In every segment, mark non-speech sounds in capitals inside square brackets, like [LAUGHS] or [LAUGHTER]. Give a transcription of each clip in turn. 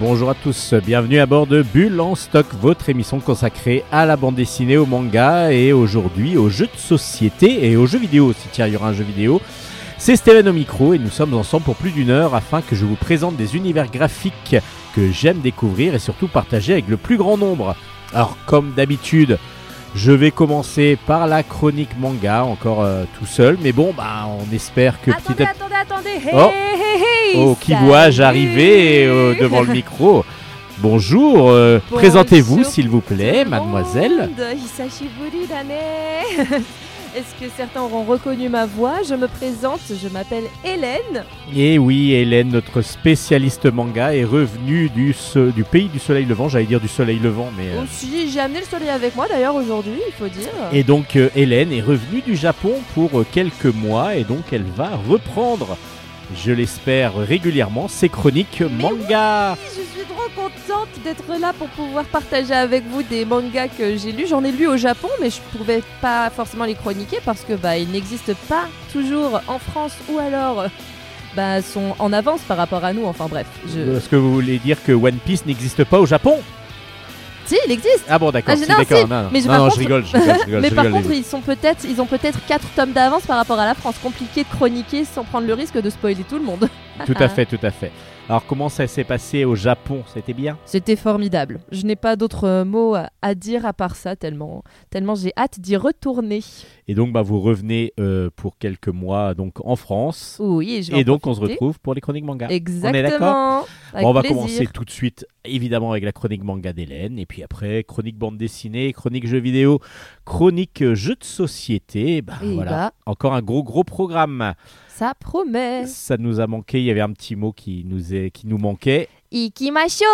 Bonjour à tous, bienvenue à bord de Bulle en stock, votre émission consacrée à la bande dessinée, au manga et aujourd'hui aux jeux de société et aux jeux vidéo aussi. Tiens, il y aura un jeu vidéo. C'est Steven au micro et nous sommes ensemble pour plus d'une heure afin que je vous présente des univers graphiques que j'aime découvrir et surtout partager avec le plus grand nombre. Alors comme d'habitude, je vais commencer par la chronique manga, encore euh, tout seul, mais bon, bah, on espère que attendez, petit attendez, attendez, hey, Oh. hey, hey, Oh, qui vois-je arriver euh, [LAUGHS] devant le micro? Bonjour, euh, Bonjour. présentez-vous s'il vous plaît, le mademoiselle. [LAUGHS] Est-ce que certains auront reconnu ma voix Je me présente, je m'appelle Hélène. Et oui, Hélène, notre spécialiste manga, est revenue du, so- du pays du soleil levant, j'allais dire du soleil levant, mais... euh, Aussi, j'ai amené le soleil avec moi d'ailleurs aujourd'hui, il faut dire. Et donc euh, Hélène est revenue du Japon pour euh, quelques mois et donc elle va reprendre, je l'espère régulièrement, ses chroniques manga. Je suis trop contente d'être là pour pouvoir partager avec vous des mangas que j'ai lus. J'en ai lu au Japon, mais je pouvais pas forcément les chroniquer parce que bah ils n'existent pas toujours en France ou alors euh, bah sont en avance par rapport à nous. Enfin bref, je... Est-ce que vous voulez dire que One Piece n'existe pas au Japon? Si il existe. Ah bon d'accord, Ah, si, d'accord, si, non, mais je- non, rigole, je rigole, je [LAUGHS] rigole, mais je par contre, ils sont peut-être, ils ont peut-être 4 tomes d'avance par rapport à la France. Compliqué de chroniquer sans prendre le risque de spoiler tout le monde. Tout à [LAUGHS] fait, tout à fait. Alors comment ça s'est passé au Japon? C'était bien? C'était formidable. Je n'ai pas d'autres euh, mots à, dire à part ça, tellement, tellement j'ai hâte d'y retourner. Et donc bah, vous revenez euh, pour quelques mois donc en France. Oui, et je vais Et donc on se retrouve pour les chroniques manga. Exactement. Avec Bon, on va plaisir. commencer tout de suite, évidemment, avec la chronique manga d'Hélène, et puis après, chronique bande dessinée, chronique jeux vidéo, chronique euh, jeux de société. Bah, Et voilà, bah, encore un gros, gros programme. Ça promet. Ça nous a manqué. Il y avait un petit mot qui nous, est, qui nous manquait. Ikimashou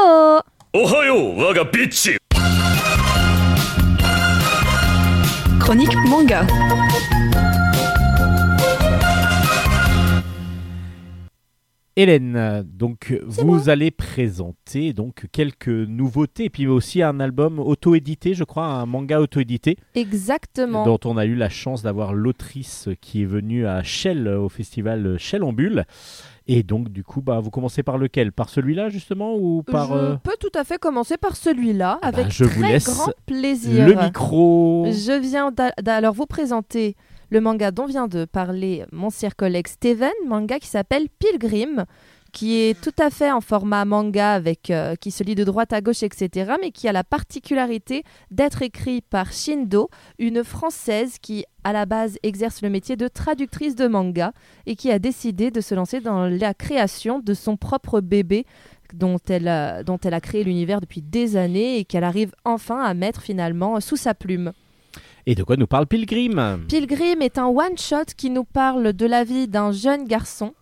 Chronique manga. Hélène, donc vous allez présenter donc quelques nouveautés, et puis aussi un album auto-édité, je crois, un manga auto-édité, Exactement. dont on a eu la chance d'avoir l'autrice qui est venue à Shell, au festival Shell en Bulle. Et donc, du coup, bah, vous commencez par lequel? Par celui-là, justement, ou par je euh, peux tout à fait commencer par celui-là, Ah bah, avec je vous très laisse grand plaisir. le micro Je viens d'alors vous présenter le manga dont vient de parler mon cher collègue Steven, manga qui s'appelle Pilgrim, qui est tout à fait en format manga avec euh, qui se lit de droite à gauche, etc., mais qui a la particularité d'être écrit par Shindo, une française qui à la base exerce le métier de traductrice de manga et qui a décidé de se lancer dans la création de son propre bébé dont elle dont elle a créé l'univers depuis des années et qu'elle arrive enfin à mettre finalement sous sa plume. Et de quoi nous parle Pilgrim Pilgrim est un one-shot qui nous parle de la vie d'un jeune garçon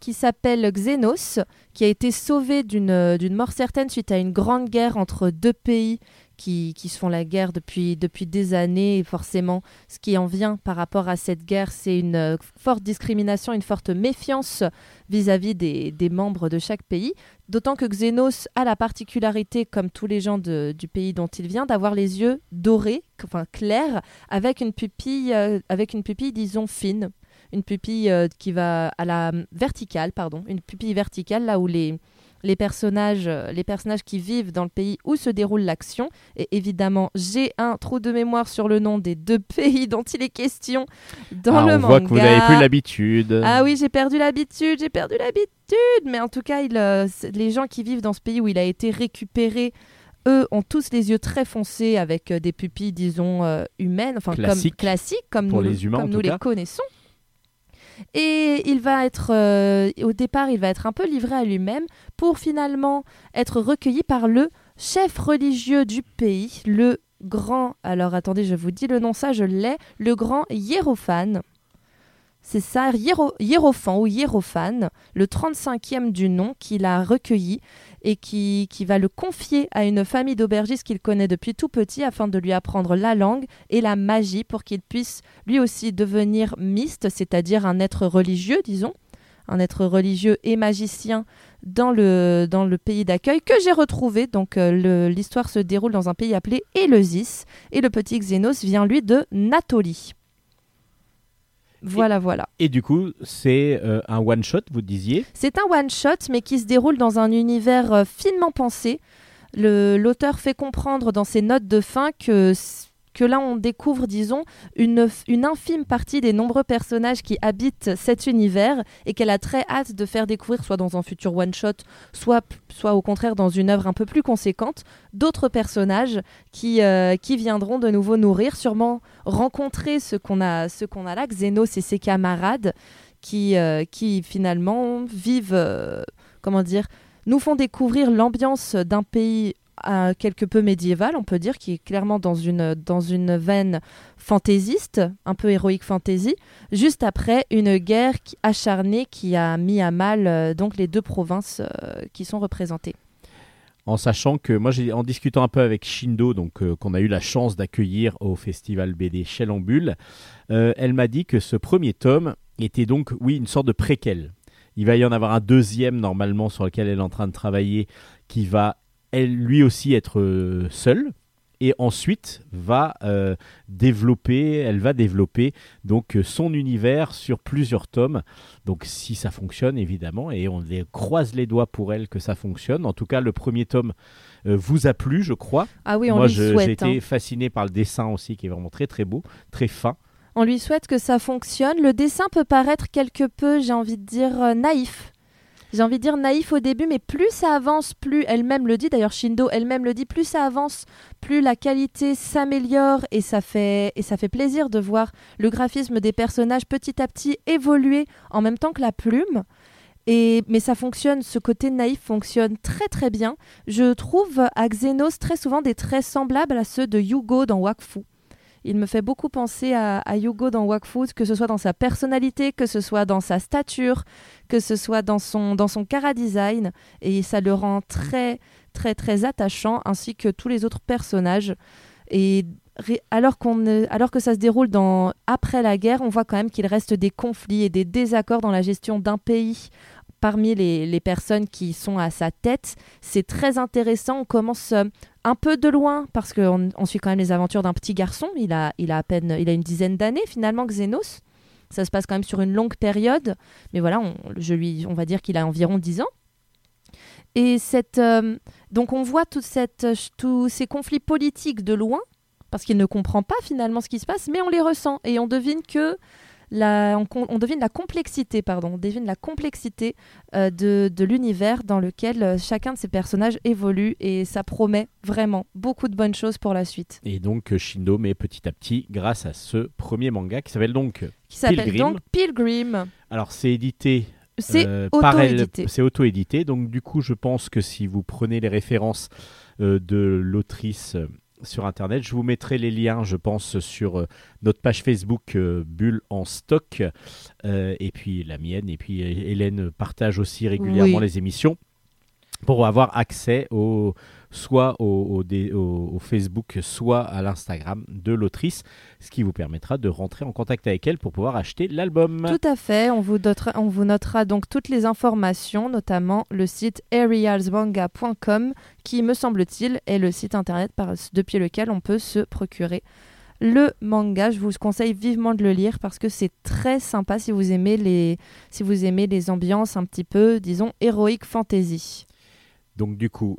qui s'appelle Xenos, qui a été sauvé d'une euh, mort certaine suite à une grande guerre entre deux pays qui, qui se font la guerre depuis, depuis des années. Et forcément, ce qui en vient par rapport à cette guerre, c'est une euh, forte discrimination, une forte méfiance vis-à-vis des, des membres de chaque pays. D'autant que Xenos a la particularité, comme tous les gens du pays dont il vient, d'avoir les yeux dorés, enfin clairs, avec une pupille, euh, avec une pupille, disons, fine. Une pupille euh, qui va à la verticale, pardon, une pupille verticale, là où les, les, personnages, euh, les personnages qui vivent dans le pays où se déroule l'action. Et évidemment, j'ai un trou de mémoire sur le nom des deux [LAUGHS] pays dont il est question dans Ah, le On manga. voit que vous n'avez plus l'habitude. Ah oui, j'ai perdu l'habitude, j'ai perdu l'habitude. Mais en tout cas, il, euh, les gens qui vivent dans ce pays où il a été récupéré, eux, ont tous les yeux très foncés avec euh, des pupilles, disons, euh, humaines, enfin Classiques. comme classiques, comme Pour nous, les humains, comme nous les connaissons. Et il va être, euh, au départ, il va être un peu livré à lui-même pour finalement être recueilli par le chef religieux du pays, le grand, alors attendez, je vous dis le nom, ça je l'ai, le grand Hiérophane. C'est ça, Hiéro, Hiérophant ou Hiérophane, le 35e du nom qu'il a recueilli et qui, va le confier à une famille d'aubergistes qu'il connaît depuis tout petit afin de lui apprendre la langue et la magie pour qu'il puisse lui aussi devenir miste, c'est-à-dire un être religieux, disons, un être religieux et magicien dans le, pays d'accueil que j'ai retrouvé. Donc euh, l'histoire se déroule dans un pays appelé Éleusis et le petit Xénos vient lui de Natolie. Voilà, voilà. Et du coup, c'est euh, un one-shot, vous disiez C'est un one-shot, mais qui se déroule dans un univers euh, finement pensé. L'auteur fait comprendre dans ses notes de fin que, que là, on découvre, disons, une, infime partie des nombreux personnages qui habitent cet univers et qu'elle a très hâte de faire découvrir, soit dans un futur one-shot, soit, soit au contraire dans une œuvre un peu plus conséquente, d'autres personnages qui, euh, viendront de nouveau nourrir, sûrement rencontrer ce qu'on a, ce a là, Xenos et ses camarades, qui, euh, finalement vivent, euh, comment dire, nous font découvrir l'ambiance d'un pays quelque peu médiéval, on peut dire, qui est clairement dans une, dans une veine fantaisiste, un peu héroïque fantasy, juste après une guerre acharnée qui a mis à mal euh, donc les deux provinces euh, qui sont représentées. En sachant que moi, en discutant un peu avec Shindo, donc euh, qu'on a eu la chance d'accueillir au festival BD euh, elle m'a dit que ce premier tome était donc, oui, une sorte de préquel. Il va y en avoir un deuxième normalement sur lequel elle est en train de travailler, qui va lui aussi être euh, seule. Et ensuite va euh, développer, elle va développer donc euh, son univers sur plusieurs tomes. Donc si ça fonctionne évidemment, et on les croise les doigts pour elle que ça fonctionne. En tout cas, le premier tome euh, vous a plu, je crois. Ah oui, on Moi, lui je- j'ai été hein. fasciné par le dessin aussi, qui est vraiment très très beau, très fin. On lui souhaite que ça fonctionne. Le dessin peut paraître quelque peu, j'ai envie de dire, naïf. J'ai envie de dire naïf au début, mais plus ça avance, plus elle-même le dit, d'ailleurs Shindo elle-même le dit, plus ça avance, plus la qualité s'améliore et ça fait et ça fait plaisir de voir le graphisme des personnages petit à petit évoluer en même temps que la plume. Et, mais ça fonctionne, ce côté naïf fonctionne très très bien. Je trouve à Xenos très souvent des traits semblables à ceux de Yugo dans Wakfu. Il me fait beaucoup penser à, Yugo dans Wakfu, que ce soit dans sa personnalité, que ce soit dans sa stature, que ce soit dans son, dans son chara-design. Et ça le rend très, très, très attachant, ainsi que tous les autres personnages. Et alors, alors que ça se déroule dans, après la guerre, on voit quand même qu'il reste des conflits et des désaccords dans la gestion d'un pays parmi les, personnes qui sont à sa tête. C'est très intéressant. On commence euh, un peu de loin parce qu'on on suit quand même les aventures d'un petit garçon. Il a, il a à peine, il a une dizaine d'années finalement, Xenos. Ça se passe quand même sur une longue période, mais voilà, on, je lui, on va dire qu'il a environ 10 ans. Et cette, euh, donc on voit tous ces conflits politiques de loin, parce qu'il ne comprend pas finalement ce qui se passe, mais on les ressent et on devine que la, on, devine la complexité, pardon, on devine la complexité euh, de, de l'univers dans lequel euh, chacun de ces personnages évolue et ça promet vraiment beaucoup de bonnes choses pour la suite. Et donc euh, Shindo met petit à petit grâce à ce premier manga qui s'appelle donc. Qui s'appelle Pilgrim. donc Pilgrim. Alors c'est édité C'est euh, par elle, auto-édité. c'est auto-édité. Donc du coup, je pense que si vous prenez les références euh, de l'autrice sur internet, je vous mettrai les liens, je pense, sur euh, notre page Facebook euh, Bulle en stock, euh, et puis la mienne, et puis Hélène partage aussi régulièrement Oui. les émissions pour avoir accès au soit au, Facebook, soit à l'Instagram de l'autrice, ce qui vous permettra de rentrer en contact avec elle pour pouvoir acheter l'album. Tout à fait, on vous, notera, on vous notera donc toutes les informations, notamment le site aerialsmanga.com, qui, me semble-t-il, est le site internet par- depuis lequel on peut se procurer le manga. Je vous conseille vivement de le lire parce que c'est très sympa si vous aimez les, si vous aimez les ambiances un petit peu, disons, héroïque fantasy. Donc du coup,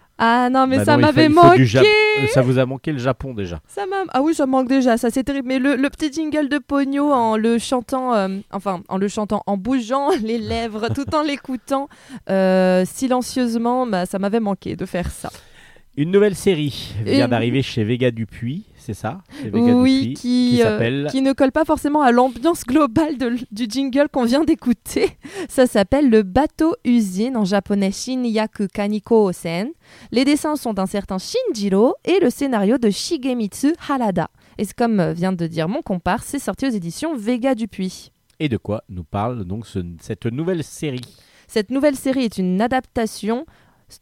Ah non, mais Bah ça m'avait manqué euh, Ça vous a manqué le Japon déjà. Ça m'a- Ah oui, ça manque déjà, ça c'est terrible. Mais le, le petit jingle de Pogno en le chantant, euh, enfin en le chantant, en bougeant [LAUGHS] les lèvres, [LAUGHS] tout en l'écoutant euh, silencieusement, bah, ça m'avait manqué de faire ça. Une nouvelle série vient Une- d'arriver chez Vega Dupuis, c'est ça oui, Dupuis, qui, qui euh, qui ne colle pas forcément à l'ambiance globale de du jingle qu'on vient d'écouter. [LAUGHS] Ça s'appelle le bateau usine en japonais Shinyaku Kaniko Osen. Les dessins sont d'un certain Shinjiro et le scénario de Shigemitsu Harada. Et comme euh, vient de dire mon comparse, c'est sorti aux éditions Vega Dupuis. Et de quoi nous parle donc ce- cette nouvelle série? Cette nouvelle série est une adaptation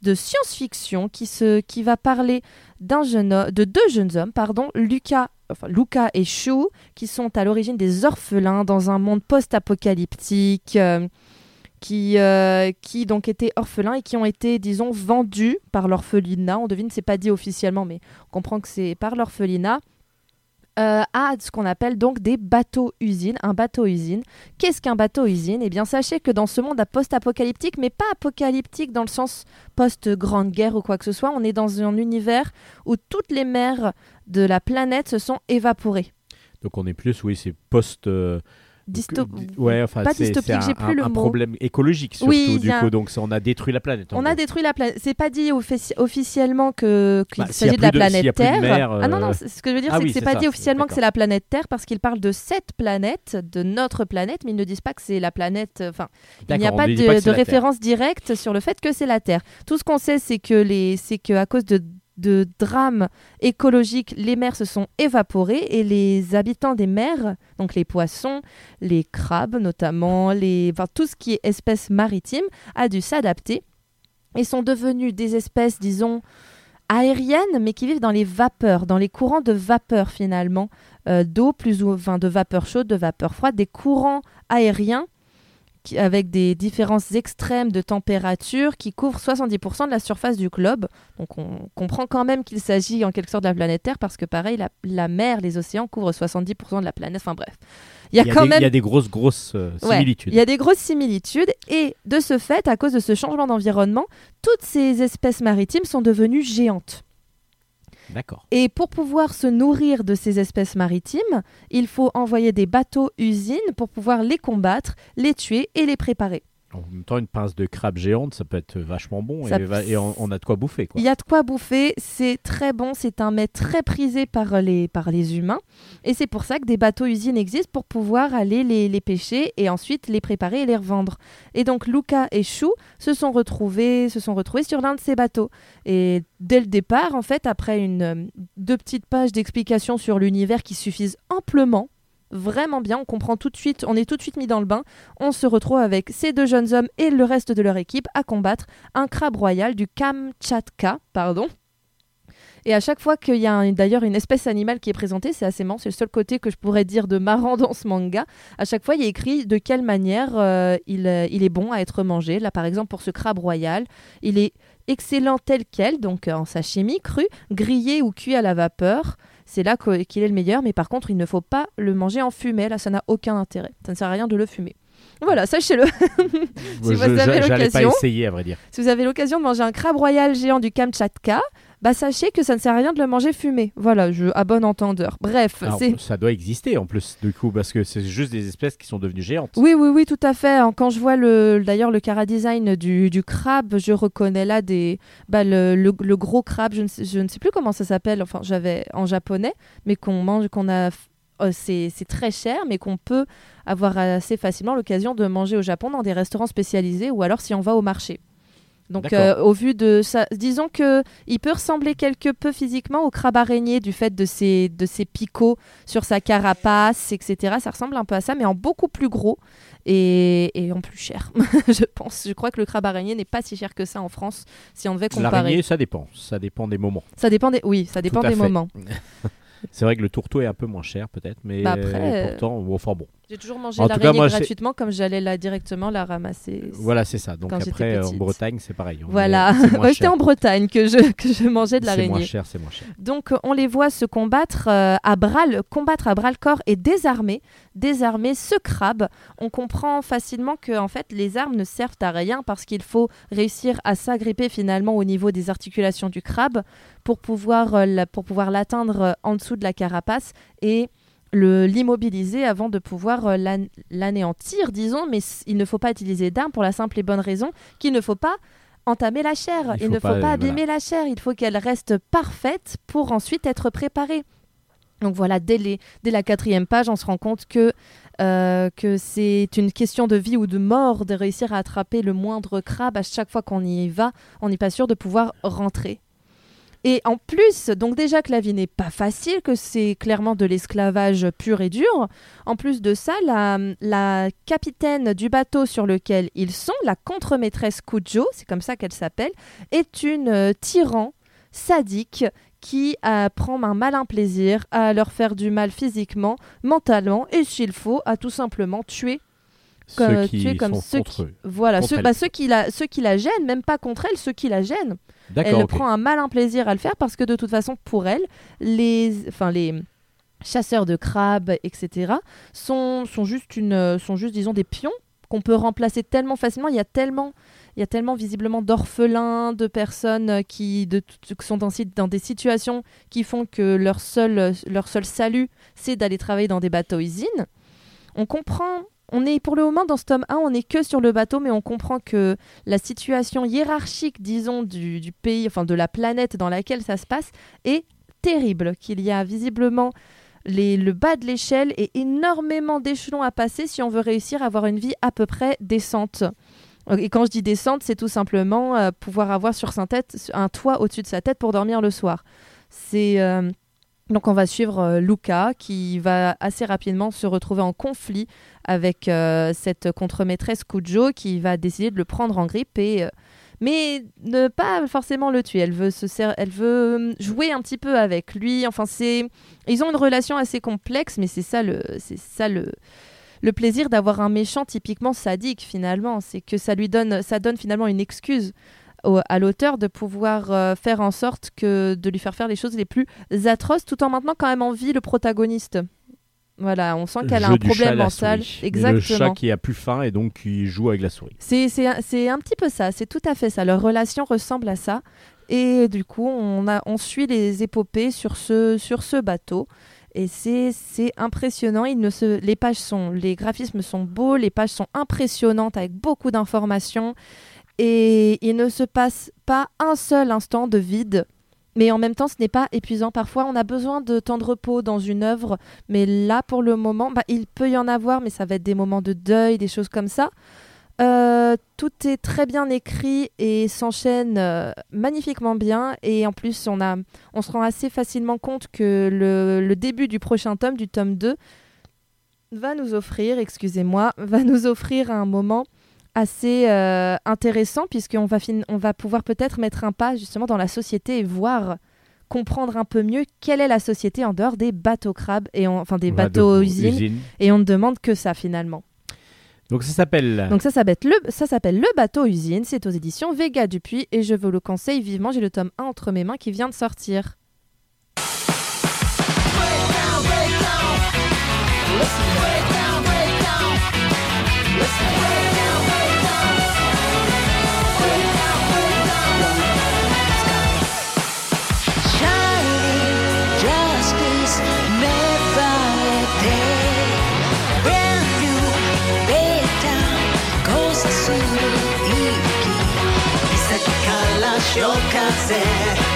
de science-fiction qui, va parler de deux jeunes hommes, pardon, Lucas, enfin, Luca et Shu, qui sont à l'origine des orphelins dans un monde post-apocalyptique, euh, qui, euh, qui donc étaient orphelins et qui ont été, disons, vendus par l'orphelinat. On devine, c'est pas dit officiellement, mais on comprend que c'est par l'orphelinat. Euh, à ce qu'on appelle donc des bateaux-usines, un bateau-usine. Qu'est-ce qu'un bateau-usine? Eh bien, sachez que dans ce monde post-apocalyptique, mais pas apocalyptique dans le sens post-grande guerre ou quoi que ce soit, on est dans un univers où toutes les mers de la planète se sont évaporées. Donc on est plus, oui, c'est post. euh, Ouais, enfin, pas dystopique, j'ai plus un- le un mot. problème écologique surtout Oui, du a coup. Donc on a détruit la planète. On a gros. détruit la planète. C'est pas dit offici- officiellement que qu'il Bah, a s'agit de la a planète de Terre. mer, Ah non non, euh, ce que je veux dire, ah c'est oui, que c'est pas ça, dit officiellement que c'est la planète Terre parce qu'ils parlent de cette planète, de notre planète, mais ils ne disent pas que c'est la planète. Enfin, il n'y a pas de, pas référence directe sur le fait que c'est la Terre. Tout ce qu'on sait, c'est que les, c'est que à cause de de drames écologiques, les mers se sont évaporées et les habitants des mers, donc les poissons, les crabes notamment, les, enfin, tout ce qui est espèces maritimes, a dû s'adapter et sont devenus des espèces, disons, aériennes, mais qui vivent dans les vapeurs, dans les courants de vapeur finalement, euh, d'eau plus ou enfin, de vapeur chaude, de vapeur froide, des courants aériens qui- avec des différences extrêmes de température qui couvrent 70% de la surface du globe. Donc on comprend quand même qu'il s'agit en quelque sorte de la planète Terre parce que pareil, la, la mer, les océans couvrent 70% de la planète. Enfin bref, il y a, Il y a quand des- même il y a des grosses, grosses euh, Ouais, similitudes. il y a des grosses similitudes et de ce fait, à cause de ce changement d'environnement, toutes ces espèces maritimes sont devenues géantes. Et pour pouvoir se nourrir de ces espèces maritimes, il faut envoyer des bateaux-usines pour pouvoir les combattre, les tuer et les préparer. En même temps, une pince de crabe géante, ça peut être vachement bon Ça et, va- et on, on a de quoi bouffer. Quoi. Il y a de quoi bouffer, c'est très bon, c'est un mets très prisé par les, par les humains. Et c'est pour ça que des bateaux-usines existent pour pouvoir aller les, les pêcher et ensuite les préparer et les revendre. Et donc Luca et Chou se sont retrouvés, se sont retrouvés sur l'un de ces bateaux. Et dès le départ, en fait, après une, deux petites pages d'explications sur l'univers qui suffisent amplement, vraiment bien, on comprend tout de suite, on est tout de suite mis dans le bain, on se retrouve avec ces deux jeunes hommes et le reste de leur équipe à combattre un crabe royal du Kamchatka, pardon. Et à chaque fois qu'il y a d'ailleurs une espèce animale qui est présentée, c'est assez marrant, c'est le seul côté que je pourrais dire de marrant dans ce manga. À chaque fois, il a écrit de quelle manière euh, il, euh, il est bon à être mangé. Là, par exemple, pour ce crabe royal, il est excellent tel quel, donc en sashimi, cru, grillé ou cuit à la vapeur. C'est là qu'il est le meilleur, mais par contre, il ne faut pas le manger en fumée. Là, ça n'a aucun intérêt. Ça ne sert à rien de le fumer. Voilà, sachez-le. [LAUGHS] Je- vous avez l'occasion. Si vous avez l'occasion de manger un crabe royal géant du Kamchatka, bah sachez que ça ne sert à rien de le manger fumé. Voilà, je à bon entendeur. Bref, Alors, c'est ça doit exister en plus, du coup, parce que c'est juste des espèces qui sont devenues géantes. oui, oui, oui, tout à fait. hein. Quand je vois le, d'ailleurs le cara design du, du crabe, je reconnais là des, bah, le, le- le gros crabe. Je ne, sais, je ne sais plus comment ça s'appelle. Enfin, j'avais en japonais, mais qu'on mange, qu'on a. euh, c'est c'est très cher, mais qu'on peut avoir assez facilement l'occasion de manger au Japon dans des restaurants spécialisés ou alors si on va au marché. Donc, euh, au vu de ça, disons que il peut ressembler quelque peu physiquement au crabe araignée du fait de ses, de ses picots sur sa carapace, etc. Ça ressemble un peu à ça, mais en beaucoup plus gros et, et en plus cher, [LAUGHS] je pense. Je crois que le crabe araignée n'est pas si cher que ça en France, si on devait comparer. L'araignée, ça dépend. Ça dépend des moments. Ça dépend des, oui, ça dépend des fait. moments. [LAUGHS] C'est vrai que le tourteau est un peu moins cher, peut-être, mais Bah après, euh, pourtant, bon, enfin bon. J'ai toujours mangé l'araignée gratuitement, comme j'allais là directement la ramasser. Voilà, c'est ça. Donc après, en. Bretagne, c'est pareil. On Voilà, c'était [LAUGHS] en Bretagne que je, que je mangeais de C'est moins l'araignée. cher, c'est moins cher. Donc euh, on les voit se combattre euh, à bras le combattre à bras le corps et désarmer, désarmer ce crabe. On comprend facilement que en fait les armes ne servent à rien parce qu'il faut réussir à s'agripper finalement au niveau des articulations du crabe pour pouvoir euh, la- pour pouvoir l'atteindre euh, en dessous de la carapace et le l'immobiliser avant de pouvoir euh, l'an- l'anéantir, disons, mais il ne faut pas utiliser d'armes pour la simple et bonne raison qu'il ne faut pas entamer la chair, Il il, faut ne faut pas voilà. abîmer la chair, il faut qu'elle reste parfaite pour ensuite être préparée. Donc voilà, dès, les- dès la quatrième page, on se rend compte que, euh, que c'est une question de vie ou de mort de réussir à attraper le moindre crabe à chaque fois qu'on y va. On n'est pas sûr de pouvoir rentrer. Et en plus, donc déjà que la vie n'est pas facile, que c'est clairement de l'esclavage pur et dur, en plus de ça, la, capitaine du bateau sur lequel ils sont, la contre-maîtresse Kujo, c'est comme ça qu'elle s'appelle, est une euh, tyran sadique qui euh, prend un malin plaisir à leur faire du mal physiquement, mentalement et s'il faut, à tout simplement tuer comme, Ceux qui tuer comme sont ceux contre qui, eux. voilà, ceux, bah, ceux, qui la, ceux qui la gênent, même pas contre elle, ceux qui la gênent. Elle prend un malin plaisir à le faire parce que de toute façon, pour elle, les, enfin, les chasseurs de crabes, etc., sont, sont, juste une, sont juste, disons, des pions qu'on peut remplacer tellement facilement. Il y a tellement, il y a tellement visiblement d'orphelins, de personnes qui, de, qui sont dans, dans des situations qui font que leur seul, leur seul salut, c'est d'aller travailler dans des bateaux-usines. On comprend, on est pour le moment dans ce tome 1, on n'est que sur le bateau, mais on comprend que la situation hiérarchique, disons, du, pays, enfin de la planète dans laquelle ça se passe, est terrible. Qu'il y a visiblement le bas de l'échelle et énormément d'échelons à passer si on veut réussir à avoir une vie à peu près décente. Et quand je dis décente, c'est tout simplement euh, pouvoir avoir sur sa tête un toit au-dessus de sa tête pour dormir le soir. C'est euh, donc on va suivre euh, Luca qui va assez rapidement se retrouver en conflit avec euh, cette contre-maîtresse Kujo qui va décider de le prendre en grippe et euh, mais ne pas forcément le tuer. Elle veut se elle veut euh, jouer un petit peu avec lui. Enfin c'est ils ont une relation assez complexe mais c'est ça le c'est ça le le plaisir d'avoir un méchant typiquement sadique finalement, c'est que ça lui donne ça donne finalement une excuse au- à l'auteur de pouvoir euh, faire en sorte que de lui faire faire les choses les plus atroces tout en maintenant quand même en vie le protagoniste. Voilà, on sent qu'elle a un problème mental. Exactement. Le chat qui a plus faim et donc qui joue avec la souris. C'est c'est un- c'est un petit peu ça, c'est tout à fait ça. Leur relation ressemble à ça. Et du coup, on, a, on suit les épopées sur ce, sur ce bateau. Et c'est c'est impressionnant. Il ne se, les pages sont, les graphismes sont beaux, les pages sont impressionnantes avec beaucoup d'informations. Et il ne se passe pas un seul instant de vide. Mais en même temps, ce n'est pas épuisant. Parfois, on a besoin de temps de repos dans une œuvre. Mais là, pour le moment, bah, il peut y en avoir, mais ça va être des moments de deuil, des choses comme ça. Euh, tout est très bien écrit et s'enchaîne euh, magnifiquement bien. Et en plus, on, a, on se rend assez facilement compte que le, le début du prochain tome, du tome 2, va nous offrir, excusez-moi, [LAUGHS] va nous offrir un moment assez euh, intéressant puisqu'on va, fin- on va pouvoir peut-être mettre un pas justement dans la société et voir comprendre un peu mieux quelle est la société en dehors des bateaux crabes et on- enfin des bateaux usines. et on ne demande que ça finalement. Donc ça s'appelle. Donc ça s'appelle le, ça s'appelle le bateau usine, c'est aux éditions Vega Dupuis et je vous le conseille vivement, j'ai le tome 1 entre mes mains qui vient de sortir. 潮風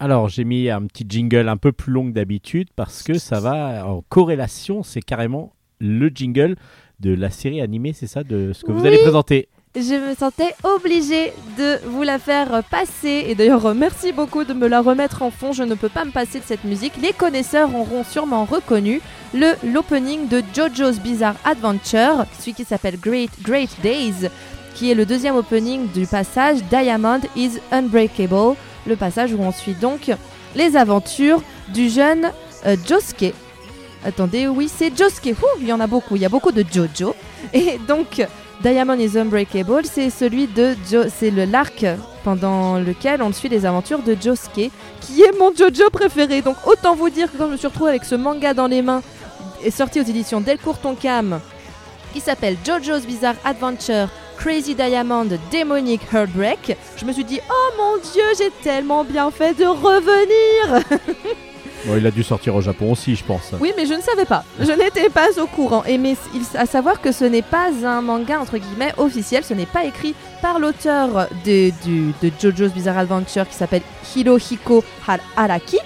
Alors j'ai mis un petit jingle un peu plus long que d'habitude parce que ça va en corrélation. C'est carrément le jingle de la série animée, c'est ça, de ce que vous allez présenter. Je me sentais obligée de vous la faire passer et d'ailleurs merci beaucoup de me la remettre en fond, je ne peux pas me passer de cette musique. Les connaisseurs auront sûrement reconnu le l'opening de JoJo's Bizarre Adventure, celui qui s'appelle Great Great Days, qui est le deuxième opening du passage Diamond is Unbreakable, le passage où on suit donc les aventures du jeune euh, Josuke. Attendez, oui, c'est Josuke. Il y en a beaucoup, il y a beaucoup de Jojo. Et donc, Diamond is Unbreakable, c'est celui de Jo, c'est le l'arc pendant lequel on suit les aventures de Josuke, qui est mon Jojo préféré. Donc, autant vous dire que quand je me suis retrouvée avec ce manga dans les mains, est sorti aux éditions Delcourt Tonkam, qui s'appelle JoJo's Bizarre Adventure Crazy Diamond Demonic Heartbreak, je me suis dit, oh mon dieu, j'ai tellement bien fait de revenir [LAUGHS] Bon, il a dû sortir au Japon aussi, je pense. Oui, mais je ne savais pas. Je n'étais pas au courant. Et mais à savoir que ce n'est pas un manga entre guillemets officiel. Ce n'est pas écrit par l'auteur de, de JoJo's Bizarre Adventure qui s'appelle Hirohiko Har- Araki.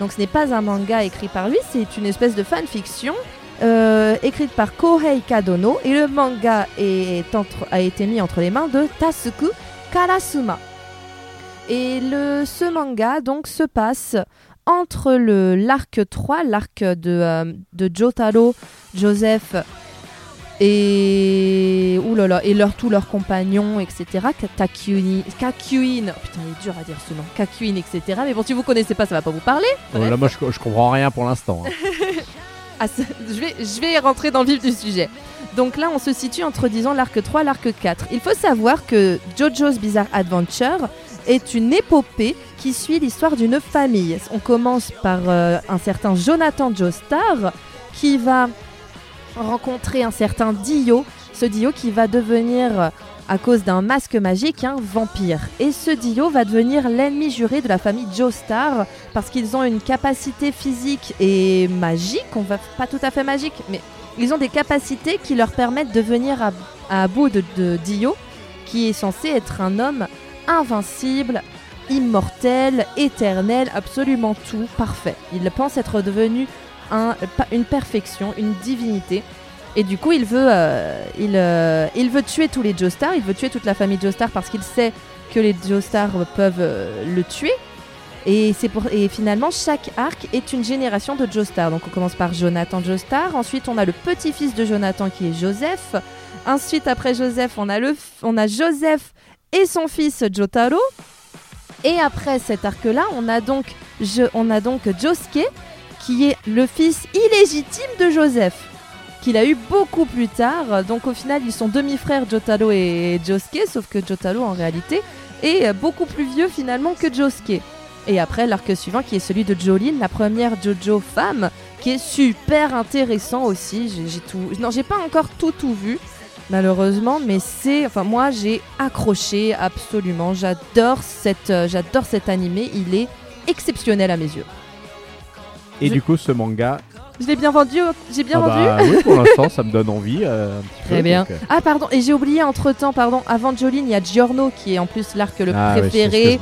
Donc ce n'est pas un manga écrit par lui. C'est une espèce de fanfiction euh, écrite par Kohei Kadono. Et le manga est entre- a été mis entre les mains de Tasuku Karasuma. Et le, ce manga donc se passe entre le l'arc 3, l'arc de, euh, de Jotaro, Joseph et oulala, et leur, tous leurs compagnons, etc. Kakuin, oh putain, il est dur à dire ce nom, Kakuin, etc. Mais bon, si vous connaissez pas, ça va pas vous parler. Bref. là, moi, je, je comprends rien pour l'instant. hein. [LAUGHS] [LAUGHS] Je, vais, je rentrer dans le vif du sujet. Donc là, on se situe entre, disons, l'arc 3 et l'arc 4. Il faut savoir que JoJo's Bizarre Adventure est une épopée qui suit l'histoire d'une famille. On commence par euh, un certain Jonathan Joestar qui va rencontrer un certain Dio. Ce Dio qui va devenir, à cause d'un masque magique, un vampire. Et ce Dio va devenir l'ennemi juré de la famille Joestar parce qu'ils ont une capacité physique et magique, on va pas tout à fait magique, mais ils ont des capacités qui leur permettent de venir à, bout de, Dio, qui est censé être un homme invincible, immortel, éternel, absolument tout, parfait. Il pense être devenu un- une perfection, une divinité. Et du coup, il veut, euh, il, euh, il veut tuer tous les Joestar, il veut tuer toute la famille Joestar parce qu'il sait que les Joestar peuvent euh, le tuer. Et, pour, et finalement, chaque arc est une génération de Joestar. Donc on commence par Jonathan Joestar, ensuite on a le petit-fils de Jonathan qui est Joseph. Ensuite, après Joseph, on a, le, on a Joseph et son fils Jotaro. Et après cet arc-là, on a donc, je, on a donc Josuke, qui est le fils illégitime de Joseph, qu'il a eu beaucoup plus tard. Donc au final, ils sont demi-frères Jotaro et Josuke, sauf que Jotaro en réalité est beaucoup plus vieux finalement que Josuke. Et après, l'arc suivant qui est celui de Jolene, la première Jojo femme, qui est super intéressant aussi. J'ai tout, non, j'ai pas encore tout tout vu, malheureusement, mais c'est, enfin moi j'ai accroché absolument. J'adore cette, euh, j'adore cet animé. Il est exceptionnel à mes yeux. Et Je- du coup, ce manga. Je l'ai bien vendu, j'ai bien ah vendu. bah, oui, pour [LAUGHS] l'instant, ça me donne envie. euh, un petit Très peu, bien. donc, euh, Ah pardon, et j'ai oublié entre temps, pardon, avant Jolene, il y a Giorno qui est en plus l'arc le ah, ouais, c'est ce que préféré.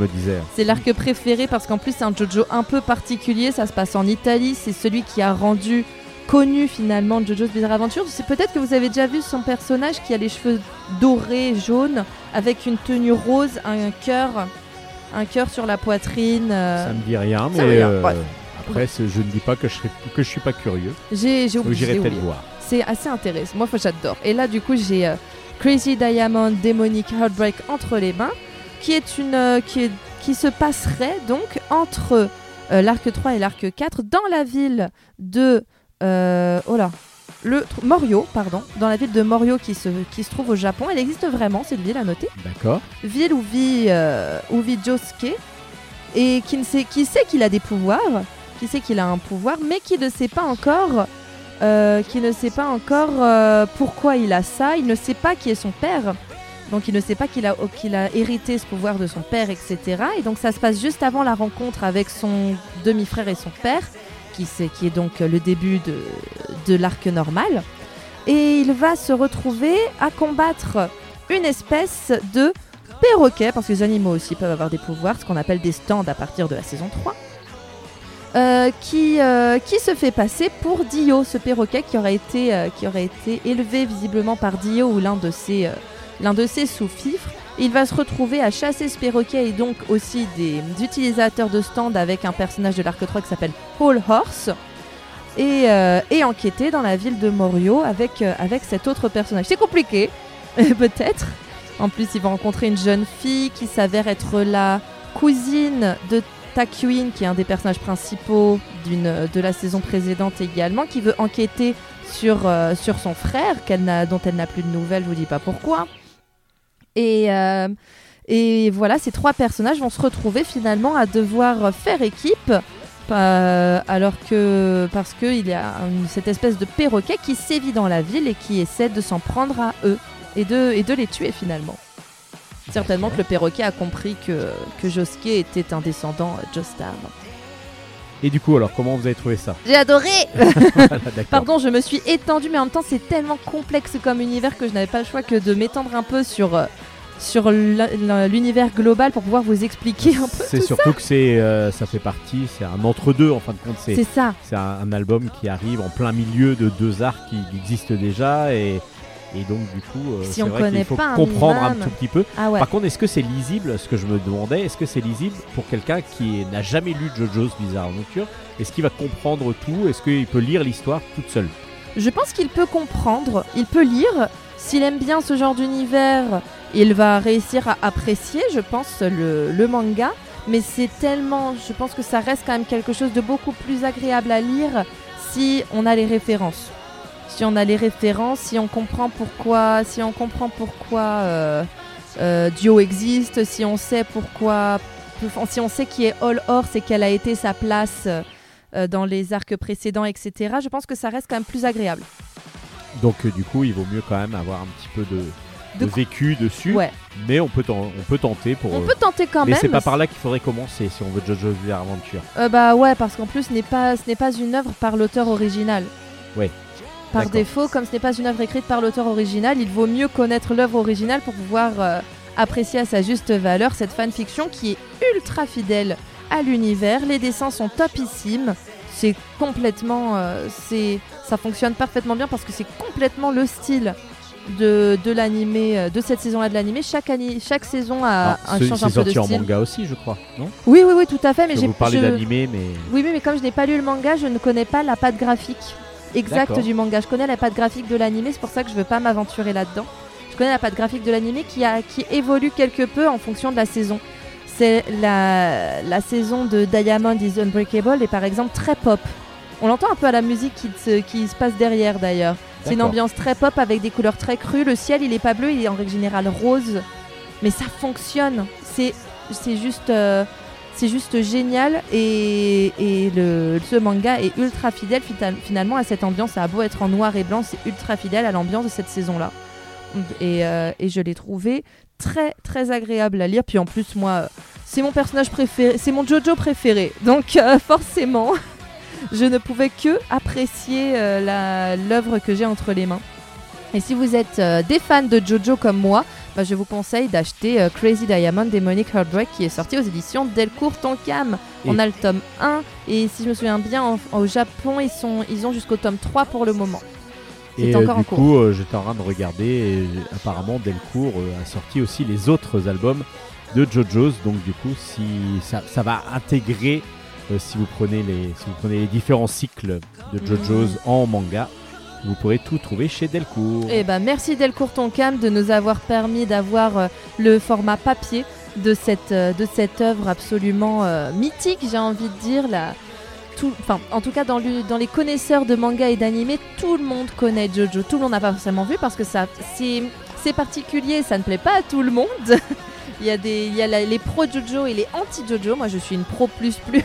C'est l'arc préféré parce qu'en plus c'est un Jojo un peu particulier, ça se passe en Italie, c'est celui qui a rendu connu finalement Jojo's Bizarre Adventure. C'est peut-être que vous avez déjà vu son personnage qui a les cheveux dorés, jaunes, avec une tenue rose, un cœur, un cœur sur la poitrine. euh, Ça me dit rien, ça mais me dit rien, euh. Après, je ne dis pas que je, je suis pas curieux. J'ai oublié. j'irai peut-être voir. C'est assez intéressant. Moi, j'adore. Et là, du coup, j'ai euh, Crazy Diamond Demonic Heartbreak entre les mains, qui est une, euh, qui, est- qui se passerait donc entre euh, l'arc 3 et l'arc 4 dans la ville de, oh là, le Morio, pardon, dans la ville de Morio qui se, qui se trouve au Japon. Elle existe vraiment, cette ville à noter D'accord. ville où vit, où vit Josuke et qui, ne sait, qui sait qu'il a des pouvoirs, qui sait qu'il a un pouvoir, mais qui ne sait pas encore, euh, qui ne sait pas encore euh, pourquoi il a ça. Il ne sait pas qui est son père, donc il ne sait pas qu'il a, a hérité ce pouvoir de son père, etc. Et donc ça se passe juste avant la rencontre avec son demi-frère et son père, qui, c'est, qui est donc le début de, de l'arc normal. Et il va se retrouver à combattre une espèce de perroquet, parce que les animaux aussi peuvent avoir des pouvoirs, ce qu'on appelle des stands à partir de la saison 3, euh, qui, euh, qui se fait passer pour Dio, ce perroquet qui aurait été, euh, qui été élevé visiblement par Dio ou l'un de ses, ses sous-fifres. Il va se retrouver à chasser ce perroquet et donc aussi des utilisateurs de stands avec un personnage de l'arc 3 qui s'appelle Whole Horse. Et, et enquêter dans la ville de Morio avec, avec cet autre personnage. C'est compliqué, [LAUGHS] peut-être. En plus, il va rencontrer une jeune fille qui s'avère être la cousine de Takuin, qui est un des personnages principaux d'une, de la saison précédente également, qui veut enquêter sur, euh, sur son frère, qu'elle n'a, dont elle n'a plus de nouvelles, je vous dis pas pourquoi. Et, euh, et voilà, ces trois personnages vont se retrouver finalement à devoir faire équipe. euh, alors que parce qu'il y a cette espèce de perroquet qui sévit dans la ville et qui essaie de s'en prendre à eux et de, et de les tuer finalement. Certainement que le perroquet a compris que, que Josuke était un descendant euh, Joestar. Et du coup, alors, comment vous avez trouvé ça? J'ai adoré [LAUGHS] Voilà. Pardon, je me suis étendue, mais en même temps, c'est tellement complexe comme univers que je n'avais pas le choix que de m'étendre un peu sur, euh, sur l'univers global pour pouvoir vous expliquer un peu C'est tout surtout que c'est, euh, ça fait partie, c'est un entre-deux en fin de compte. ça. C'est, C'est ça. c'est un, un album qui arrive en plein milieu de deux arcs qui existent déjà et, et donc du coup, euh, Si c'est vrai qu'il faut un comprendre un tout petit peu. Ah ouais. Par contre, est-ce que c'est lisible Ce que je me demandais, est-ce que c'est lisible pour quelqu'un qui n'a jamais lu JoJo's Bizarre Adventure Est-ce qu'il va comprendre tout? Est-ce qu'il peut lire l'histoire toute seule? Je pense qu'il peut comprendre, il peut lire. S'il aime bien ce genre d'univers, il va réussir à apprécier, je pense, le, le manga. Mais c'est tellement. Je pense que ça reste quand même quelque chose de beaucoup plus agréable à lire si on a les références. Si on a les références, si on comprend pourquoi. Si on comprend pourquoi euh, euh, Dio existe, si on sait pourquoi. Si on sait qui est All Horse et quelle a été sa place euh, dans les arcs précédents, etc., je pense que ça reste quand même plus agréable. Donc du coup, il vaut mieux quand même avoir un petit peu de, de De- vécu dessus. Ouais. Mais on peut, on peut tenter pour. On euh, peut tenter quand mais même. c'est pas par là qu'il faudrait commencer si on veut JoJo's Bizarre Adventure. Euh, bah ouais, parce qu'en plus, ce n'est pas, ce n'est pas une œuvre par l'auteur original. Ouais. Par défaut, comme ce n'est pas une œuvre écrite par l'auteur original, il vaut mieux connaître l'œuvre originale pour pouvoir euh, apprécier à sa juste valeur cette fanfiction qui est ultra fidèle à l'univers. Les dessins sont topissimes. C'est complètement, euh, c'est, ça fonctionne parfaitement bien parce que c'est complètement le style de, de l'animé, euh, de cette saison-là de l'animé. Chaque, ani- chaque saison a un ce- change c'est un peu de sorti en style. manga aussi, je crois, non? Oui, oui, oui, tout à fait. Mais j'ai Vous parlez je- d'animé, mais oui, oui, mais comme je n'ai pas lu le manga, je ne connais pas la patte graphique exacte du manga. Je connais la patte graphique de l'animé, c'est pour ça que je veux pas m'aventurer là-dedans. Je connais la patte graphique de l'animé qui, a- qui évolue quelque peu en fonction de la saison. C'est la, la saison de Diamond is Unbreakable est par exemple très pop. On l'entend un peu à la musique qui se, qui se passe derrière d'ailleurs. C'est une ambiance très pop avec des couleurs très crues. Le ciel, il est pas bleu, il est en règle générale rose. Mais ça fonctionne. C'est c'est juste, euh, c'est juste génial. Et, le, ce manga est ultra fidèle finalement à cette ambiance. Ça a beau être en noir et blanc, c'est ultra fidèle à l'ambiance de cette saison-là. Et, euh, et je l'ai trouvé très très agréable à lire. Puis en plus, moi, c'est mon personnage préféré, c'est mon Jojo préféré. Donc euh, [LAUGHS] forcément, [LAUGHS] je ne pouvais que apprécier euh, l'œuvre que j'ai entre les mains. Et si vous êtes des fans de Jojo comme moi, bah, je vous conseille d'acheter euh, Crazy Diamond Demonic Heartbreak qui est sorti aux éditions Delcourt Tonkam. On a le tome 1 et si je me souviens bien, en- au Japon, ils, sont, ils ont jusqu'au tome 3 pour le moment. C'est Et euh, encore en du coup, euh, j'étais en train de regarder et apparemment Delcourt euh, a sorti aussi les autres albums de JoJo's. Donc du coup, si ça, ça va intégrer, euh, si vous prenez les, si vous prenez les différents cycles de JoJo's en manga, vous pourrez tout trouver chez Delcourt. Et ben merci Delcourt Tonkam de nous avoir permis d'avoir euh, le format papier de cette, euh, de cette œuvre absolument euh, mythique, j'ai envie de dire. Enfin, en tout cas, dans, le- dans les connaisseurs de manga et d'animé, tout le monde connaît Jojo. Tout le monde n'a pas forcément vu parce que ça, c'est, particulier, ça ne plaît pas à tout le monde. [LAUGHS] il y a, des, il y a les pro Jojo et les anti Jojo. Moi, je suis une pro plus plus.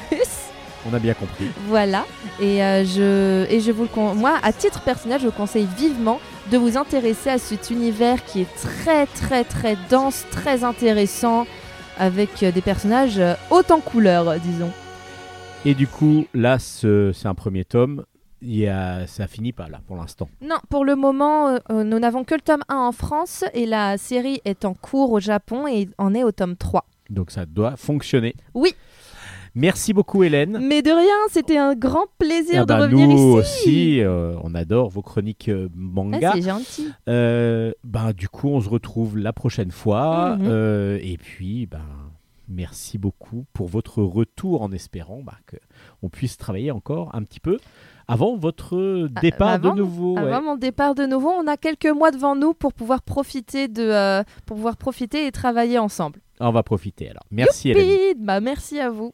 On a bien compris. Voilà, et, euh, je, et je vous le con- moi, à titre personnel, je vous conseille vivement de vous intéresser à cet univers qui est très très très dense, très intéressant, avec euh, des personnages euh, haut en couleur, disons. Et du coup, là, ce- c'est un premier tome. Il y a, ça finit pas là pour l'instant. Non, pour le moment, euh, nous n'avons que le tome 1 en France, et la série est en cours au Japon et en est au tome 3. Donc ça doit fonctionner. Oui. Merci beaucoup Hélène. Mais de rien, c'était un grand plaisir Ah bah, de revenir nous ici. aussi, euh, on adore vos chroniques euh, Ah, manga. c'est gentil. Euh, ben, du coup, on se retrouve la prochaine fois. Mhm. Euh, et puis, ben, merci beaucoup pour votre retour en espérant bah, qu'on puisse travailler encore un petit peu avant votre départ avant- de nouveau. ouais. Avant mon départ de nouveau, on a quelques mois devant nous pour pouvoir profiter de, euh, pour pouvoir profiter et travailler ensemble. On va profiter alors. Merci Hélène. Youpi bah merci à vous.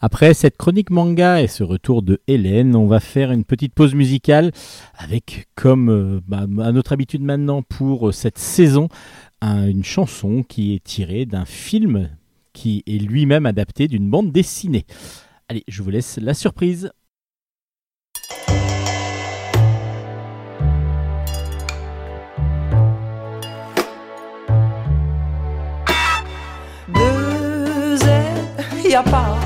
Après cette chronique manga et ce retour de Hélène, on va faire une petite pause musicale avec, comme euh, bah, à notre habitude maintenant pour euh, cette saison, un- une chanson qui est tirée d'un film qui est lui-même adapté d'une bande dessinée. Allez, je vous laisse la surprise. A pas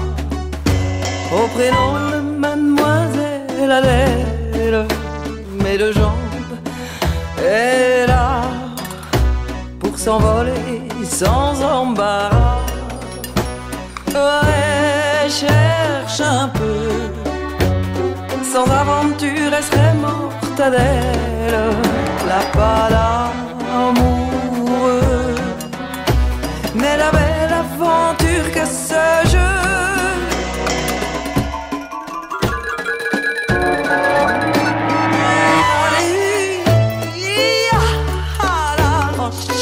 au prénom de mademoiselle Adèle, mais deux jambes, elle a pour s'envoler sans embarras. Ouais, cherche un peu, sans aventure, elle serait morte Adèle, la pas amoureux. Mais la belle aventure que ce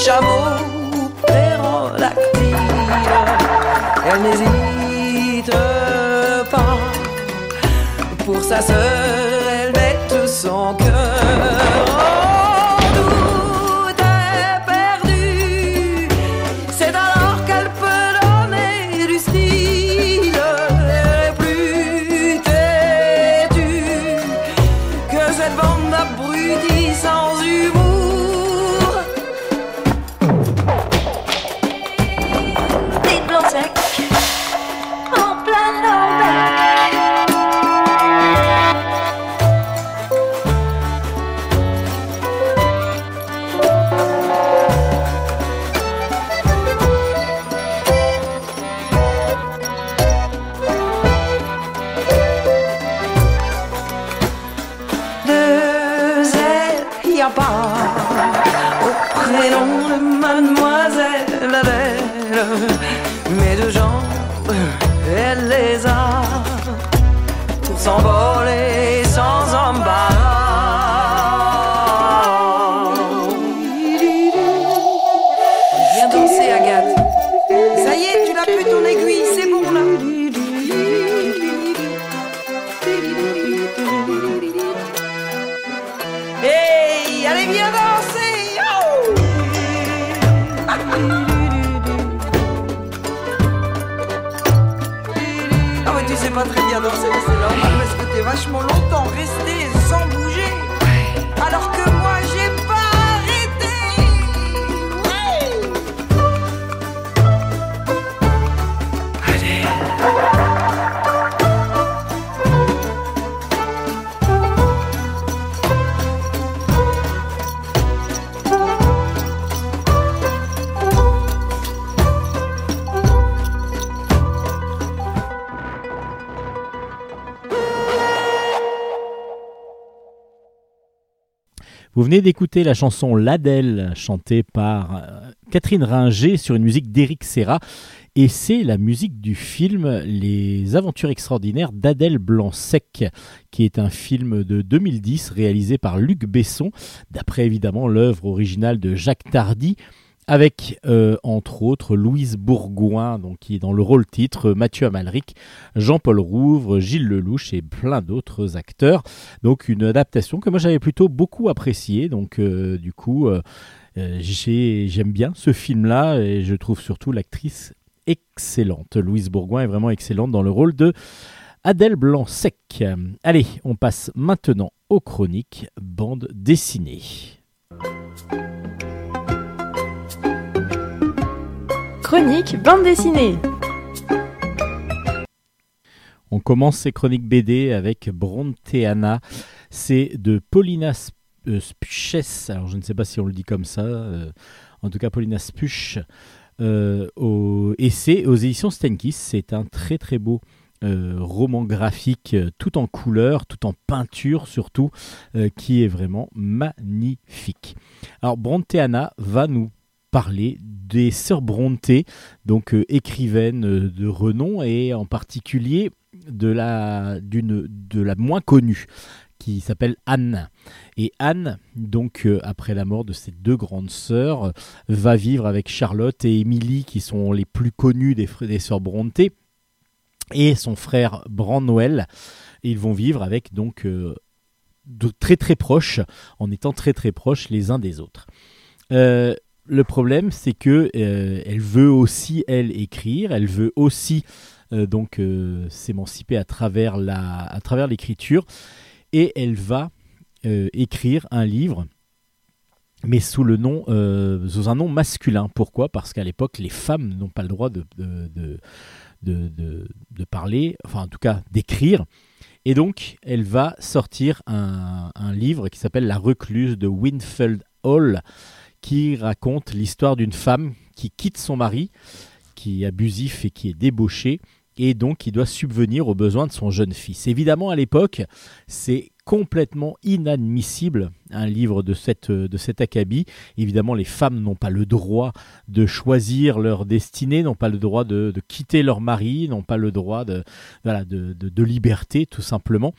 chameau pérolactile Elle n'hésite pas Pour sa sœur, venez d'écouter la chanson L'Adèle, chantée par euh, Catherine Ringer sur une musique d'Éric Serra. Et c'est la musique du film Les Aventures extraordinaires d'Adèle Blanc-Sec, qui est un film de 2010 réalisé par Luc Besson, d'après évidemment l'œuvre originale de Jacques Tardy, avec euh, entre autres Louise Bourgoin, donc, qui est dans le rôle titre, Mathieu Amalric, Jean-Paul Rouvre, Gilles Lelouch et plein d'autres acteurs. Donc une adaptation que moi j'avais plutôt beaucoup appréciée. Donc euh, du coup, euh, j'ai- j'aime bien ce film-là et je trouve surtout l'actrice excellente. Louise Bourgoin est vraiment excellente dans le rôle de Adèle Blanc-Sec. Allez, on passe maintenant aux chroniques bande dessinée. Bande dessinée. On commence ces chroniques BD avec Bronteana. C'est de Paulina euh, Spuches. Alors, je ne sais pas si on le dit comme ça. euh, en tout cas, Paulina Spuch. euh, au, et c'est aux éditions Stenkis. C'est un très très beau roman graphique, tout en couleur, tout en peinture surtout, qui est vraiment magnifique. Alors, Bronteana va nous parler des sœurs Brontë, donc euh, écrivaines euh, de renom, et en particulier de la, de la moins connue, qui s'appelle Anne. Et Anne, donc euh, après la mort de ses deux grandes sœurs, va vivre avec Charlotte et Émilie, qui sont les plus connues des, des sœurs Brontë. et son frère Brand-Noël. Et ils vont vivre avec donc de très très proches, en étant très très proches les uns des autres. Le problème, c'est que euh, elle veut aussi elle écrire, elle veut aussi euh, donc euh, s'émanciper à travers l'écriture, et elle va écrire un livre, mais sous le nom, sous un nom masculin. Pourquoi? Parce qu'à l'époque, les femmes n'ont pas le droit de parler, enfin en tout cas d'écrire. Et donc, elle va sortir un, un livre qui s'appelle La recluse de Winfield Hall, qui raconte l'histoire d'une femme qui quitte son mari, qui est abusif et qui est débauché, et donc qui doit subvenir aux besoins de son jeune fils. Évidemment, à l'époque, c'est complètement inadmissible un livre de, cette, de cet acabit. Évidemment, les femmes n'ont pas le droit de choisir leur destinée, n'ont pas le droit de, de quitter leur mari, n'ont pas le droit de, voilà, de, de- liberté, tout simplement.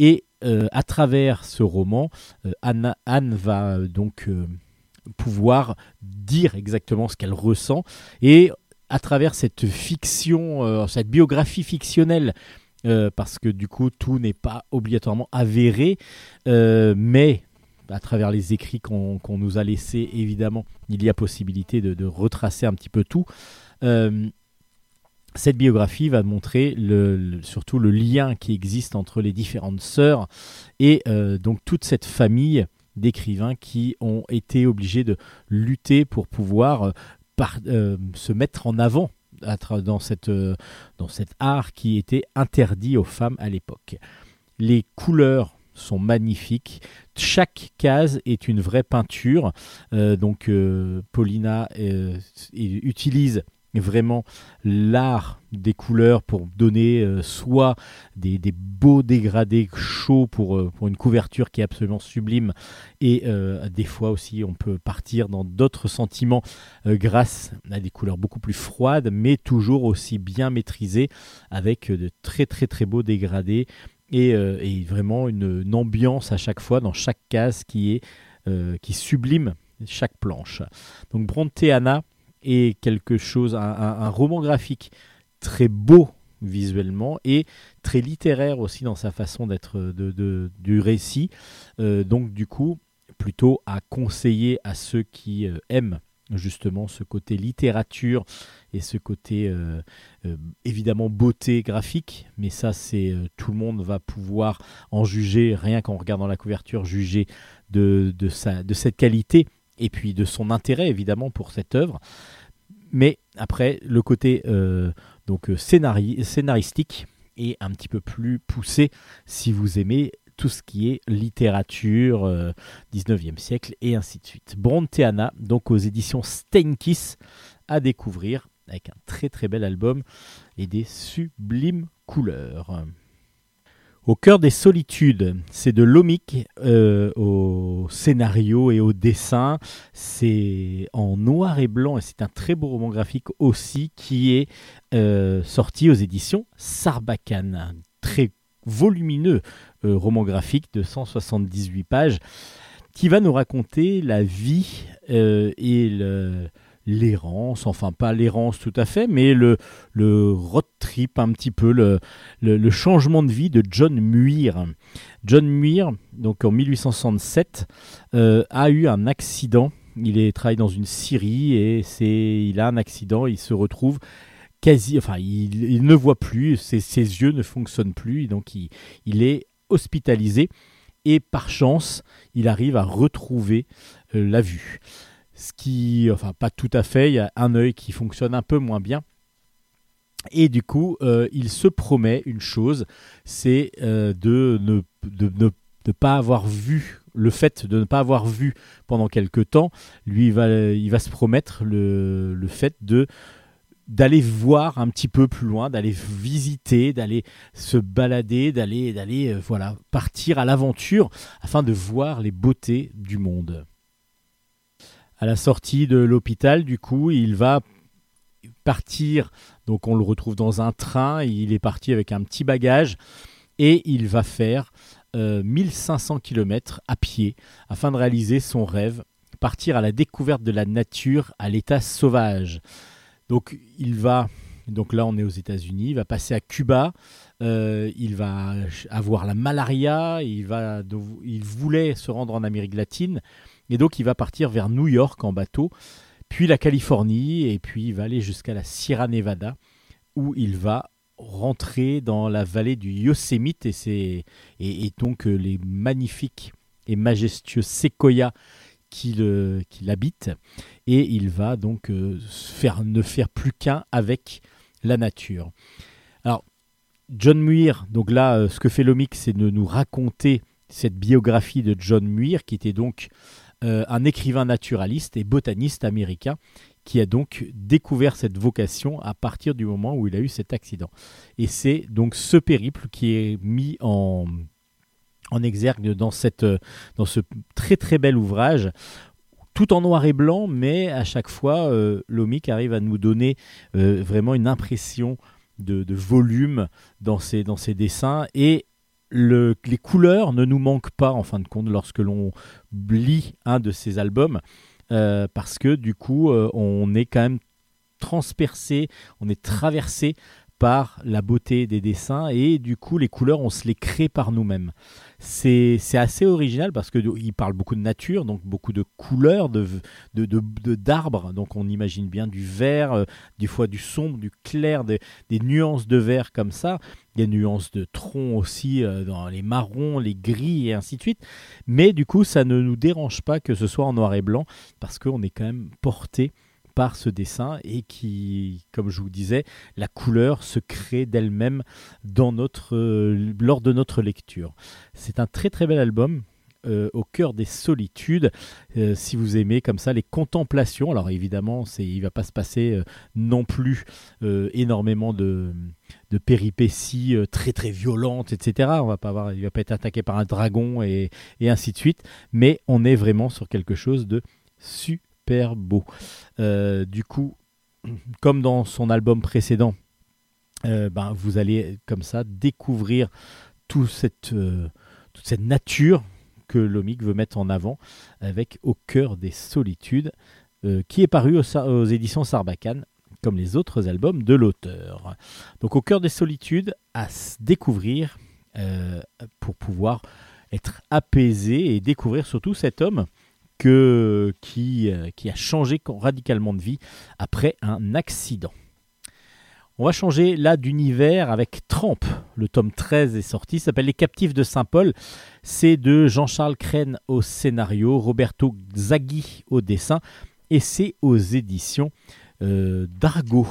Et euh, à travers ce roman, euh, Anna- Anne va euh, donc pouvoir dire exactement ce qu'elle ressent. Et à travers cette fiction, euh, cette biographie fictionnelle, euh, parce que du coup tout n'est pas obligatoirement avéré, euh, mais à travers les écrits qu'on nous a laissés, évidemment, il y a possibilité de, retracer un petit peu tout. Cette biographie va montrer surtout le lien qui existe entre les différentes sœurs et donc toute cette famille d'écrivains qui ont été obligés de lutter pour pouvoir euh, euh, se mettre en avant dans, cette, euh, dans cet art qui était interdit aux femmes à l'époque. Les couleurs sont magnifiques. Chaque case est une vraie peinture. Donc Paulina utilise vraiment l'art des couleurs pour donner euh, soit des, beaux dégradés chauds pour, euh, pour une couverture qui est absolument sublime et euh, des fois aussi on peut partir dans d'autres sentiments grâce à des couleurs beaucoup plus froides mais toujours aussi bien maîtrisées avec de très très très beaux dégradés et, et vraiment une, une ambiance à chaque fois dans chaque case qui est qui sublime chaque planche. Donc Bronteana est quelque chose, un, roman graphique très beau visuellement et très littéraire aussi dans sa façon d'être du récit. Euh, donc du coup, plutôt à conseiller à ceux qui euh, aiment justement ce côté littérature et ce côté euh, évidemment beauté graphique, mais ça c'est tout le monde va pouvoir en juger rien qu'en regardant la couverture, juger de cette qualité et puis de son intérêt évidemment pour cette œuvre. Mais après, le côté euh, donc euh, scénari- scénaristique est un petit peu plus poussé si vous aimez tout ce qui est littérature euh, 19e siècle et ainsi de suite. Bronteana, donc aux éditions Steinkiss, à découvrir avec un très très bel album et des sublimes couleurs. Au cœur des solitudes, c'est de Lomic euh, au scénario et au dessin. C'est en noir et blanc et c'est un très beau roman graphique aussi qui est euh, sorti aux éditions Sarbacane. Très volumineux euh, roman graphique de 178 pages qui va nous raconter la vie euh, et le- l'errance, enfin pas l'errance tout à fait, mais le, le road trip un petit peu, le, le, changement de vie de John Muir. John Muir, donc en 1867, euh, a eu un accident. Il est, travaille dans une scierie et c'est, il a un accident. Il se retrouve quasi, enfin, il, ne voit plus, ses, ses yeux ne fonctionnent plus, donc il, il est hospitalisé. Et par chance, il arrive à retrouver euh, la vue. Ce qui, enfin, pas tout à fait, il y a un œil qui fonctionne un peu moins bien. Et du coup, euh, il se promet une chose, c'est euh, de ne pas avoir vu le fait de ne pas avoir vu pendant quelque temps. Lui, il va, il va se promettre le, fait d'aller voir un petit peu plus loin, d'aller visiter, d'aller se balader, d'aller d'aller euh, voilà partir à l'aventure afin de voir les beautés du monde. À la sortie de l'hôpital, du coup, il va partir. Donc, on le retrouve dans un train. Il est parti avec un petit bagage et il va faire euh, 1500 km à pied afin de réaliser son rêve, partir à la découverte de la nature à l'état sauvage. Donc, il va Donc là, on est aux États-Unis. Il va passer à Cuba. Euh, il va avoir la malaria. Il, voulait se rendre en Amérique latine. Et donc, il va partir vers New York en bateau, puis la Californie, et puis il va aller jusqu'à la Sierra Nevada, où il va rentrer dans la vallée du Yosemite et, c'est- et, donc euh, les magnifiques et majestueux séquoias qui, le- qui l'habitent. Et il va donc euh, faire, ne faire plus qu'un avec la nature. Alors, John Muir, donc là, euh, ce que fait l'OMIC, c'est de nous raconter cette biographie de John Muir, qui était donc euh, un écrivain naturaliste et botaniste américain, qui a donc découvert cette vocation à partir du moment où il a eu cet accident. Et c'est donc ce périple qui est mis en, en exergue dans, cette, euh, dans ce très très bel ouvrage, tout en noir et blanc, mais à chaque fois, euh, arrive à nous donner euh, vraiment une impression de, de volume dans ses, dans ses dessins et le- les couleurs ne nous manquent pas en fin de compte lorsque l'on lit un de ses albums euh, parce que du coup euh, on est quand même transpercé, on est traversé par la beauté des dessins et du coup les couleurs on se les crée par nous-mêmes. C'est assez original parce que il parle beaucoup de nature, donc beaucoup de couleurs, de d'arbres, donc on imagine bien du vert, euh, des fois du sombre, du clair, des, des nuances de vert comme ça, des nuances de tronc aussi euh, dans les marrons, les gris et ainsi de suite. Mais du coup ça ne nous dérange pas que ce soit en noir et blanc parce qu'on est quand même porté par ce dessin et qui, comme je vous disais, la couleur se crée d'elle-même dans notre, euh, lors de notre lecture. C'est un très très bel album. euh, au cœur des solitudes, Euh, si vous aimez comme ça les contemplations. Alors évidemment, c'est, il va pas se passer non plus énormément de, péripéties très très violentes, etc. On va pas avoir, il va pas être attaqué par un dragon et, et ainsi de suite. Mais on est vraiment sur quelque chose de super beau. Euh, du coup, comme dans son album précédent, euh, ben, vous allez comme ça découvrir euh, toute cette nature que Lomic veut mettre en avant avec Au cœur des solitudes, qui est paru aux, éditions Sarbacane, comme les autres albums de l'auteur. Donc Au cœur des solitudes, à découvrir pour pouvoir être apaisé et découvrir surtout cet homme euh, qui a changé radicalement de vie après un accident. On va changer là d'univers avec Tramp. Le tome 13 est sorti, s'appelle Les Captifs de Saint-Paul. C'est de Jean-Charles Crène au scénario, Roberto Zaghi au dessin, et c'est aux éditions euh, d'Argo.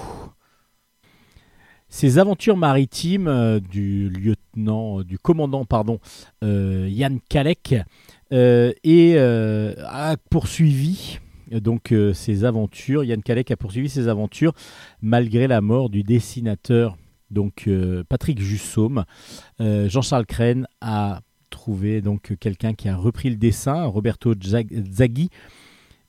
Ces aventures maritimes euh, du lieutenant, du commandant, pardon, Yann Kalek, et euh, a poursuivi euh, donc euh, ses aventures. Yann Kalek a poursuivi ses aventures malgré la mort du dessinateur donc euh, Patrick Jussaume. Euh, Jean-Charles Crène a trouvé donc quelqu'un qui a repris le dessin, Roberto Zag- Zaghi,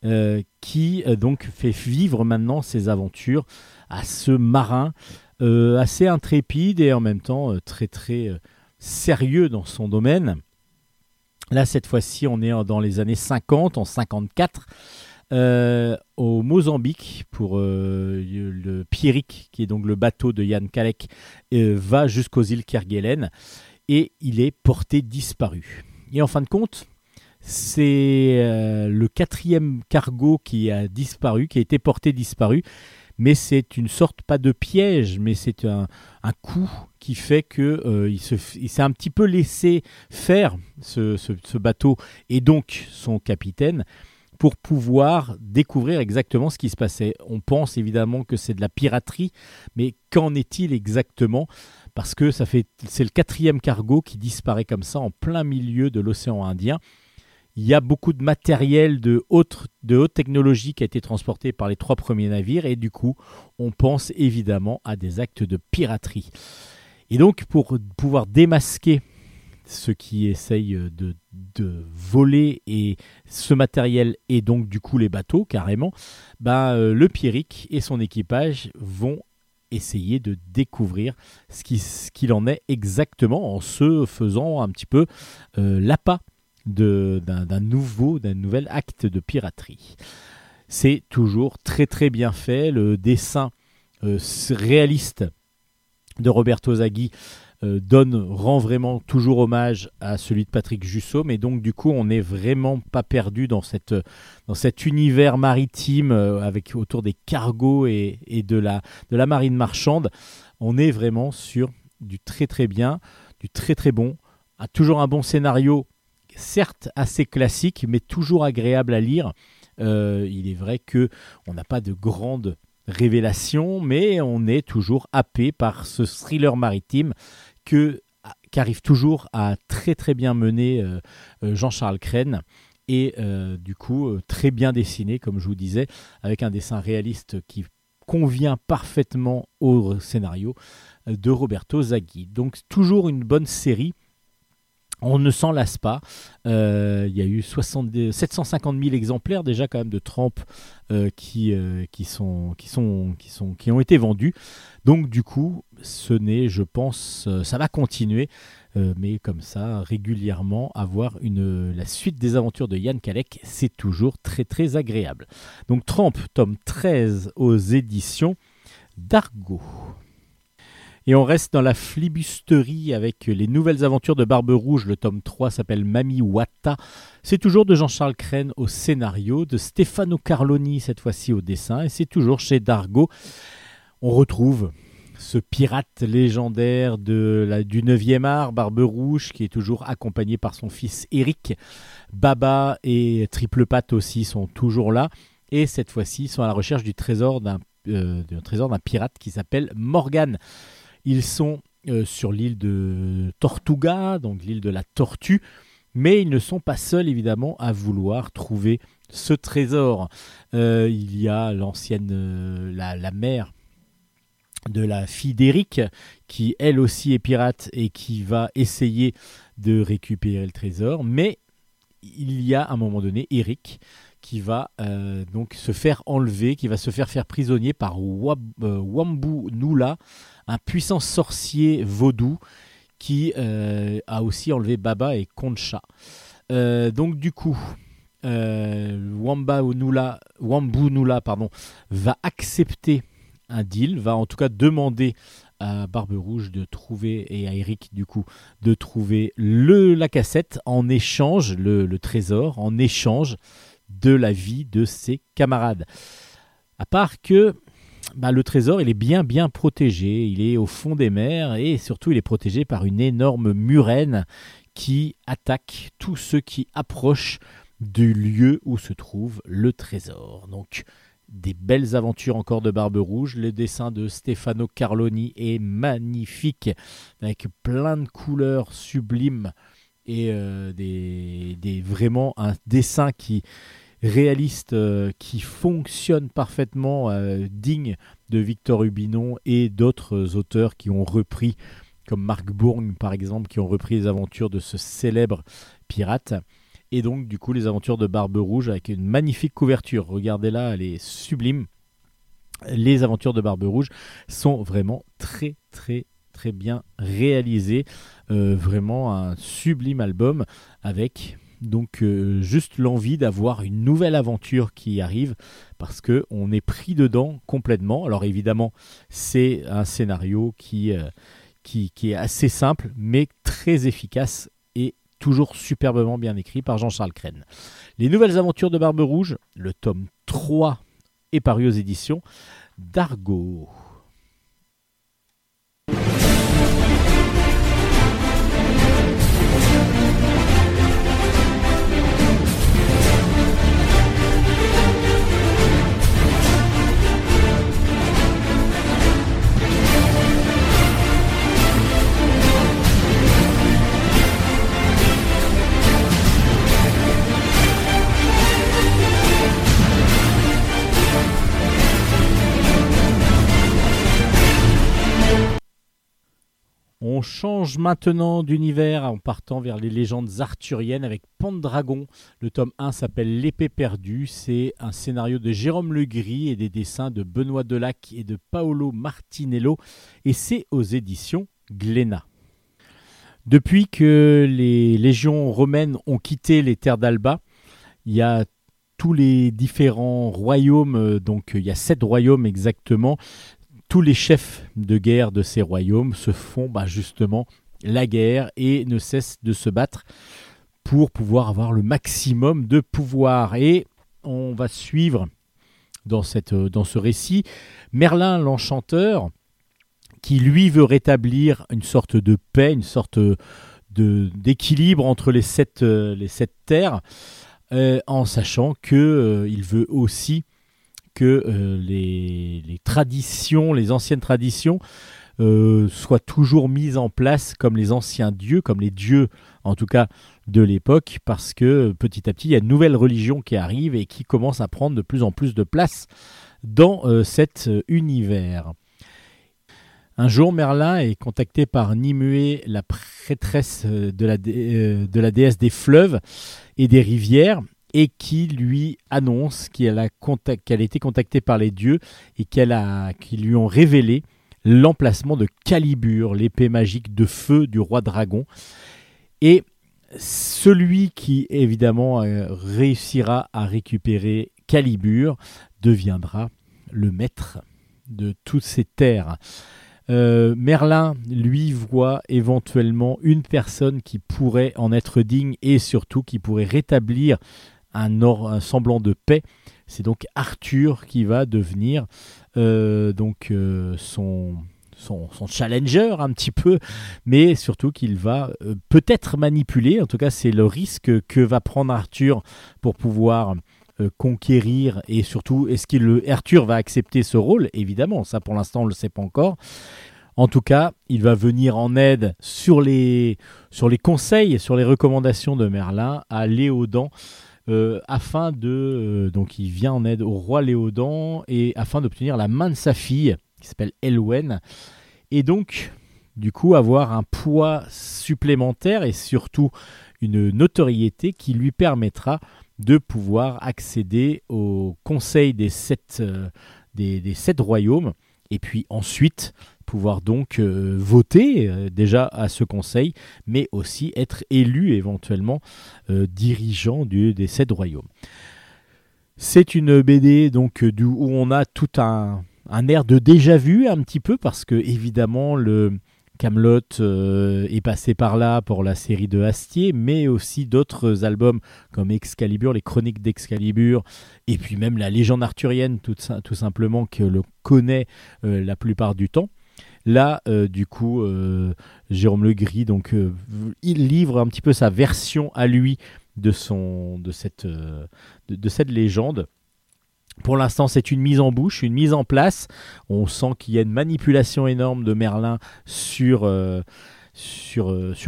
euh, qui euh, donc fait vivre maintenant ses aventures à ce marin euh, assez intrépide et en même temps euh, très très euh, sérieux dans son domaine. Là, cette fois-ci, on est dans les années 50, en 54, euh, au Mozambique, pour euh, le Pierrick, qui est donc le bateau de Yann Kalek, euh, va jusqu'aux îles Kerguelen et il est porté disparu. Et en fin de compte, c'est le quatrième cargo qui a disparu, qui a été porté disparu, mais c'est une sorte, pas de piège, mais c'est un, coup qui fait que euh, il s'est un petit peu laissé faire ce, ce- ce bateau et donc son capitaine pour pouvoir découvrir exactement ce qui se passait. On pense évidemment que c'est de la piraterie, mais qu'en est-il exactement? Parce que ça fait c'est le quatrième cargo qui disparaît comme ça en plein milieu de l'océan Indien. Il y a beaucoup de matériel de haute, de haute technologie qui a été transporté par les trois premiers navires et du coup, on pense évidemment à des actes de piraterie. Et donc, pour pouvoir démasquer ceux qui essayent de, de voler et ce matériel et donc du coup les bateaux carrément, ben, euh, le Pierrick et son équipage vont essayer de découvrir ce qui- ce qu'il en est exactement en se faisant un petit peu euh, l'appât d'un nouveau, d'un nouvel acte de piraterie. C'est toujours très très bien fait. Le dessin euh, réaliste de Roberto Zaghi euh, donne, rend vraiment toujours hommage à celui de Patrick Jussot, mais donc du coup on n'est vraiment pas perdu dans, cette, dans cet univers maritime euh, avec autour des cargos et, et de, la, de la marine marchande. On est vraiment sur du très très bien, du très très bon, a toujours un bon scénario, certes assez classique, mais toujours agréable à lire. Euh, il est vrai que on n'a pas de grandes révélations, mais on est toujours happé par ce thriller maritime que qu'arrive toujours à très très bien mener euh, euh, Jean-Charles Crène et du coup très bien dessiné comme je vous disais avec un dessin réaliste qui convient parfaitement au scénario de Roberto Zaghi. Donc toujours une bonne série. On ne s'en lasse pas. Euh, il y a eu 70 750 000 exemplaires déjà quand même de Tramp euh, qui, euh, qui, sont, qui, ont été vendus. Donc du coup, ce n'est, je pense, ça va continuer, mais comme ça, régulièrement, avoir une, la suite des aventures de Yann Kalec, c'est toujours très très agréable. Donc Tramp, tome 13 aux éditions d'Argo. Et on reste dans la flibusterie avec les nouvelles aventures de Barbe Rouge. Le tome 3 s'appelle Mami Wata. C'est toujours de Jean-Charles Crène au scénario, de Stefano Carloni cette fois-ci au dessin, et c'est toujours chez Dargo. On retrouve ce pirate légendaire du 9e art, Barbe Rouge, qui est toujours accompagné par son fils Eric. Baba et Triple Patte aussi sont toujours là. Et cette fois-ci, sont à la recherche du trésor d'un euh, trésor d'un pirate qui s'appelle Morgan. Ils sont euh, sur l'île de Tortuga, donc l'île de la tortue, mais ils ne sont pas seuls évidemment à vouloir trouver ce trésor. Euh, il y a l'ancienne, euh, la, mère de la fille d'Eric, qui elle aussi est pirate et qui va essayer de récupérer le trésor, mais il y a à un moment donné Eric qui va donc se faire enlever, qui va se faire faire prisonnier par Wab, Wambu Nula, un puissant sorcier vaudou qui euh, a aussi enlevé Baba et Concha. Euh, donc du coup, euh, Wamba Nula, Wambu Nula pardon, va accepter un deal, va en tout cas demander à Barbe Rouge de trouver, et à Eric du coup, de trouver le, la cassette en échange, le, le trésor, en échange de la vie de ses camarades. À part que bah, le trésor, il est bien bien protégé, il est au fond des mers et surtout il est protégé par une énorme murène qui attaque tous ceux qui approchent du lieu où se trouve le trésor. Donc des belles aventures encore de Barbe Rouge. Le dessin de Stefano Carloni est magnifique, avec plein de couleurs sublimes et euh, des, des- vraiment un dessin qui réaliste, euh, qui fonctionne parfaitement, euh, digne de Victor Hubinon et d'autres auteurs qui ont repris, comme Marc Bourgne par exemple, qui ont repris les aventures de ce célèbre pirate. Et donc, du coup, les aventures de Barbe Rouge avec une magnifique couverture. Regardez-la, elle est sublime. Les aventures de Barbe Rouge sont vraiment très, très, très bien réalisées. Euh, vraiment un sublime album avec donc euh, juste l'envie d'avoir une nouvelle aventure qui arrive parce que on est pris dedans complètement. Alors évidemment, c'est un scénario qui, euh, qui, qui est assez simple mais très efficace et toujours superbement bien écrit par Jean-Charles Crène. Les nouvelles aventures de Barbe Rouge, le tome 3 est paru aux éditions d'Argo. On change maintenant d'univers en partant vers les légendes arthuriennes avec Pendragon. Le tome 1 s'appelle L'épée perdue. C'est un scénario de Jérôme Legris et des dessins de Benoît Delac et de Paolo Martinello. Et c'est aux éditions Glénat. Depuis que les légions romaines ont quitté les terres d'Alba, il y a tous les différents royaumes, euh, donc il y a sept royaumes exactement, tous les chefs de guerre de ces royaumes se font bah, justement la guerre et ne cessent de se battre pour pouvoir avoir le maximum de pouvoir. Et on va suivre dans, dans ce récit Merlin l'enchanteur qui lui veut rétablir une sorte de paix, une sorte d'équilibre entre les sept, euh, terres, euh, en sachant que euh, il veut aussi que euh, les traditions, les anciennes traditions, euh, soient toujours mises en place comme les anciens dieux, comme les dieux en tout cas de l'époque, parce que petit à petit, il y a une nouvelle religion qui arrive et qui commence à prendre de plus en plus de place dans euh, cet euh, univers. Un jour, Merlin est contacté par Nimue, la prêtresse de la déesse des fleuves et des rivières, et qui lui annonce qu'elle a, été contactée par les dieux et qu'elle qu'ils lui ont révélé l'emplacement de Calibur, l'épée magique de feu du roi dragon. Et celui qui, évidemment, euh, réussira à récupérer Calibur deviendra le maître de toutes ces terres. Euh, Merlin, lui, voit éventuellement une personne qui pourrait en être digne et surtout qui pourrait rétablir un, semblant de paix. C'est donc Arthur qui va devenir euh, donc euh, son, challenger un petit peu, mais surtout qu'il va euh, peut-être manipuler. En tout cas, c'est le risque que va prendre Arthur pour pouvoir conquérir et surtout est-ce qu'il le Arthur va accepter ce rôle? Évidemment ça pour l'instant on le sait pas encore en tout cas il va venir en aide sur les sur les conseils sur les recommandations de Merlin à Léodan euh, afin de euh, donc il vient en aide au roi Léodan et afin d'obtenir la main de sa fille qui s'appelle Elwen. Et donc du coup avoir un poids supplémentaire et surtout une notoriété qui lui permettra de pouvoir accéder au conseil des sept, euh, des, des sept royaumes. Et puis ensuite pouvoir donc euh, voter euh, déjà à ce conseil mais aussi être élu éventuellement euh, dirigeant du- des sept royaumes. C'est une BD donc où on a tout un, un air de déjà vu un petit peu parce que évidemment le Camelot est passé par là pour la série de Astier, mais aussi d'autres albums comme Excalibur, les chroniques d'Excalibur, et puis même la légende arthurienne, tout, tout simplement, que le connaît la plupart du temps. Là, euh, du coup, euh, Jérôme Legris, donc, euh, il livre un petit peu sa version à lui de, cette, de, de cette légende. Pour l'instant, c'est une mise en bouche, une mise en place. On sent qu'il y a une manipulation énorme de Merlin sur,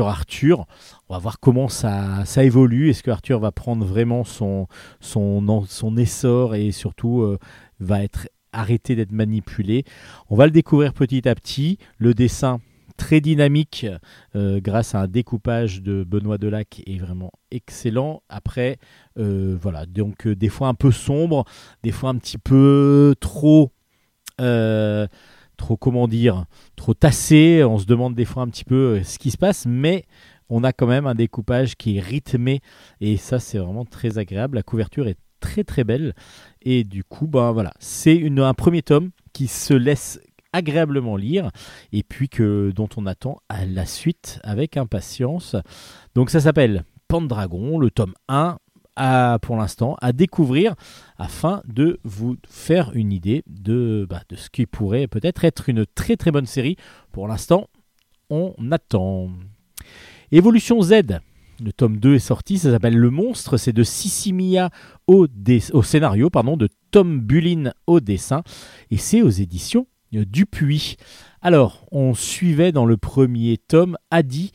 Arthur. On va voir comment ça, ça évolue. Est-ce que Arthur va prendre vraiment son, essor et surtout va être arrêté d'être manipulé On va le découvrir petit à petit. Le dessin très dynamique euh, grâce à un découpage de Benoît Delac est vraiment excellent. Après, euh, voilà, donc euh, des fois un peu sombre, des fois un petit peu trop, trop comment dire, trop tassé. On se demande des fois un petit peu ce qui se passe, mais on a quand même un découpage qui est rythmé et ça c'est vraiment très agréable. La couverture est très très belle et du coup, ben voilà, c'est un premier tome qui se laisse agréablement lire et puis que dont on attend à la suite avec impatience. Donc ça s'appelle Pendragon, le tome 1 à, pour l'instant à découvrir afin de vous faire une idée de, bah, de ce qui pourrait peut-être être une très très bonne série. Pour l'instant, on attend. Évolution Z. Le tome 2 est sorti, ça s'appelle Le Monstre, c'est de Sissimia au, au scénario, pardon, de Tom Bullin au dessin, et c'est aux éditions euh, Dupuis. Alors, on suivait dans le premier tome Adi,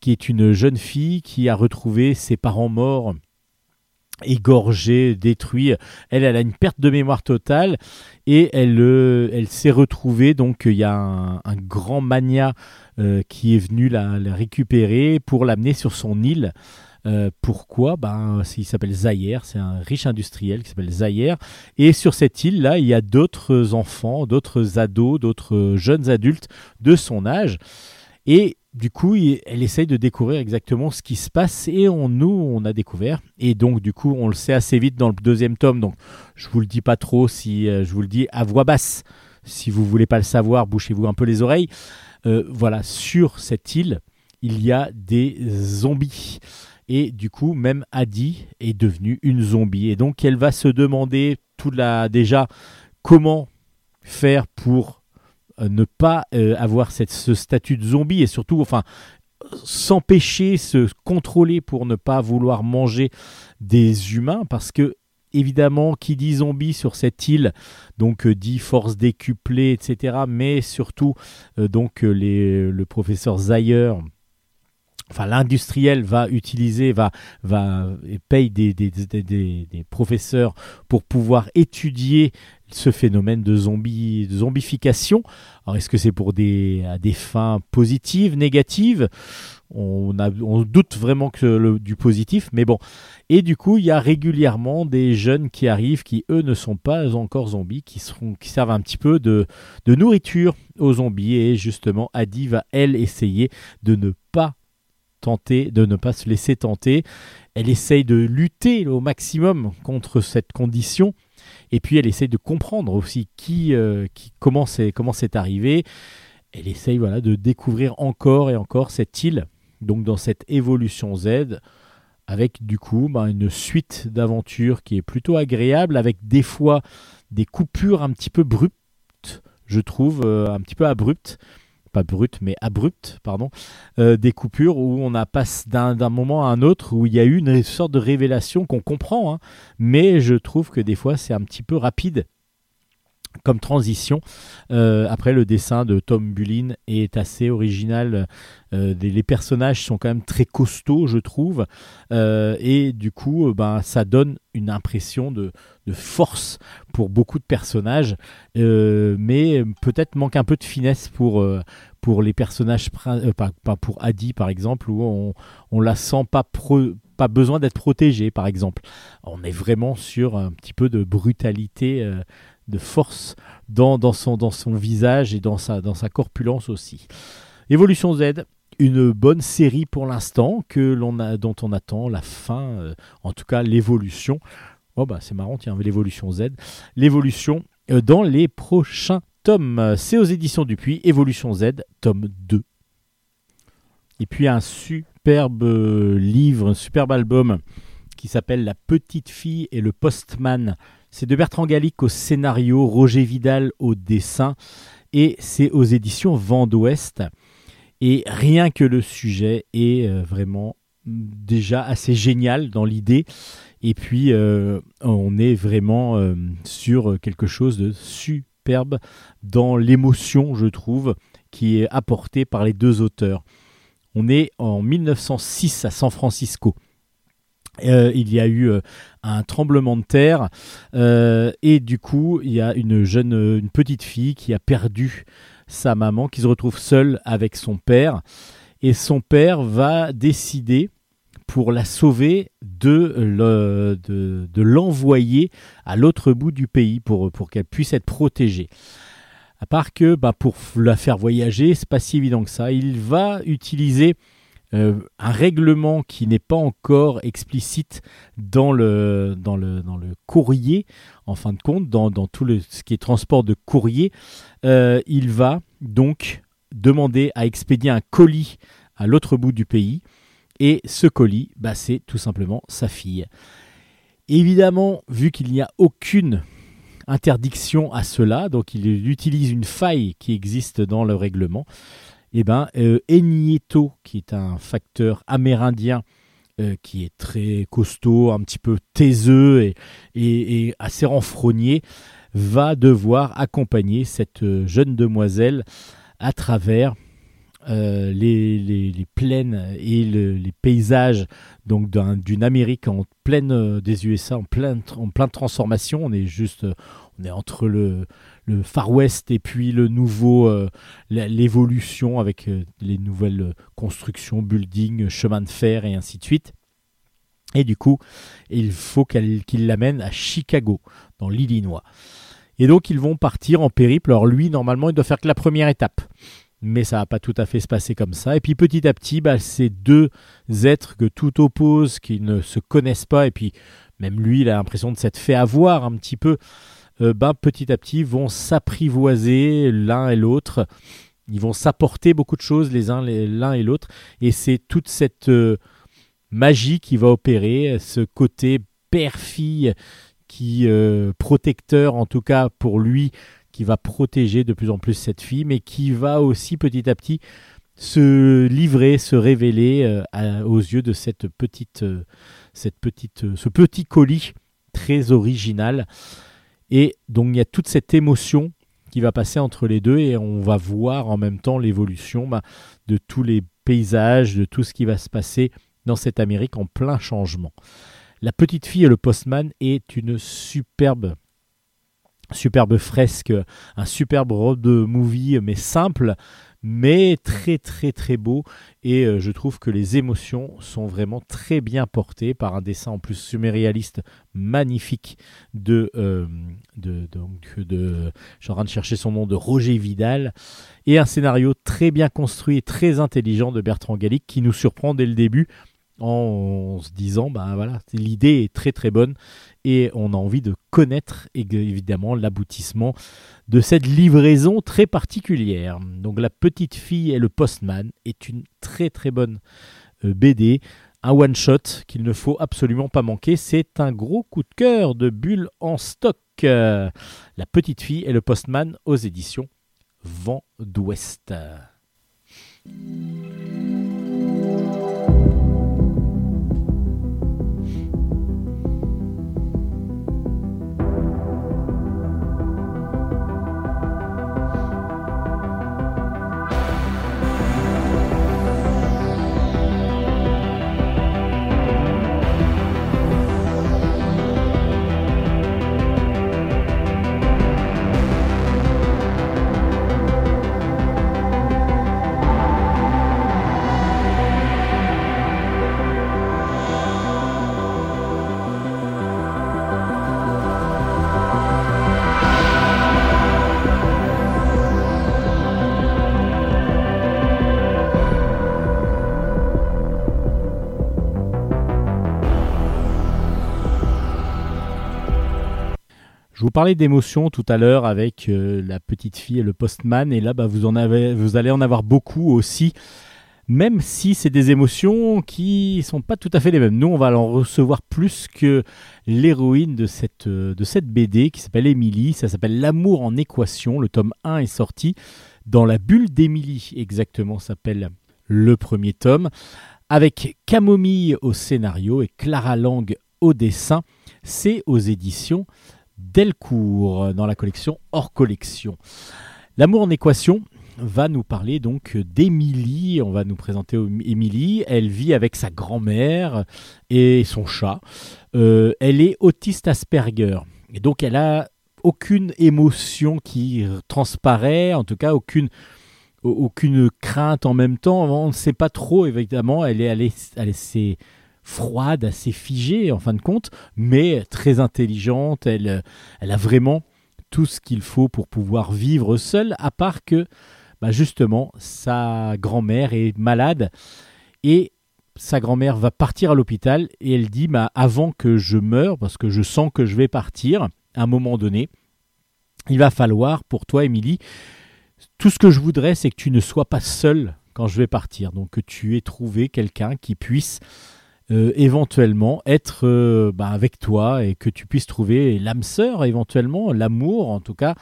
qui est une jeune fille qui a retrouvé ses parents morts égorgés, détruits. Elle, a une perte de mémoire totale et elle, euh, s'est retrouvée. Donc, il y a un, grand mania euh, qui est venu la, récupérer pour l'amener sur son île. Euh, pourquoi? Ben, Il s'appelle Zaire, c'est un riche industriel qui s'appelle Zaire. Et sur cette île-là, il y a d'autres enfants, d'autres ados, d'autres jeunes adultes de son âge. Et du coup, elle essaye de découvrir exactement ce qui se passe. Et on, nous, on a découvert. Et donc, du coup, on le sait assez vite dans le deuxième tome. Donc, je vous le dis pas trop si euh, je vous le dis à voix basse. si vous voulez pas le savoir, bouchez-vous un peu les oreilles. Euh, voilà, sur cette île, il y a des zombies. Et du coup, même Adi est devenue une zombie. Et donc, elle va se demander tout la, déjà comment faire pour ne pas euh, avoir cette, ce statut de zombie et surtout, enfin, s'empêcher, se contrôler pour ne pas vouloir manger des humains parce que évidemment qui dit zombie sur cette île donc euh, dit force décuplée etc mais surtout euh, donc euh, le professeur Zayer enfin l'industriel va utiliser va va et paye des, des- des professeurs pour pouvoir étudier ce phénomène de zombie de zombification alors est-ce que c'est pour des à des fins positives négatives? On, doute vraiment du positif mais bon et du coup il y a régulièrement des jeunes qui arrivent qui eux ne sont pas encore zombies qui seront qui servent un petit peu de de nourriture aux zombies et justement Adi va elle essayer de ne pas tenter, de ne pas se laisser tenter. Elle essaye de lutter au maximum contre cette condition. Et puis elle essaye de comprendre aussi qui, euh, qui comment c'est comment c'est arrivé. Elle essaye voilà de découvrir encore et encore cette île. Donc dans cette évolution Z, avec du coup ben, une suite d'aventures qui est plutôt agréable, avec des fois des coupures un petit peu abruptes, je trouve, euh, un petit peu abruptes, pas brutes mais abruptes, pardon, euh, des coupures où on passe d'un d'un moment à un autre où il y a eu une sorte de révélation qu'on comprend, hein, mais je trouve que des fois c'est un petit peu rapide comme transition. Euh, après, le dessin de Tom Bullin est assez original. Euh, les personnages sont quand même très costauds, je trouve. Euh, et du coup, ben, ça donne une impression de, force pour beaucoup de personnages. Mais peut-être manque un peu de finesse pour, pour les personnages, pas, pour Adi par exemple, où on, on la sent pas pas besoin d'être protégée par exemple. On est vraiment sur un petit peu de brutalité, de force dans, son, visage et dans sa, corpulence aussi. Évolution Z, une bonne série pour l'instant dont on attend la fin, euh, en tout cas l'évolution. Oh bah c'est marrant, tiens, l'évolution Z. L'évolution euh, dans les prochains tomes. C'est aux éditions Dupuis, Évolution Z, tome 2. Et puis un superbe euh, livre, un superbe album qui s'appelle La petite fille et le postman. C'est de Bertrand Gallic au scénario, Roger Vidal au dessin, et c'est aux éditions Vent d'Ouest. Et rien que le sujet est euh, vraiment déjà assez génial dans l'idée. Et puis, euh, on est vraiment euh, sur quelque chose de superbe dans l'émotion, je trouve, qui est apportée par les deux auteurs. On est en 1906 à San Francisco. Euh, il y a eu euh, un tremblement de terre euh, et du coup il y a une jeune une petite fille qui a perdu sa maman qui se retrouve seule avec son père et son père va décider pour la sauver de le- de, de l'envoyer à l'autre bout du pays pour, qu'elle puisse être protégée. À part que bah, pour la faire voyager, c'est pas si évident que ça. Il va utiliser euh, un règlement qui n'est pas encore explicite dans le, courrier, en fin de compte, dans, tout ce qui est transport de courrier. Euh, il va donc demander à expédier un colis à l'autre bout du pays. Et ce colis, bah, c'est tout simplement sa fille. Évidemment, vu qu'il n'y a aucune interdiction à cela, donc il utilise une faille qui existe dans le règlement, et ben euh, Enieto, qui est un facteur amérindien euh, qui est très costaud, un petit peu taiseux et, assez renfrogné, va devoir accompagner cette euh, jeune demoiselle à travers les, plaines et le- les paysages d'une Amérique en pleine des USA en pleine en pleine transformation. On est juste on est entre le, le Far West et puis le nouveau euh, l'évolution avec euh, les nouvelles euh, constructions, buildings, chemins de fer et ainsi de suite. Et du coup, il faut qu'il l'amène à Chicago, dans l'Illinois. Et donc, ils vont partir en périple. Alors, lui, normalement, il doit faire que la première étape. Mais ça va pas tout à fait se passer comme ça. Et puis, petit à petit, bah, ces deux êtres que tout oppose, qui ne se connaissent pas, et puis même lui, il a l'impression de s'être fait avoir un petit peu, ben, petit à petit vont s'apprivoiser l'un et l'autre. Ils vont s'apporter beaucoup de choses les uns l'un et l'autre. Et c'est toute cette euh, magie qui va opérer, ce côté père-fille qui euh, protecteur en tout cas pour lui, qui va protéger de plus en plus cette fille, mais qui va aussi petit à petit se livrer, se révéler euh, aux yeux de cette petite, euh, euh, ce petit colis très original. Et donc il y a toute cette émotion qui va passer entre les deux et on va voir en même temps l'évolution bah, de tous les paysages, de tout ce qui va se passer dans cette Amérique en plein changement. La petite fille et le postman est une superbe fresque, un superbe road movie mais simple mais très très très beau. Et euh, je trouve que les émotions sont vraiment très bien portées par un dessin en plus semi-réaliste magnifique de, euh, donc en train de chercher son nom de Roger Vidal. Et un scénario très bien construit et très intelligent de Bertrand Gallic qui nous surprend dès le début en se disant bah voilà l'idée est très très bonne et on a envie de connaître évidemment l'aboutissement de cette livraison très particulière. Donc la petite fille et le postman est une très très bonne euh, BD, un one shot qu'il ne faut absolument pas manquer. C'est un gros coup de cœur de Bulle en stock. La petite fille et le postman aux éditions Vent d'Ouest. Parlais d'émotions tout à l'heure avec euh, la petite fille et le postman, et là bah, vous allez en avoir beaucoup aussi, même si c'est des émotions qui sont pas tout à fait les mêmes. Nous, on va en recevoir plus que l'héroïne de cette, euh, de cette BD qui s'appelle Émilie. Ça s'appelle L'amour en équation. Le tome 1 est sorti dans la bulle d'Émilie, exactement, s'appelle le premier tome, avec Camomille au scénario et Clara Lang au dessin. C'est aux éditions Delcourt dans la collection hors collection. L'amour en équation va nous parler donc d'Émilie. On va nous présenter Émilie. Elle vit avec sa grand-mère et son chat. Euh, elle est autiste Asperger. Et donc elle a aucune émotion qui transparaît, en tout cas aucune, aucune crainte en même temps. On ne sait pas trop, évidemment. Elle est, elle est, elle est froide, assez figée en fin de compte, mais très intelligente. Elle, elle a vraiment tout ce qu'il faut pour pouvoir vivre seule, à part que bah justement sa grand-mère est malade et sa grand-mère va partir à l'hôpital et elle dit bah, avant que je meure, parce que je sens que je vais partir, à un moment donné, il va falloir pour toi, Émilie, tout ce que je voudrais, c'est que tu ne sois pas seule quand je vais partir. Donc que tu aies trouvé quelqu'un qui puisse euh, éventuellement être euh, bah, avec toi et que tu puisses trouver l'âme sœur éventuellement, l'amour en tout cas,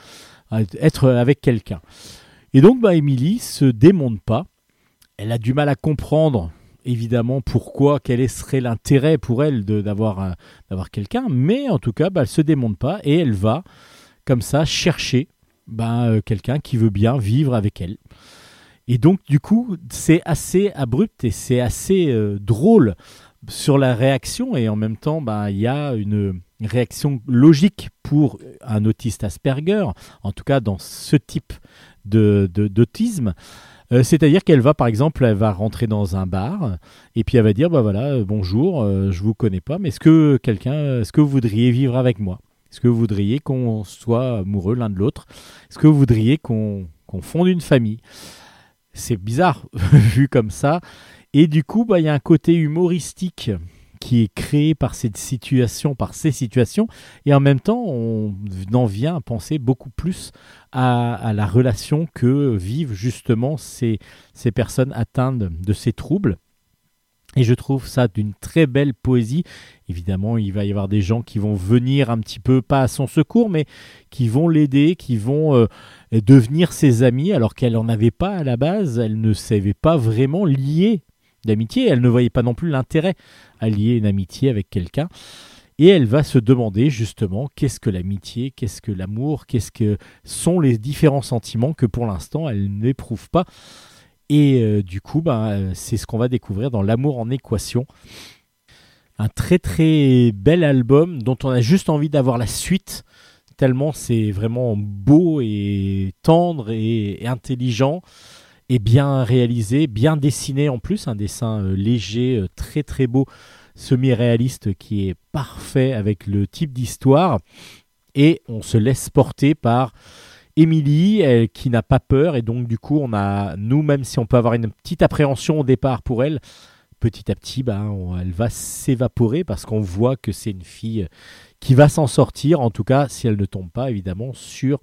être avec quelqu'un. Et donc bah, Émilie se démonte pas. Elle a du mal à comprendre évidemment pourquoi, quel serait l'intérêt pour elle d'avoir d'avoir quelqu'un, mais en tout cas bah, elle se démonte pas et elle va comme ça chercher bah, euh, quelqu'un qui veut bien vivre avec elle. Et donc du coup c'est assez abrupt et c'est assez euh, drôle sur la réaction et en même temps bah, il y a une réaction logique pour un autiste Asperger, en tout cas dans ce type de, d'autisme. Euh, c'est-à-dire qu'elle va, par exemple, elle va rentrer dans un bar et puis elle va dire, bah voilà, euh, bonjour, euh, je vous connais pas, mais est-ce que quelqu'un, est-ce que vous voudriez vivre avec moi? Est-ce que vous voudriez qu'on soit amoureux l'un de l'autre? Est-ce que vous voudriez qu'on, qu'on fonde une famille? C'est bizarre [LAUGHS] vu comme ça. Et du coup, bah, il y a un côté humoristique qui est créé par cette situation, par ces situations, et en même temps, on en vient à penser beaucoup plus à, la relation que vivent justement ces, ces personnes atteintes de ces troubles. Et je trouve ça d'une très belle poésie. Évidemment, il va y avoir des gens qui vont venir un petit peu, pas à son secours, mais qui vont l'aider, qui vont euh, devenir ses amis, alors qu'elle n'en avait pas à la base. Elle ne savait pas vraiment lier d'amitié. Elle ne voyait pas non plus l'intérêt à lier une amitié avec quelqu'un. Et elle va se demander justement qu'est-ce que l'amitié, qu'est-ce que l'amour, qu'est-ce que sont les différents sentiments que pour l'instant elle n'éprouve pas. Et euh, du coup, bah, euh, c'est ce qu'on va découvrir dans L'amour en équation. Un très très bel album dont on a juste envie d'avoir la suite, tellement c'est vraiment beau et tendre et intelligent et bien réalisé, bien dessiné en plus, un dessin euh, léger, euh, très très beau, semi-réaliste qui est parfait avec le type d'histoire. Et on se laisse porter par Émilie, qui n'a pas peur, et donc du coup, on a, nous, même si on peut avoir une petite appréhension au départ pour elle, petit à petit, bah, on- elle va s'évaporer parce qu'on voit que c'est une fille qui va s'en sortir, en tout cas, si elle ne tombe pas, évidemment, sur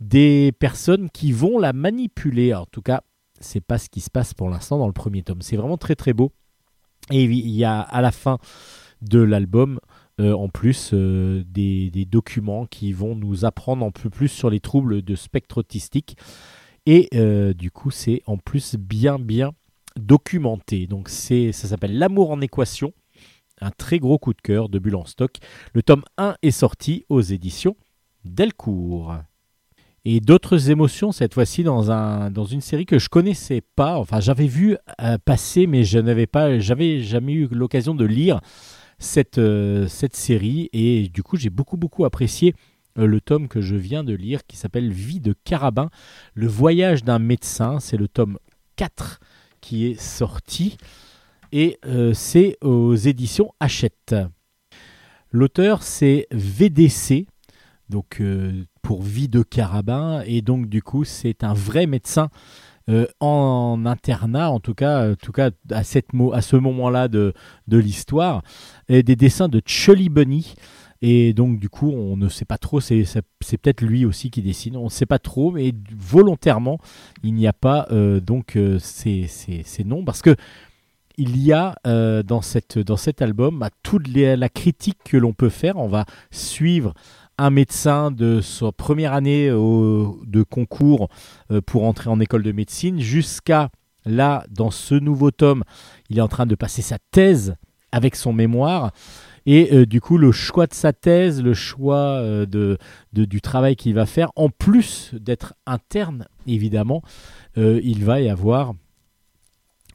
des personnes qui vont la manipuler. En tout cas, c'est pas ce qui se passe pour l'instant dans le premier tome. C'est vraiment très très beau. Et il y a à la fin de l'album, euh, en plus, euh, des, documents qui vont nous apprendre un peu plus sur les troubles de spectre autistique. Et euh, du coup, c'est en plus bien bien documenté. Donc c'est, ça s'appelle L'amour en équation. Un très gros coup de cœur de Bulle en stock. Le tome 1 est sorti aux éditions Delcourt. Et d'autres émotions cette fois-ci dans, un, dans une série que je connaissais pas. Enfin, j'avais vu euh, passer, mais je n'avais pas, j'avais jamais eu l'occasion de lire cette, euh, cette série. Et du coup, j'ai beaucoup beaucoup apprécié euh, le tome que je viens de lire qui s'appelle Vie de Carabin, le voyage d'un médecin. C'est le tome 4 qui est sorti. Et c'est aux éditions Hachette. L'auteur, c'est VDC, donc pour Vie de Carabin, et donc du coup, c'est un vrai médecin euh, en internat, en tout cas, en tout cas à, cette à ce moment-là de, de l'histoire, des dessins de Chully Bunny. Et donc, du coup, on ne sait pas trop, c'est peut-être lui aussi qui dessine, on ne sait pas trop, mais volontairement, il n'y a pas euh, donc euh, ces, noms, parce que il y a euh, dans, cette, dans cet album toute les- la critique que l'on peut faire. On va suivre un médecin de sa première année au- de concours euh, pour entrer en école de médecine jusqu'à là, dans ce nouveau tome, il est en train de passer sa thèse avec son mémoire. Et euh, du coup, le choix de sa thèse, le choix euh, de, du travail qu'il va faire, en plus d'être interne, évidemment, euh, il va y avoir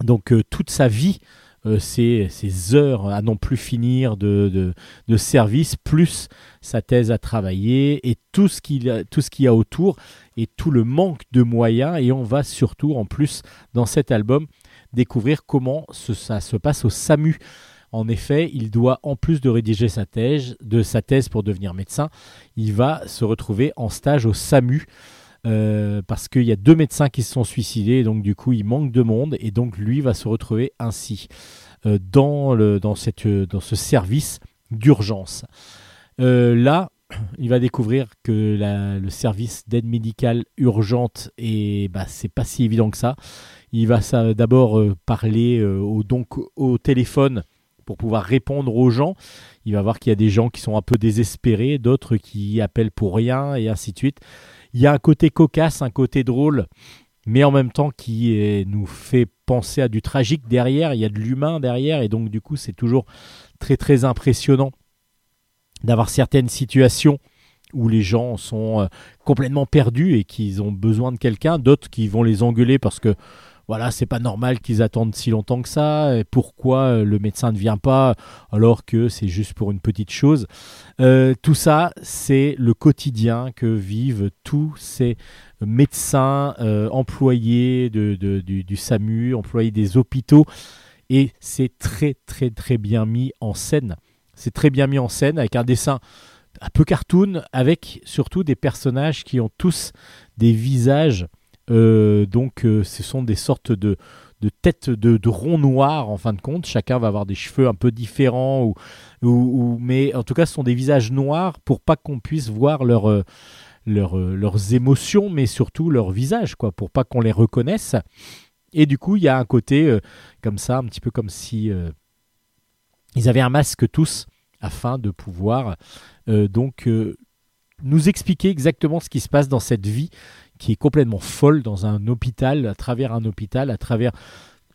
donc euh, toute sa vie, euh, ses heures à non plus finir de, de, de service, plus sa thèse à travailler et tout ce qu'il tout ce y a autour et tout le manque de moyens. Et on va surtout, en plus, dans cet album, découvrir comment ça se passe au SAMU. En effet, il doit, en plus de rédiger sa thèse, de sa thèse pour devenir médecin, il va se retrouver en stage au SAMU. Euh, parce qu'il y a deux médecins qui se sont suicidés, donc du coup il manque de monde, et donc lui va se retrouver ainsi euh, dans, le, dans, cette, euh, dans ce service d'urgence. Là, il va découvrir que le service d'aide médicale urgente et bah, c'est pas si évident que ça. Il va d'abord parler au, donc, au téléphone pour pouvoir répondre aux gens. Il va voir qu'il y a des gens qui sont un peu désespérés, d'autres qui appellent pour rien et ainsi de suite. Il y a un côté cocasse, un côté drôle, mais en même temps qui nous fait penser à du tragique derrière. Il y a de l'humain derrière et donc du coup c'est toujours très très impressionnant d'avoir certaines situations où les gens sont euh, complètement perdus et qu'ils ont besoin de quelqu'un, d'autres qui vont les engueuler parce que voilà, c'est pas normal qu'ils attendent si longtemps que ça, et pourquoi euh, le médecin ne vient pas alors que c'est juste pour une petite chose. Euh, tout ça, c'est le quotidien que vivent tous ces médecins, euh, employés de, du, du SAMU, employés des hôpitaux, et c'est très très très bien mis en scène. C'est très bien mis en scène avec un dessin un peu cartoon, avec surtout des personnages qui ont tous des visages donc euh, ce sont des sortes de, de têtes de, de ronds noirs en fin de compte. Chacun va avoir des cheveux un peu différents, ou, mais en tout cas ce sont des visages noirs pour pas qu'on puisse voir leur, euh, leur, euh, leurs émotions, mais surtout leur visage, quoi, pour pas qu'on les reconnaisse. Et du coup il y a un côté euh, comme ça, un petit peu comme si euh, ils avaient un masque tous afin de pouvoir euh, donc euh, nous expliquer exactement ce qui se passe dans cette vie qui est complètement folle dans un hôpital, à travers un hôpital, à travers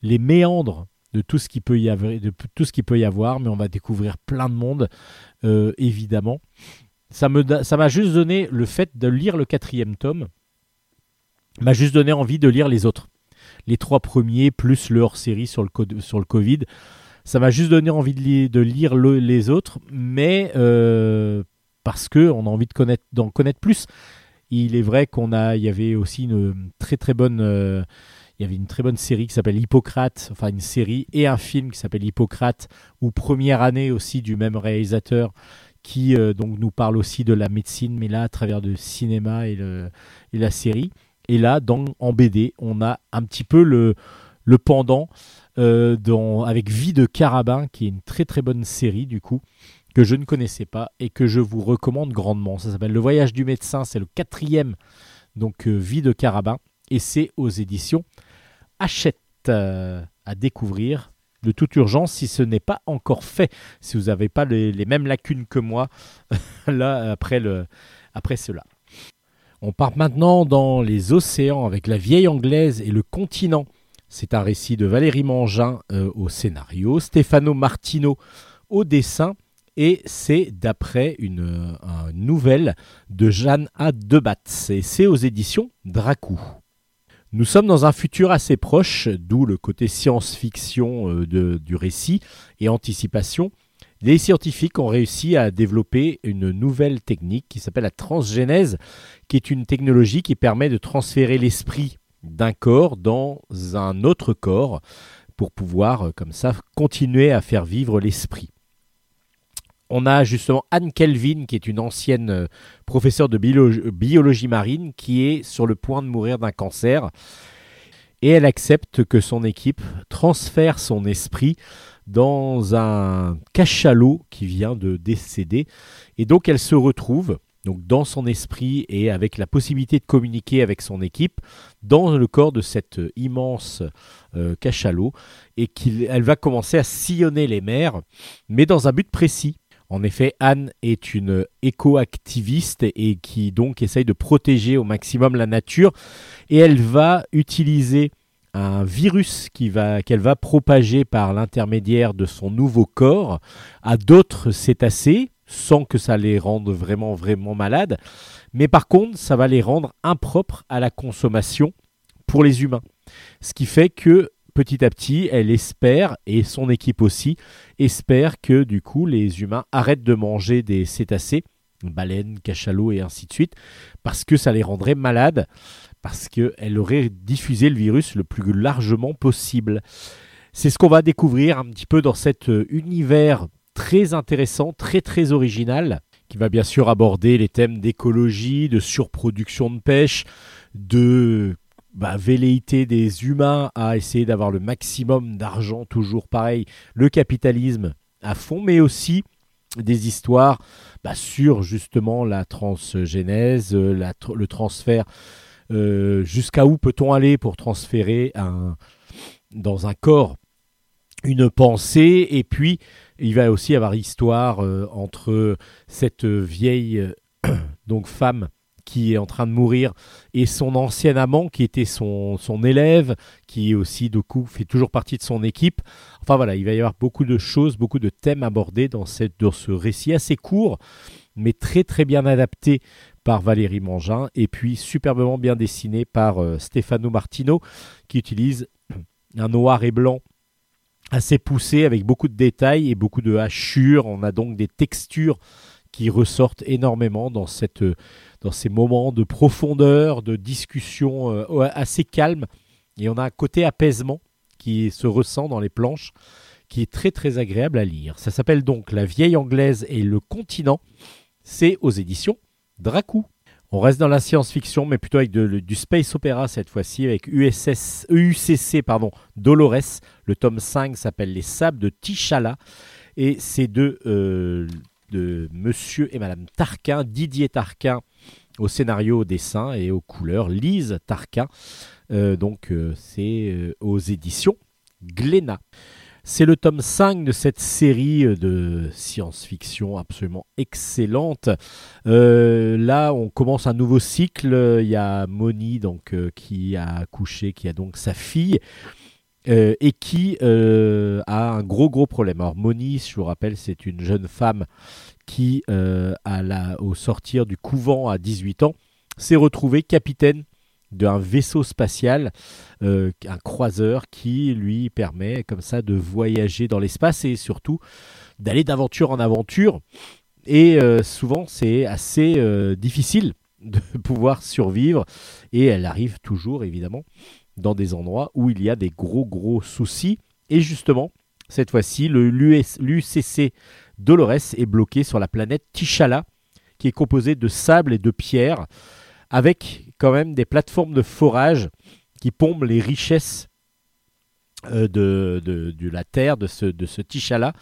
les méandres de tout ce qui peut y avoir, de tout ce qui peut y avoir, mais on va découvrir plein de monde, euh, évidemment. Ça me, ça m'a juste donné le fait de lire le quatrième tome, m'a juste donné envie de lire les autres, les trois premiers plus le hors-série sur le sur le Covid. Ça m'a juste donné envie de, li- de lire le- les autres, mais euh, parce que on a envie de connaître, d'en connaître plus. Il est vrai qu'on a, il y avait aussi une très très bonne, euh, il y avait une très bonne série qui s'appelle Hippocrate, enfin une série et un film qui s'appelle Hippocrate, ou première année aussi du même réalisateur, qui euh, donc nous parle aussi de la médecine, mais là à travers le cinéma et, la série. Et là, dans, en BD, on a un petit peu le, le pendant euh, avec Vie de Carabin, qui est une très très bonne série du coup que je ne connaissais pas et que je vous recommande grandement. Ça s'appelle Le Voyage du médecin, c'est le quatrième, donc euh, Vie de Carabin, et c'est aux éditions Hachette euh, à découvrir de toute urgence si ce n'est pas encore fait, si vous n'avez pas les, mêmes lacunes que moi [LAUGHS] là après, le, après cela. On part maintenant dans les océans avec la vieille anglaise et le continent. C'est un récit de Valérie Mangin euh, au scénario, Stefano Martino au dessin et c'est d'après une, euh, nouvelle de Jeanne A. Debatz et c'est aux éditions Dracou. Nous sommes dans un futur assez proche, d'où le côté science-fiction euh, du récit et anticipation. Les scientifiques ont réussi à développer une nouvelle technique qui s'appelle la transgénèse, qui est une technologie qui permet de transférer l'esprit d'un corps dans un autre corps pour pouvoir, euh, comme ça, continuer à faire vivre l'esprit. On a justement Anne Kelvin, qui est une ancienne euh, professeure de biolo- biologie marine, qui est sur le point de mourir d'un cancer. Et elle accepte que son équipe transfère son esprit dans un cachalot qui vient de décéder. Et donc elle se retrouve donc dans son esprit et avec la possibilité de communiquer avec son équipe dans le corps de cet euh, immense euh, cachalot et qu'elle va commencer à sillonner les mers, mais dans un but précis. En effet, Anne est une éco-activiste et qui donc essaye de protéger au maximum la nature. Et elle va utiliser un virus qu'elle va propager par l'intermédiaire de son nouveau corps à d'autres cétacés sans que ça les rende vraiment vraiment malades. Mais par contre ça va les rendre impropres à la consommation pour les humains. Ce qui fait que petit à petit elle espère et son équipe aussi espère que du coup les humains arrêtent de manger des cétacés baleines, cachalots et ainsi de suite parce que ça les rendrait malades parce qu'elle aurait diffusé le virus le plus largement possible. C'est ce qu'on va découvrir un petit peu dans cet euh, univers très intéressant, très très original, qui va bien sûr aborder les thèmes d'écologie, de surproduction de pêche, de bah, velléité des humains à essayer d'avoir le maximum d'argent, toujours pareil, le capitalisme à fond, mais aussi des histoires bah, sur justement la transgénèse, euh, le transfert euh, jusqu'à où peut-on aller pour transférer dans un corps une pensée. Et puis il va aussi avoir histoire euh, entre cette vieille [COUGHS] donc femme qui est en train de mourir et son ancien amant qui était son, son élève qui aussi du coup fait toujours partie de son équipe enfin voilà il va y avoir beaucoup de choses beaucoup de thèmes abordés dans, cette, dans ce récit assez court mais très très bien adapté par Valérie Mangin et puis superbement bien dessiné par euh, Stefano Martino qui utilise [CLEARS THROAT] un noir et blanc assez poussé avec beaucoup de détails et beaucoup de hachures. On a donc des textures qui ressortent énormément dans, cette, euh, dans ces moments de profondeur, de discussion euh, assez calme. Et on a un côté apaisement qui se ressent dans les planches, qui est très très agréable à lire. Ça s'appelle donc La vieille anglaise et le continent. C'est aux éditions Dracou. On reste dans la science-fiction, mais plutôt avec du space opéra cette fois-ci, avec USS, UCC pardon, Dolores. Le tome 5 s'appelle Les Sables de Tichala. Et c'est de, euh, de Monsieur et Madame Tarquin, Didier Tarquin au scénario, au dessin et aux couleurs, Lise Tarquin. Euh, donc euh, c'est euh, aux éditions Glénat. C'est le tome 5 de cette série de science-fiction absolument excellente. Là, on commence un nouveau cycle. Il y a Moni qui a accouché, qui a donc sa fille. Euh, et qui euh, a un gros gros problème. Alors Moni, je vous rappelle, c'est une jeune femme qui, euh, au sortir du couvent à 18 ans, s'est retrouvée capitaine d'un vaisseau spatial, un croiseur qui lui permet comme ça de voyager dans l'espace et surtout d'aller d'aventure en aventure. Et souvent c'est assez difficile de [LAUGHS] pouvoir survivre et elle arrive toujours évidemment dans des endroits où il y a des gros gros soucis. Et justement, cette fois-ci, l'UCC Dolores est bloqué sur la planète Tishala, qui est composée de sable et de pierre, avec quand même des plateformes de forage qui pompent les richesses euh, de, de- la terre de ce, de ce Tishala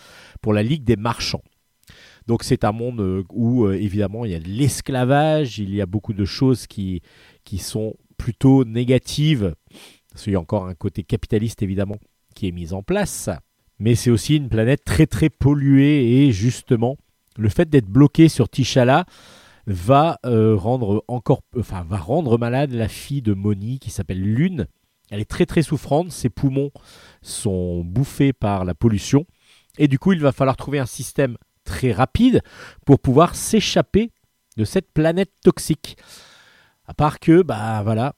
pour la Ligue des marchands. Donc c'est un monde euh, où euh, évidemment il y a de l'esclavage, il y a beaucoup de choses qui, sont plutôt négatives, parce qu'il y a encore un côté capitaliste évidemment qui est mis en place, mais c'est aussi une planète très très polluée et justement le fait d'être bloqué sur Tishala va euh, rendre malade la fille de Moni qui s'appelle Lune. Elle est très très souffrante, ses poumons sont bouffés par la pollution. Et du coup il va falloir trouver un système très rapide pour pouvoir s'échapper de cette planète toxique. À part que, bah voilà,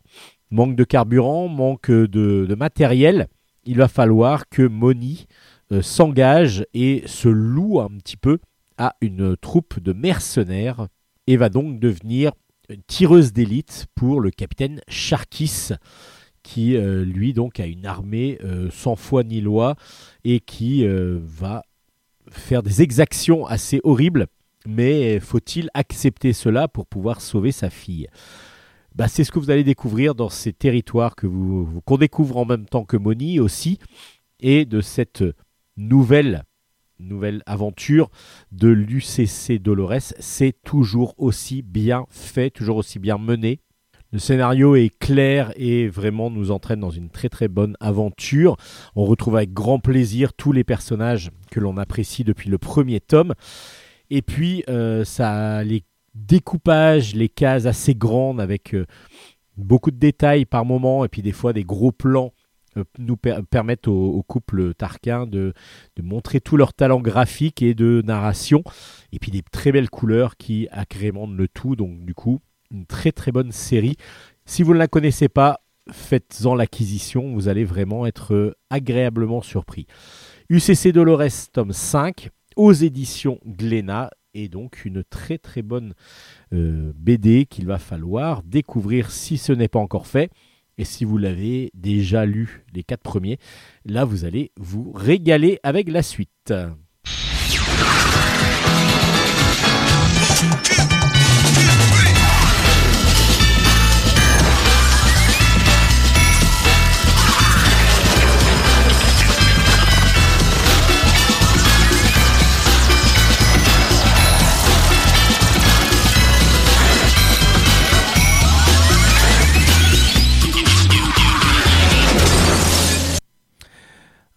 manque de carburant, manque de, matériel, il va falloir que Moni euh, s'engage et se loue un petit peu à une troupe de mercenaires et va donc devenir une tireuse d'élite pour le capitaine Sharkis qui euh, lui donc a une armée euh, sans foi ni loi et qui euh, va faire des exactions assez horribles mais faut-il accepter cela pour pouvoir sauver sa fille? Bah, c'est ce que vous allez découvrir dans ces territoires qu'on découvre en même temps que Moni aussi, et de cette nouvelle, nouvelle aventure de l'UCC Dolores. C'est toujours aussi bien fait, toujours aussi bien mené. Le scénario est clair et vraiment nous entraîne dans une très très bonne aventure. On retrouve avec grand plaisir tous les personnages que l'on apprécie depuis le premier tome. Et puis, euh, ça, les découpages, les cases assez grandes avec euh, beaucoup de détails par moment et puis des fois des gros plans euh, nous per- permettent au, au couple Tarquin de, de montrer tout leur talent graphique et de narration et puis des très belles couleurs qui agrémentent le tout donc du coup une très très bonne série si vous ne la connaissez pas faites-en l'acquisition vous allez vraiment être euh, agréablement surpris UCC Dolores tome 5 aux éditions Glénat et donc une très très bonne euh, BD qu'il va falloir découvrir si ce n'est pas encore fait. Et si vous l'avez déjà lu les quatre premiers, là vous allez vous régaler avec la suite.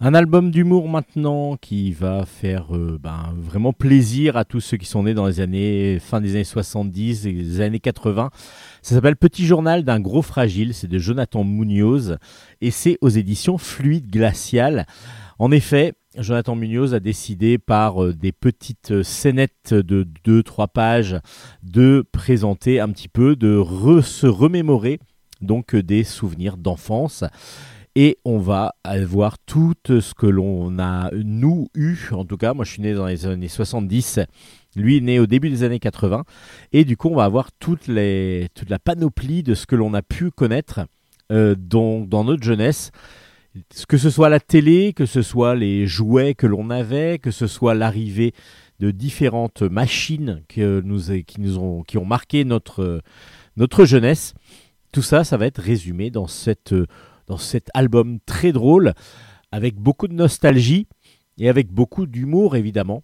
Un album d'humour maintenant qui va faire euh, ben, vraiment plaisir à tous ceux qui sont nés dans les années fin des années 70 et les années 80. Ça s'appelle Petit journal d'un gros fragile, c'est de Jonathan Munoz et c'est aux éditions Fluide Glacial. En effet, Jonathan Munoz a décidé par euh, des petites scénettes de 2-3 pages de présenter un petit peu, de se remémorer donc euh, des souvenirs d'enfance et on va voir tout ce que l'on a, nous, eu. En tout cas, moi, je suis né dans les années 70. Lui né au début des années 80. Et du coup, on va avoir toute la panoplie de ce que l'on a pu connaître euh, dans, notre jeunesse. Que ce soit la télé, que ce soit les jouets que l'on avait, que ce soit l'arrivée de différentes machines qui, nous ont, qui ont marqué notre, notre jeunesse. Tout ça, ça va être résumé dans, cette, dans cet album très drôle, avec beaucoup de nostalgie et avec beaucoup d'humour évidemment,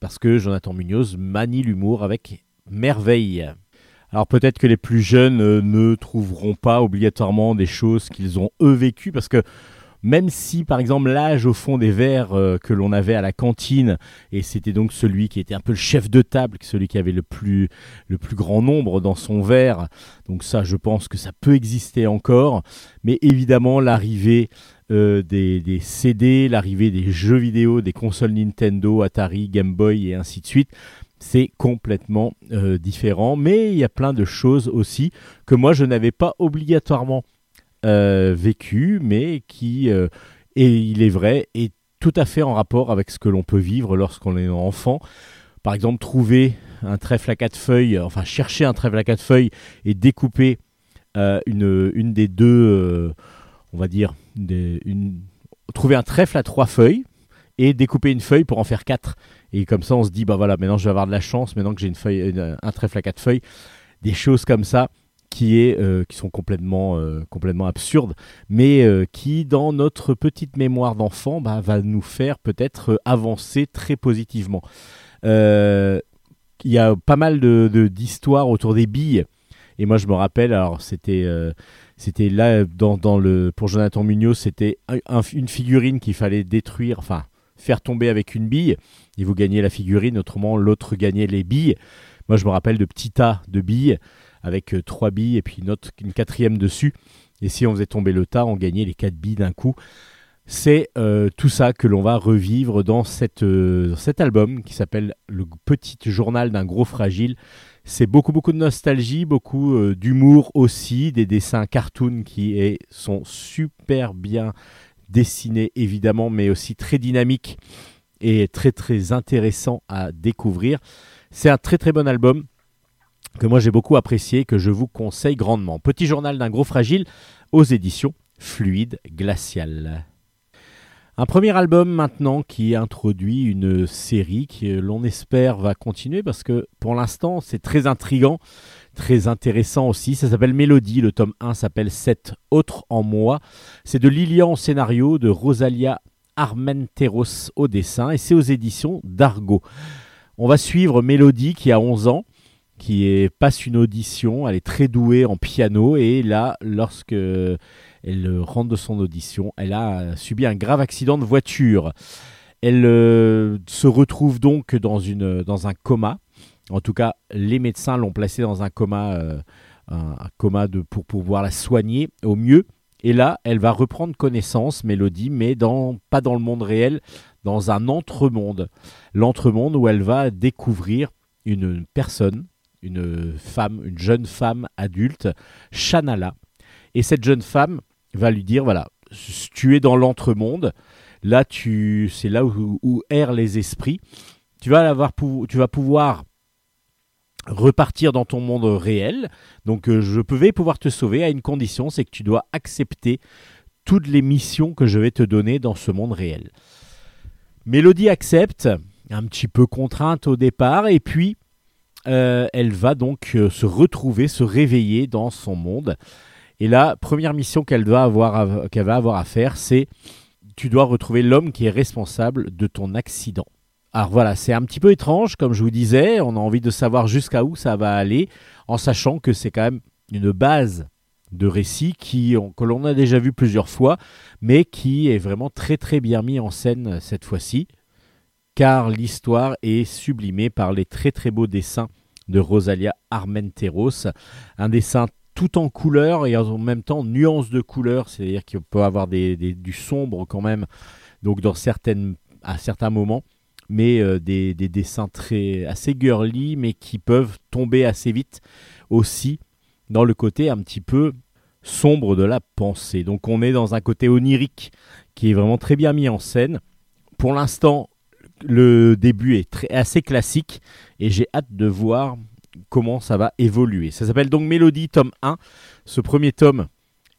parce que Jonathan Munoz manie l'humour avec merveille. Alors peut-être que les plus jeunes euh, ne trouveront pas obligatoirement des choses qu'ils ont eux vécues, parce que même si par exemple l'âge au fond des verres euh, que l'on avait à la cantine, et c'était donc celui qui était un peu le chef de table, celui qui avait le plus, grand nombre dans son verre, donc ça je pense que ça peut exister encore, mais évidemment l'arrivée euh, des, CD, l'arrivée des jeux vidéo, des consoles Nintendo, Atari, Game Boy et ainsi de suite, c'est complètement euh, différent. Mais il y a plein de choses aussi que moi je n'avais pas obligatoirement vécu, mais qui, euh, et il est vrai, est tout à fait en rapport avec ce que l'on peut vivre lorsqu'on est enfant. Par exemple, trouver un trèfle à quatre feuilles, enfin chercher un trèfle à quatre feuilles et découper euh, une, des deux, euh, on va dire, trouver un trèfle à trois feuilles et découper une feuille pour en faire quatre. Et comme ça, on se dit, bah voilà, maintenant je vais avoir de la chance, maintenant que j'ai une feuille, un trèfle à quatre feuilles, des choses comme ça qui, est, euh, qui sont complètement, euh, complètement absurdes, mais euh, qui, dans notre petite mémoire d'enfant, bah, va nous faire peut-être avancer très positivement. Il y a pas mal de- de- d'histoires autour des billes. Et moi, je me rappelle, alors c'était c'était là, dans, dans le, pour Jonathan Munoz, c'était un- un- une figurine qu'il fallait détruire, enfin, faire tomber avec une bille. Et vous gagnez la figurine, autrement, l'autre gagnait les billes. Moi, je me rappelle de petits tas de billes avec euh, trois billes et puis une, quatrième dessus. Et si on faisait tomber le tas, on gagnait les quatre billes d'un coup. C'est euh, tout ça que l'on va revivre euh, dans cet album qui s'appelle Le petit journal d'un gros fragile. C'est beaucoup beaucoup de nostalgie, beaucoup d'humour aussi, des dessins cartoon qui sont super bien dessinés évidemment, mais aussi très dynamiques et très très intéressants à découvrir. C'est un très très bon album que moi j'ai beaucoup apprécié, que je vous conseille grandement. Petit journal d'un gros fragile aux éditions Fluide Glacial. Un premier album maintenant qui introduit une série qui euh, l'on espère va continuer parce que pour l'instant c'est très intrigant, très intéressant aussi. Ça s'appelle Mélodie, le tome 1 s'appelle 7 autres en moi. C'est de Lilian au scénario, de Rosalia Armenteros au dessin et c'est aux éditions d'Argo. On va suivre Mélodie qui a 11 ans qui passe une audition, elle est très douée en piano et là, lorsque elle rentre de son audition, elle a subi un grave accident de voiture. Elle euh, se retrouve donc dans, une, dans un coma. En tout cas, les médecins l'ont placée dans un coma, euh, un, coma pour pouvoir la soigner au mieux. Et là, elle va reprendre connaissance, Mélodie, mais dans, pas dans le monde réel, dans un entremonde. L'entremonde où elle va découvrir une personne une femme, une jeune femme adulte, Shanala. Et cette jeune femme va lui dire voilà, tu es dans l'entremonde, là tu c'est là où, où errent les esprits. Tu vas avoir tu vas pouvoir repartir dans ton monde réel. Donc euh, je vais pouvoir te sauver à une condition, c'est que tu dois accepter toutes les missions que je vais te donner dans ce monde réel. Mélodie accepte, un petit peu contrainte au départ, et puis euh, elle va donc euh, se retrouver, se réveiller dans son monde. Et la première mission qu'elle va avoir à faire, c'est tu dois retrouver l'homme qui est responsable de ton accident. Alors voilà, c'est un petit peu étrange, comme je vous disais, on a envie de savoir jusqu'à où ça va aller, en sachant que c'est quand même une base de récit qui, que l'on a déjà vu plusieurs fois, mais qui est vraiment très très bien mis en scène cette fois-ci car l'histoire est sublimée par les très très beaux dessins de Rosalia Armenteros. Un dessin tout en couleur et en même temps nuance de couleur, c'est-à-dire qu'il peut avoir des, du sombre quand même, donc dans certaines, à certains moments, mais euh, des, des dessins très assez girly, mais qui peuvent tomber assez vite aussi dans le côté un petit peu sombre de la pensée. Donc on est dans un côté onirique qui est vraiment très bien mis en scène. Pour l'instant, le début est assez classique et j'ai hâte de voir comment ça va évoluer. Ça s'appelle donc Mélodie, tome 1. Ce premier tome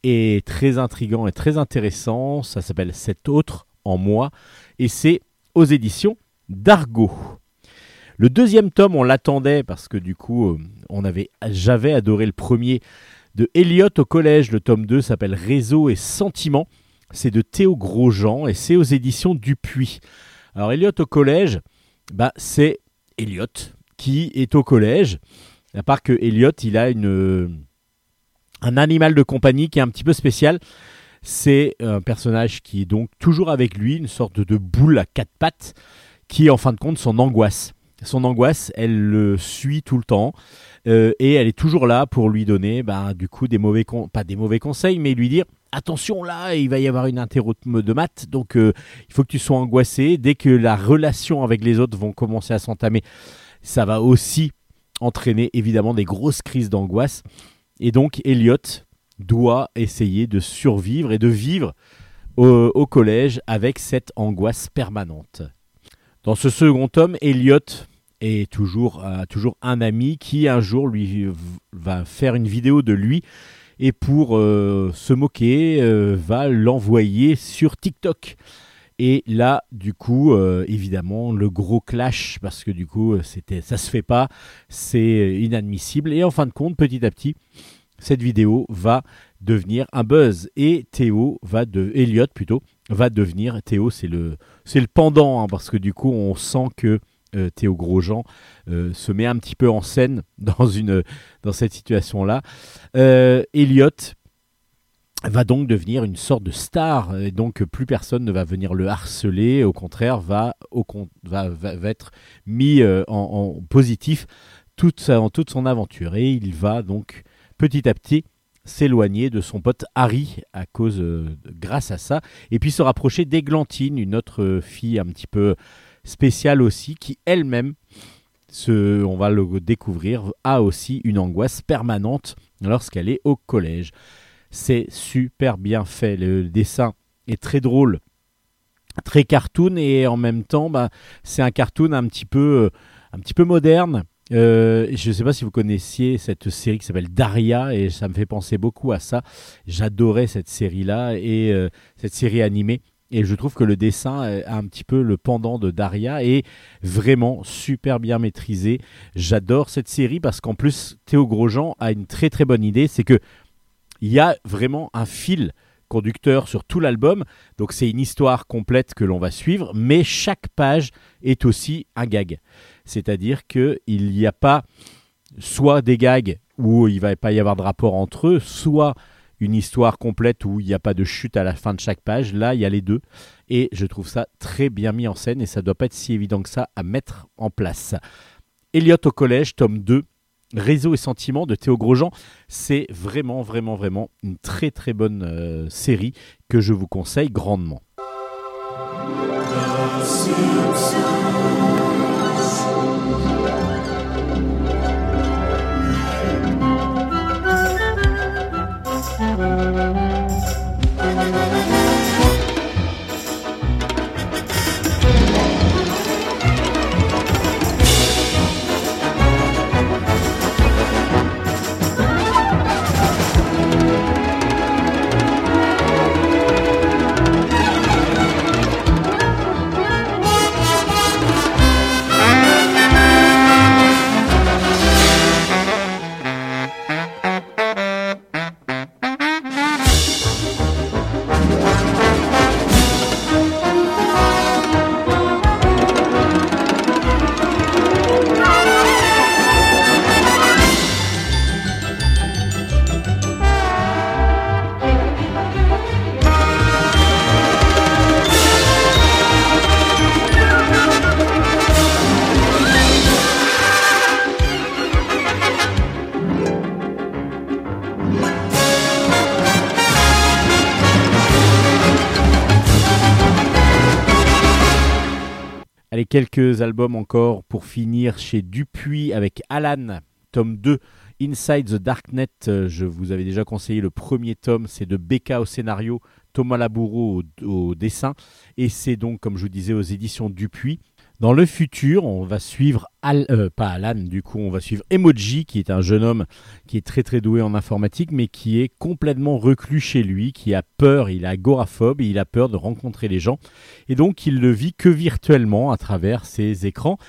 est très intrigant et très intéressant. Ça s'appelle Cet autre en moi et c'est aux éditions d'Argo. Le deuxième tome, on l'attendait parce que du coup, euh, on avait, j'avais adoré le premier de Elliot au collège. Le tome 2 s'appelle Réseau et Sentiments. C'est de Théo Grosjean et c'est aux éditions Dupuis. Alors Elliot au collège, bah, c'est Elliot qui est au collège. À part que Elliot, il a une, un animal de compagnie qui est un petit peu spécial. C'est un personnage qui est donc toujours avec lui, une sorte de boule à quatre pattes, qui est en fin de compte son angoisse. Son angoisse, elle le suit tout le temps euh, et elle est toujours là pour lui donner, bah, du coup, des mauvais con- pas des mauvais conseils, mais lui dire attention là, il va y avoir une interro de maths, donc euh, il faut que tu sois angoissé. Dès que la relation avec les autres vont commencer à s'entamer, ça va aussi entraîner évidemment des grosses crises d'angoisse. Et donc Elliot doit essayer de survivre et de vivre au collège avec cette angoisse permanente. Dans ce second tome, Elliot est toujours, a toujours un ami qui un jour lui va faire une vidéo de lui et pour euh, se moquer euh, va l'envoyer sur TikTok. Et là, du coup, euh, évidemment, le gros clash parce que du coup, c'était, ça se fait pas, c'est inadmissible. Et en fin de compte, petit à petit, cette vidéo va devenir un buzz et Théo va de Elliot plutôt va devenir Théo c'est le c'est le pendant hein, parce que du coup on sent que euh, Théo Grosjean euh, se met un petit peu en scène [LAUGHS] dans une dans cette situation là Elliot va donc devenir une sorte de star et donc plus personne ne va venir le harceler au contraire va au va, va, être mis euh, en, positif toute en toute son aventure. Et il va donc petit à petit s'éloigner de son pote Harry à cause euh, grâce à ça. Et puis se rapprocher d'Églantine une autre euh, fille un petit peu spéciale aussi qui elle-même on va le découvrir a aussi une angoisse permanente lorsqu'elle est au collège c'est super bien fait le dessin est très drôle très cartoon et en même temps bah, c'est un cartoon un petit peu euh, moderne euh, je ne sais pas si vous connaissiez cette série qui s'appelle Daria et ça me fait penser beaucoup à ça. J'adorais cette série-là et euh, cette série animée. Et je trouve que le dessin a un petit peu le pendant de Daria et vraiment super bien maîtrisé. J'adore cette série parce qu'en plus Théo Grosjean a une très très bonne idée, c'est que il y a vraiment un fil conducteur sur tout l'album. Donc c'est une histoire complète que l'on va suivre, mais chaque page est aussi un gag. C'est-à-dire qu'il n'y a pas soit des gags où il va pas y avoir de rapport entre eux, soit une histoire complète où il n'y a pas de chute à la fin de chaque page. Là, il y a les deux. Et je trouve ça très bien mis en scène et ça ne doit pas être si évident que ça à mettre en place. Elliot au collège, tome 2, Réseau et sentiments de Théo Grosjean. C'est vraiment, vraiment, vraiment une très, très bonne euh, série que je vous conseille grandement. Quelques albums encore pour finir chez Dupuis avec Alan, tome 2, Inside the Darknet. Euh, Je vous avais déjà conseillé le premier tome, c'est de Becca au scénario, Thomas Laboureau au, au dessin, et c'est donc, comme je vous disais, aux éditions Dupuis. Dans le futur, on va suivre, Al- euh, pas Alan, du coup, on va suivre Emoji, qui est un jeune homme qui est très très doué en informatique, mais qui est complètement reclus chez lui, qui a peur, il est agoraphobe, il a peur de rencontrer les gens, et donc il ne vit que virtuellement à travers ses écrans.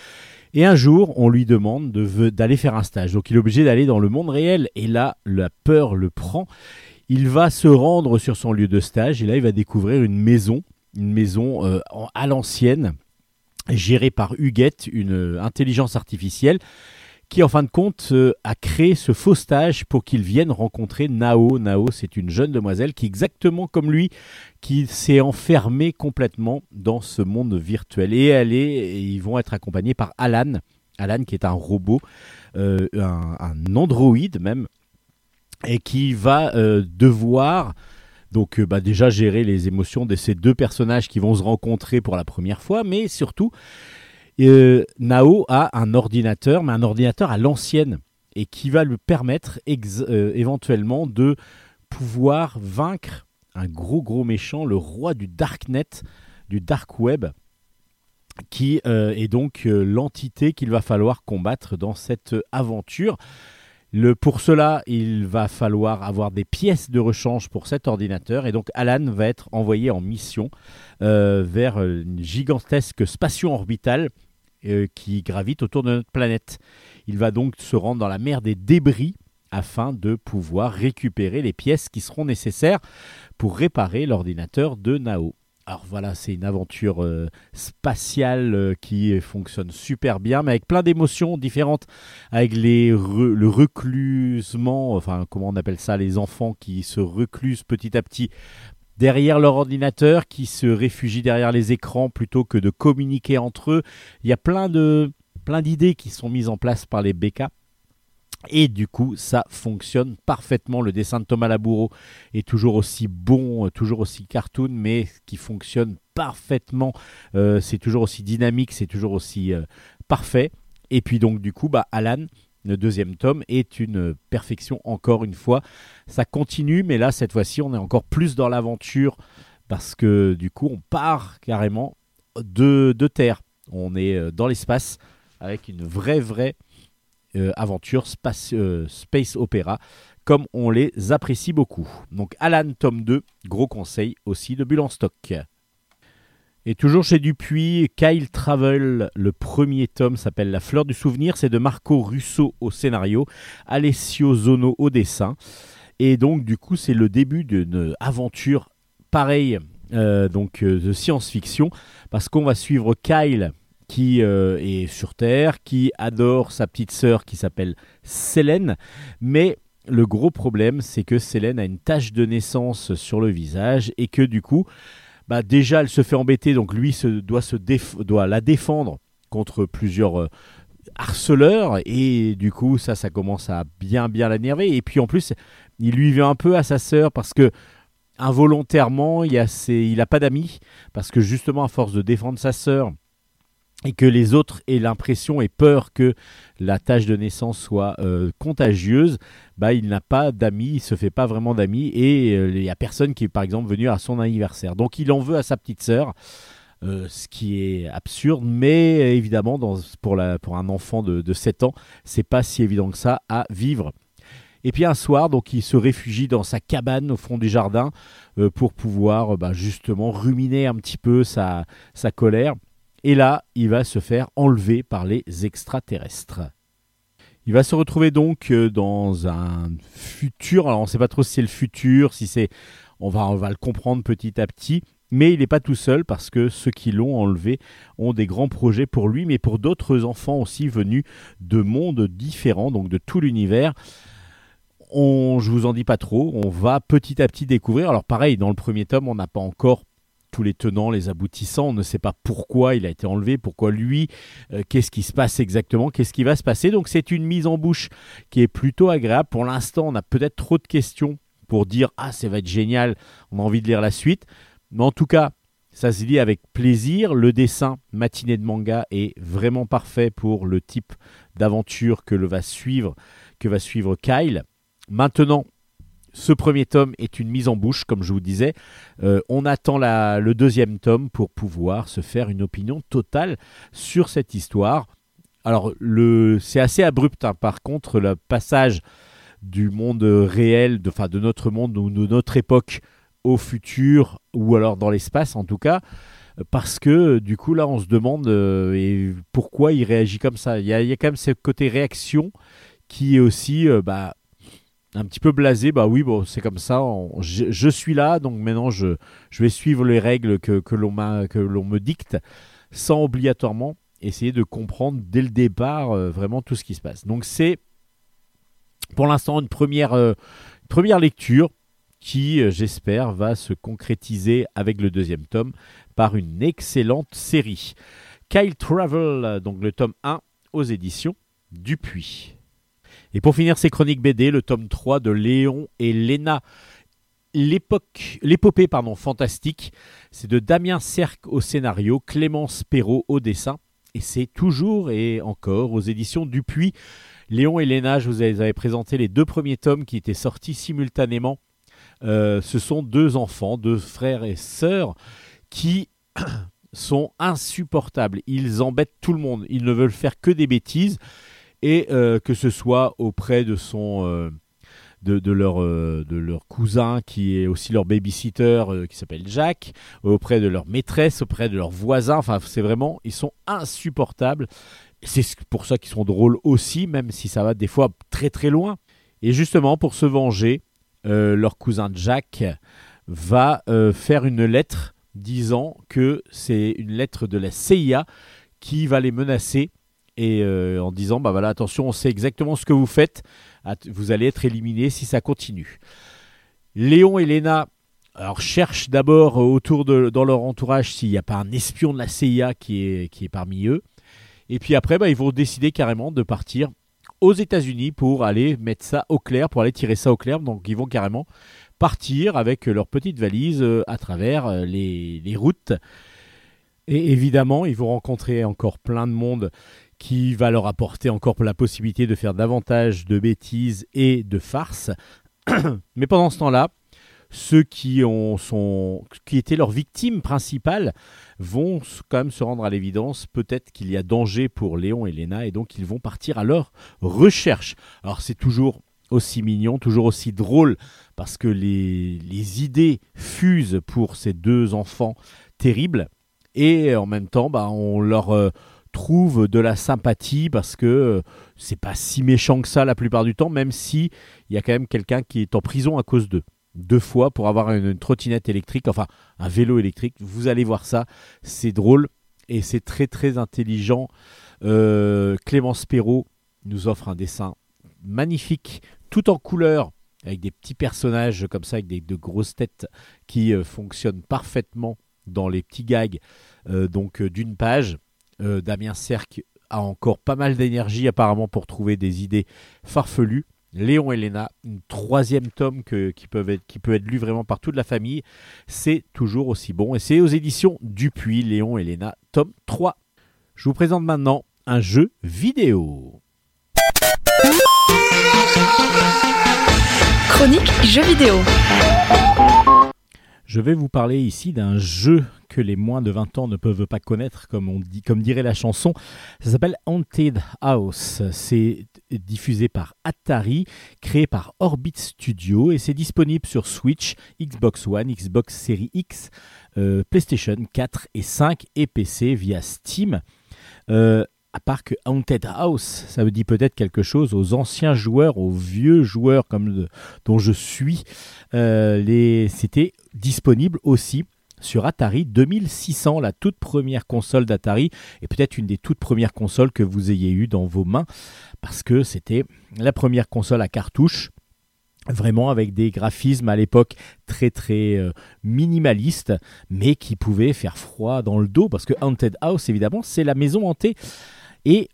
Et un jour, on lui demande d'aller faire un stage. Donc il est obligé d'aller dans le monde réel. Et là, la peur le prend. Il va se rendre sur son lieu de stage et là, il va découvrir une maison, une maison euh, à l'ancienne, gérée par Huguette, une euh, intelligence artificielle, qui en fin de compte euh, a créé ce faux stage pour qu'il vienne rencontrer Nao. Nao, c'est une jeune demoiselle qui, exactement comme lui, qui s'est enfermée complètement dans ce monde virtuel. Et ils vont être accompagnés par Alan. Alan, qui est un robot, euh, un, androïde même, et qui va devoir donc euh, bah, déjà gérer les émotions de ces deux personnages qui vont se rencontrer pour la première fois, mais surtout euh, Nao a un ordinateur, mais un ordinateur à l'ancienne, et qui va lui permettre euh, éventuellement de pouvoir vaincre un gros gros méchant, le roi du darknet, du dark web, qui est donc l'entité qu'il va falloir combattre dans cette aventure. Le, pour cela, il va falloir avoir des pièces de rechange pour cet ordinateur et donc Alan va être envoyé en mission euh, vers une gigantesque station orbitale euh, qui gravite autour de notre planète. Il va donc se rendre dans la mer des débris afin de pouvoir récupérer les pièces qui seront nécessaires pour réparer l'ordinateur de Nao. Alors voilà, c'est une aventure euh, spatiale euh, qui fonctionne super bien, mais avec plein d'émotions différentes, avec le reclusement, enfin comment on appelle ça, les enfants qui se reclusent petit à petit derrière leur ordinateur, qui se réfugient derrière les écrans plutôt que de communiquer entre eux. Il y a plein plein d'idées qui sont mises en place par les BK. Et du coup, ça fonctionne parfaitement. Le dessin de Thomas Laboureau est toujours aussi bon, euh, toujours aussi cartoon, mais qui fonctionne parfaitement. Euh, c'est toujours aussi dynamique, c'est toujours aussi euh, parfait. Et puis donc du coup, bah, Alan, le deuxième tome, est une perfection encore une fois. Ça continue, mais là, cette fois-ci, on est encore plus dans l'aventure parce que du coup, on part carrément de, Terre. On est dans l'espace avec une vraie, vraie aventure space, euh, space opéra comme on les apprécie beaucoup. Donc Alan, tome 2, gros conseil aussi de Bulle en stock. Et toujours chez Dupuis, Kyle Travel, le premier tome s'appelle La fleur du souvenir, c'est de Marco Russo au scénario, Alessio Zono au dessin. Et donc du coup c'est le début d'une aventure pareille, euh, donc euh, de science-fiction, parce qu'on va suivre Kyle qui euh, est sur Terre, qui adore sa petite sœur qui s'appelle Célène, mais le gros problème c'est que Célène a une tache de naissance sur le visage et que du coup, bah, déjà elle se fait embêter, donc lui se, doit, se doit la défendre contre plusieurs euh, harceleurs et du coup ça ça commence à bien bien l'énerver. Et puis en plus il lui veut un peu à sa sœur parce que involontairement il a ses- il pas d'amis parce que justement à force de défendre sa sœur et que les autres aient l'impression et peur que la tâche de naissance soit euh, contagieuse, bah, il n'a pas d'amis, il se fait pas vraiment d'amis et euh, il n'y a personne qui est par exemple venu à son anniversaire. Donc il en veut à sa petite sœur, euh, ce qui est absurde, mais euh, évidemment pour, un enfant de, de 7 ans, c'est pas si évident que ça à vivre. Et puis un soir, donc il se réfugie dans sa cabane au fond du jardin euh, pour pouvoir euh, bah, justement ruminer un petit peu sa colère. Et là, il va se faire enlever par les extraterrestres. Il va se retrouver donc euh, dans un futur. Alors, on ne sait pas trop si c'est le futur, si c'est. On va, le comprendre petit à petit. Mais il n'est pas tout seul parce que ceux qui l'ont enlevé ont des grands projets pour lui, mais pour d'autres enfants aussi venus de mondes différents, donc de tout l'univers. On, je vous en dis pas trop. On va petit à petit découvrir. Alors, pareil, dans le premier tome, on n'a pas encore tous les tenants, les aboutissants. On ne sait pas pourquoi il a été enlevé, pourquoi lui, euh, qu'est-ce qui se passe exactement, qu'est-ce qui va se passer. Donc c'est une mise en bouche qui est plutôt agréable. Pour l'instant, on a peut-être trop de questions pour dire ah ça va être génial, on a envie de lire la suite. Mais en tout cas, ça se lit avec plaisir. Le dessin matinée de manga est vraiment parfait pour le type d'aventure que va suivre, que va suivre Kyle. Maintenant, ce premier tome est une mise en bouche, comme je vous disais. Euh, on attend le deuxième tome pour pouvoir se faire une opinion totale sur cette histoire. Alors, c'est assez abrupt, hein. par contre, le passage du monde réel, de, enfin, de notre monde ou de notre époque au futur, ou alors dans l'espace en tout cas, parce que du coup là on se demande euh, pourquoi il réagit comme ça. Il y a, y a quand même ce côté réaction qui est aussi euh, bah, un petit peu blasé. Bah oui, bon, c'est comme ça. je, suis là, donc maintenant je, je vais suivre les règles que, que l'on me dicte sans obligatoirement essayer de comprendre dès le départ euh, vraiment tout ce qui se passe. Donc c'est pour l'instant une première, euh, lecture qui, euh, j'espère, va se concrétiser avec le deuxième tome par une excellente série. Kyle Travel, donc le tome 1 aux éditions Dupuis. Et pour finir ces chroniques BD, le tome 3 de Léon et Léna. L'épopée pardon, fantastique, c'est de Damien Cerc au scénario, Clémence Perrault au dessin, et c'est toujours et encore aux éditions Dupuis. Léon et Léna, je vous avais avais présenté les deux premiers tomes qui étaient sortis simultanément. Euh, ce sont deux enfants, deux frères et sœurs, qui [COUGHS] sont insupportables. Ils embêtent tout le monde. Ils ne veulent faire que des bêtises. Et euh, que ce soit auprès de son... euh, de, leur, euh, de leur cousin qui est aussi leur babysitter qui s'appelle Jacques, auprès de leur maîtresse, auprès de leurs voisins. Enfin, c'est vraiment, ils sont insupportables. C'est ce- pour ça qu'ils sont drôles aussi, même si ça va des fois très très loin. Et justement, pour se venger, leur cousin Jack va faire une lettre disant que c'est une lettre de la CIA qui va les menacer et euh, en disant bah voilà attention on sait exactement ce que vous faites. Vous allez être éliminés si ça continue. Léon et Léna alors cherchent d'abord euh, autour de dans leur entourage s'il n'y a pas un espion de la CIA qui est qui est parmi eux. Et puis après bah, ils vont décider carrément de partir aux États-Unis pour aller mettre ça au clair pour aller tirer ça au clair. Donc ils vont carrément partir avec leur petite valise euh, à travers les, les routes. Et évidemment, ils vont rencontrer encore plein de monde qui va leur apporter encore la possibilité de faire davantage de bêtises et de farces. [CLEARS THROAT] Mais pendant ce temps-là, ceux qui, ont, sont, qui étaient leurs victimes principales vont quand même se rendre à l'évidence, peut-être qu'il y a danger pour Léon et Léna, et donc ils vont partir à leur recherche. Alors c'est toujours aussi mignon, toujours aussi drôle, parce que les, les idées fusent pour ces deux enfants terribles, et en même temps, bah, on leur euh, trouve de la sympathie, parce que euh, c'est pas si méchant que ça la plupart du temps, même si il y a quand même quelqu'un qui est en prison à cause d'eux. Deux fois pour avoir une, trottinette électrique, enfin un vélo électrique. Vous allez voir ça, c'est drôle et c'est très très intelligent. Euh, Clémence Perrault nous offre un dessin magnifique, tout en couleur, avec des petits personnages comme ça, avec des, de grosses têtes qui euh, fonctionnent parfaitement dans les petits gags donc d'une page. Euh, Damien Cerc a encore pas mal d'énergie apparemment pour trouver des idées farfelues. Léon et Léna, une troisième tome que- qui, peuvent être, qui peut être lu vraiment par toute la famille. C'est toujours aussi bon. Et c'est aux éditions Dupuis, Léon et Léna, tome 3. Je vous présente maintenant un jeu vidéo. Chronique jeux vidéo. Je vais vous parler ici d'un jeu les moins de 20 ans ne peuvent pas connaître, comme, on dit, comme dirait la chanson. Ça s'appelle Haunted House. C'est diffusé par Atari, créé par Orbit Studio et c'est disponible sur Switch, Xbox One, Xbox Series X, euh, PlayStation 4 et 5 et PC via Steam. Euh, à part que Haunted House, ça me dit peut-être quelque chose aux anciens joueurs, aux vieux joueurs comme dont je suis. Euh, c'était disponible aussi sur Atari 2600, la toute première console d'Atari, et peut-être une des toutes premières consoles que vous ayez eues dans vos mains, parce que c'était la première console à cartouche, vraiment avec des graphismes à l'époque très très euh, minimalistes, mais qui pouvaient faire froid dans le dos, parce que Haunted House, évidemment, c'est la maison hantée. Et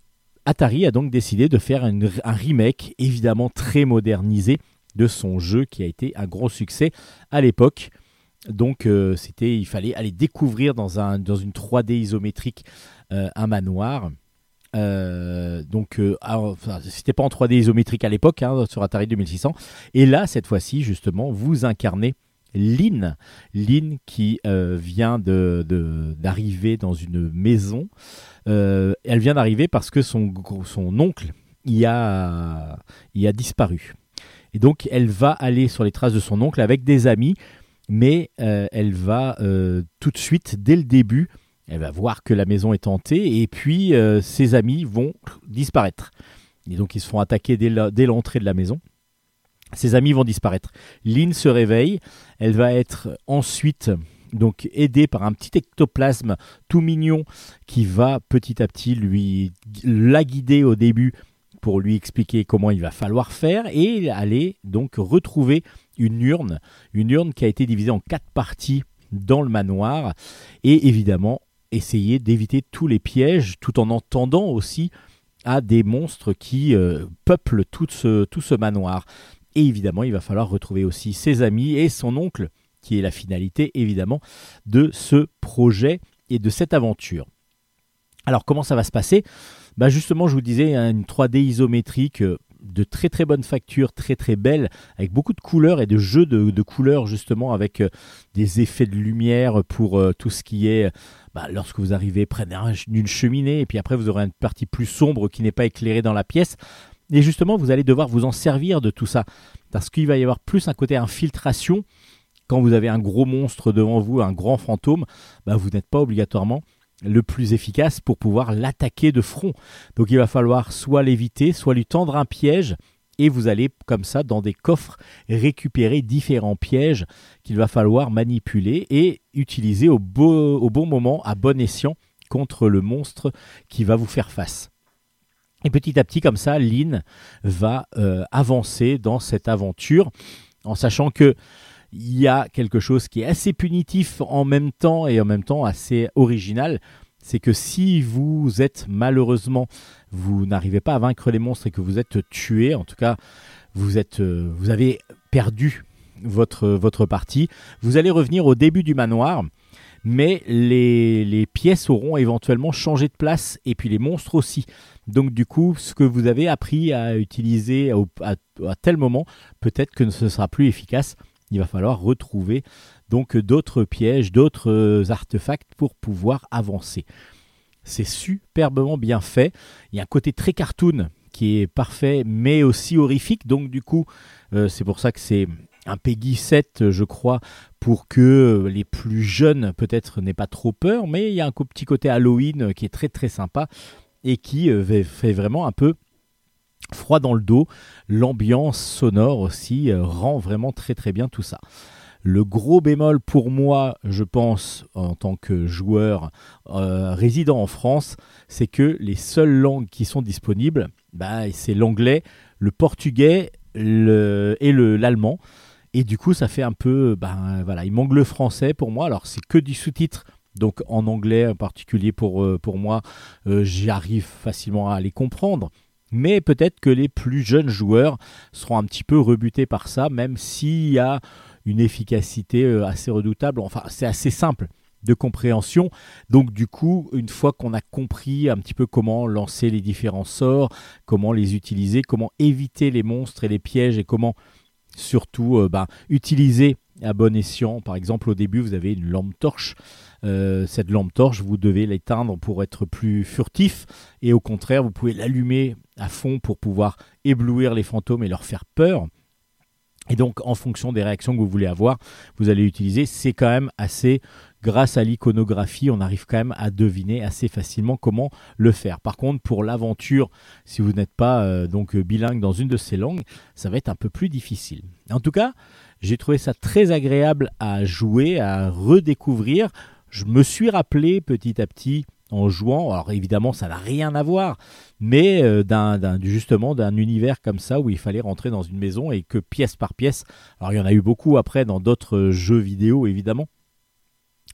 Atari a donc décidé de faire un remake, évidemment très modernisé, de son jeu qui a été un gros succès à l'époque. Donc euh, c'était, il fallait aller découvrir dans, un, dans une 3D isométrique euh, un manoir. Euh, donc euh, c'était pas en 3D isométrique à l'époque hein, sur Atari 2600. Et là cette fois-ci justement vous incarnez Lynn, Lynn qui vient de- de- d'arriver dans une maison. Elle vient d'arriver parce que son, son oncle a, y a disparu. Et donc elle va aller sur les traces de son oncle avec des amis mais euh, elle va euh, tout de suite, dès le début, elle va voir que la maison est hantée et puis euh, ses amis vont disparaître. Et donc ils se font attaquer dès l'entrée de la maison. Ses amis vont disparaître. Lynn se réveille, elle va être ensuite donc aidée par un petit ectoplasme tout mignon qui va petit à petit lui la guider au début pour lui expliquer comment il va falloir faire et aller donc retrouver une urne, une urne qui a été divisée en quatre parties dans le manoir et évidemment essayer d'éviter tous les pièges tout en entendant aussi à des monstres qui euh, peuplent tout ce, tout ce manoir. Et évidemment, il va falloir retrouver aussi ses amis et son oncle, qui est la finalité évidemment de ce projet et de cette aventure. Alors comment ça va se passer? Bah Justement, je vous disais, hein, une 3D isométrique euh, de très très bonne facture, très très belle, avec beaucoup de couleurs et de jeux de, couleurs justement, avec euh, des effets de lumière pour euh, tout ce qui est, bah, lorsque vous arrivez près d'un- d'une cheminée, et puis après vous aurez une partie plus sombre qui n'est pas éclairée dans la pièce. Et justement, vous allez devoir vous en servir de tout ça, parce qu'il va y avoir plus un côté infiltration. Quand vous avez un gros monstre devant vous, un grand fantôme, bah, vous n'êtes pas obligatoirement le plus efficace pour pouvoir l'attaquer de front. Donc il va falloir soit l'éviter, soit lui tendre un piège, et vous allez comme ça dans des coffres récupérer différents pièges qu'il va falloir manipuler et utiliser au, bon moment, à bon escient, contre le monstre qui va vous faire face. Et petit à petit, comme ça, Lynn va euh, avancer dans cette aventure en sachant que il y a quelque chose qui est assez punitif en même temps et en même temps assez original. C'est que si vous êtes malheureusement, vous n'arrivez pas à vaincre les monstres et que vous êtes tué, en tout cas, vous, euh, avez perdu votre, votre partie, vous allez revenir au début du manoir, mais les, pièces auront éventuellement changé de place et puis les monstres aussi. Donc du coup, ce que vous avez appris à utiliser à, à tel moment, peut-être que ce ne sera plus efficace. Il va falloir retrouver donc d'autres pièges, d'autres euh, artefacts pour pouvoir avancer. C'est superbement bien fait. Il y a un côté très cartoon qui est parfait, mais aussi horrifique. Donc du coup, euh, c'est pour ça que c'est un Peggy 7, je crois, pour que les plus jeunes peut-être n'aient pas trop peur. Mais il y a un petit côté Halloween euh, qui est très très sympa et qui euh, fait vraiment un peu froid dans le dos. L'ambiance sonore aussi euh, rend vraiment très très bien tout ça. Le gros bémol pour moi, je pense, en tant que joueur euh, résident en France, c'est que les seules langues qui sont disponibles, bah, c'est l'anglais, le portugais le- et le- l'allemand. Et du coup, ça fait un peu, ben voilà, il manque le français pour moi. Alors, c'est que du sous-titre, donc en anglais en particulier pour, euh, pour moi, euh, j'arrive facilement à les comprendre. Mais peut-être que les plus jeunes joueurs seront un petit peu rebutés par ça, même s'il y a une efficacité euh, assez redoutable. Enfin, c'est assez simple de compréhension. Donc du coup, une fois qu'on a compris un petit peu comment lancer les différents sorts, comment les utiliser, comment éviter les monstres et les pièges et comment surtout euh, ben, utiliser à bon escient. Par exemple, au début, vous avez une lampe torche. Euh, cette lampe torche, vous devez l'éteindre pour être plus furtif. Et au contraire, vous pouvez l'allumer à fond pour pouvoir éblouir les fantômes et leur faire peur. Et donc, en fonction des réactions que vous voulez avoir, vous allez utiliser. C'est quand même assez, grâce à l'iconographie, on arrive quand même à deviner assez facilement comment le faire. Par contre, pour l'aventure, si vous n'êtes pas euh, donc bilingue dans une de ces langues, ça va être un peu plus difficile. En tout cas, j'ai trouvé ça très agréable à jouer, à redécouvrir. Je me suis rappelé petit à petit en jouant. Alors évidemment, ça n'a rien à voir, mais euh, d'un, justement d'un univers comme ça où il fallait rentrer dans une maison et que pièce par pièce. Alors il y en a eu beaucoup après dans d'autres jeux vidéo évidemment.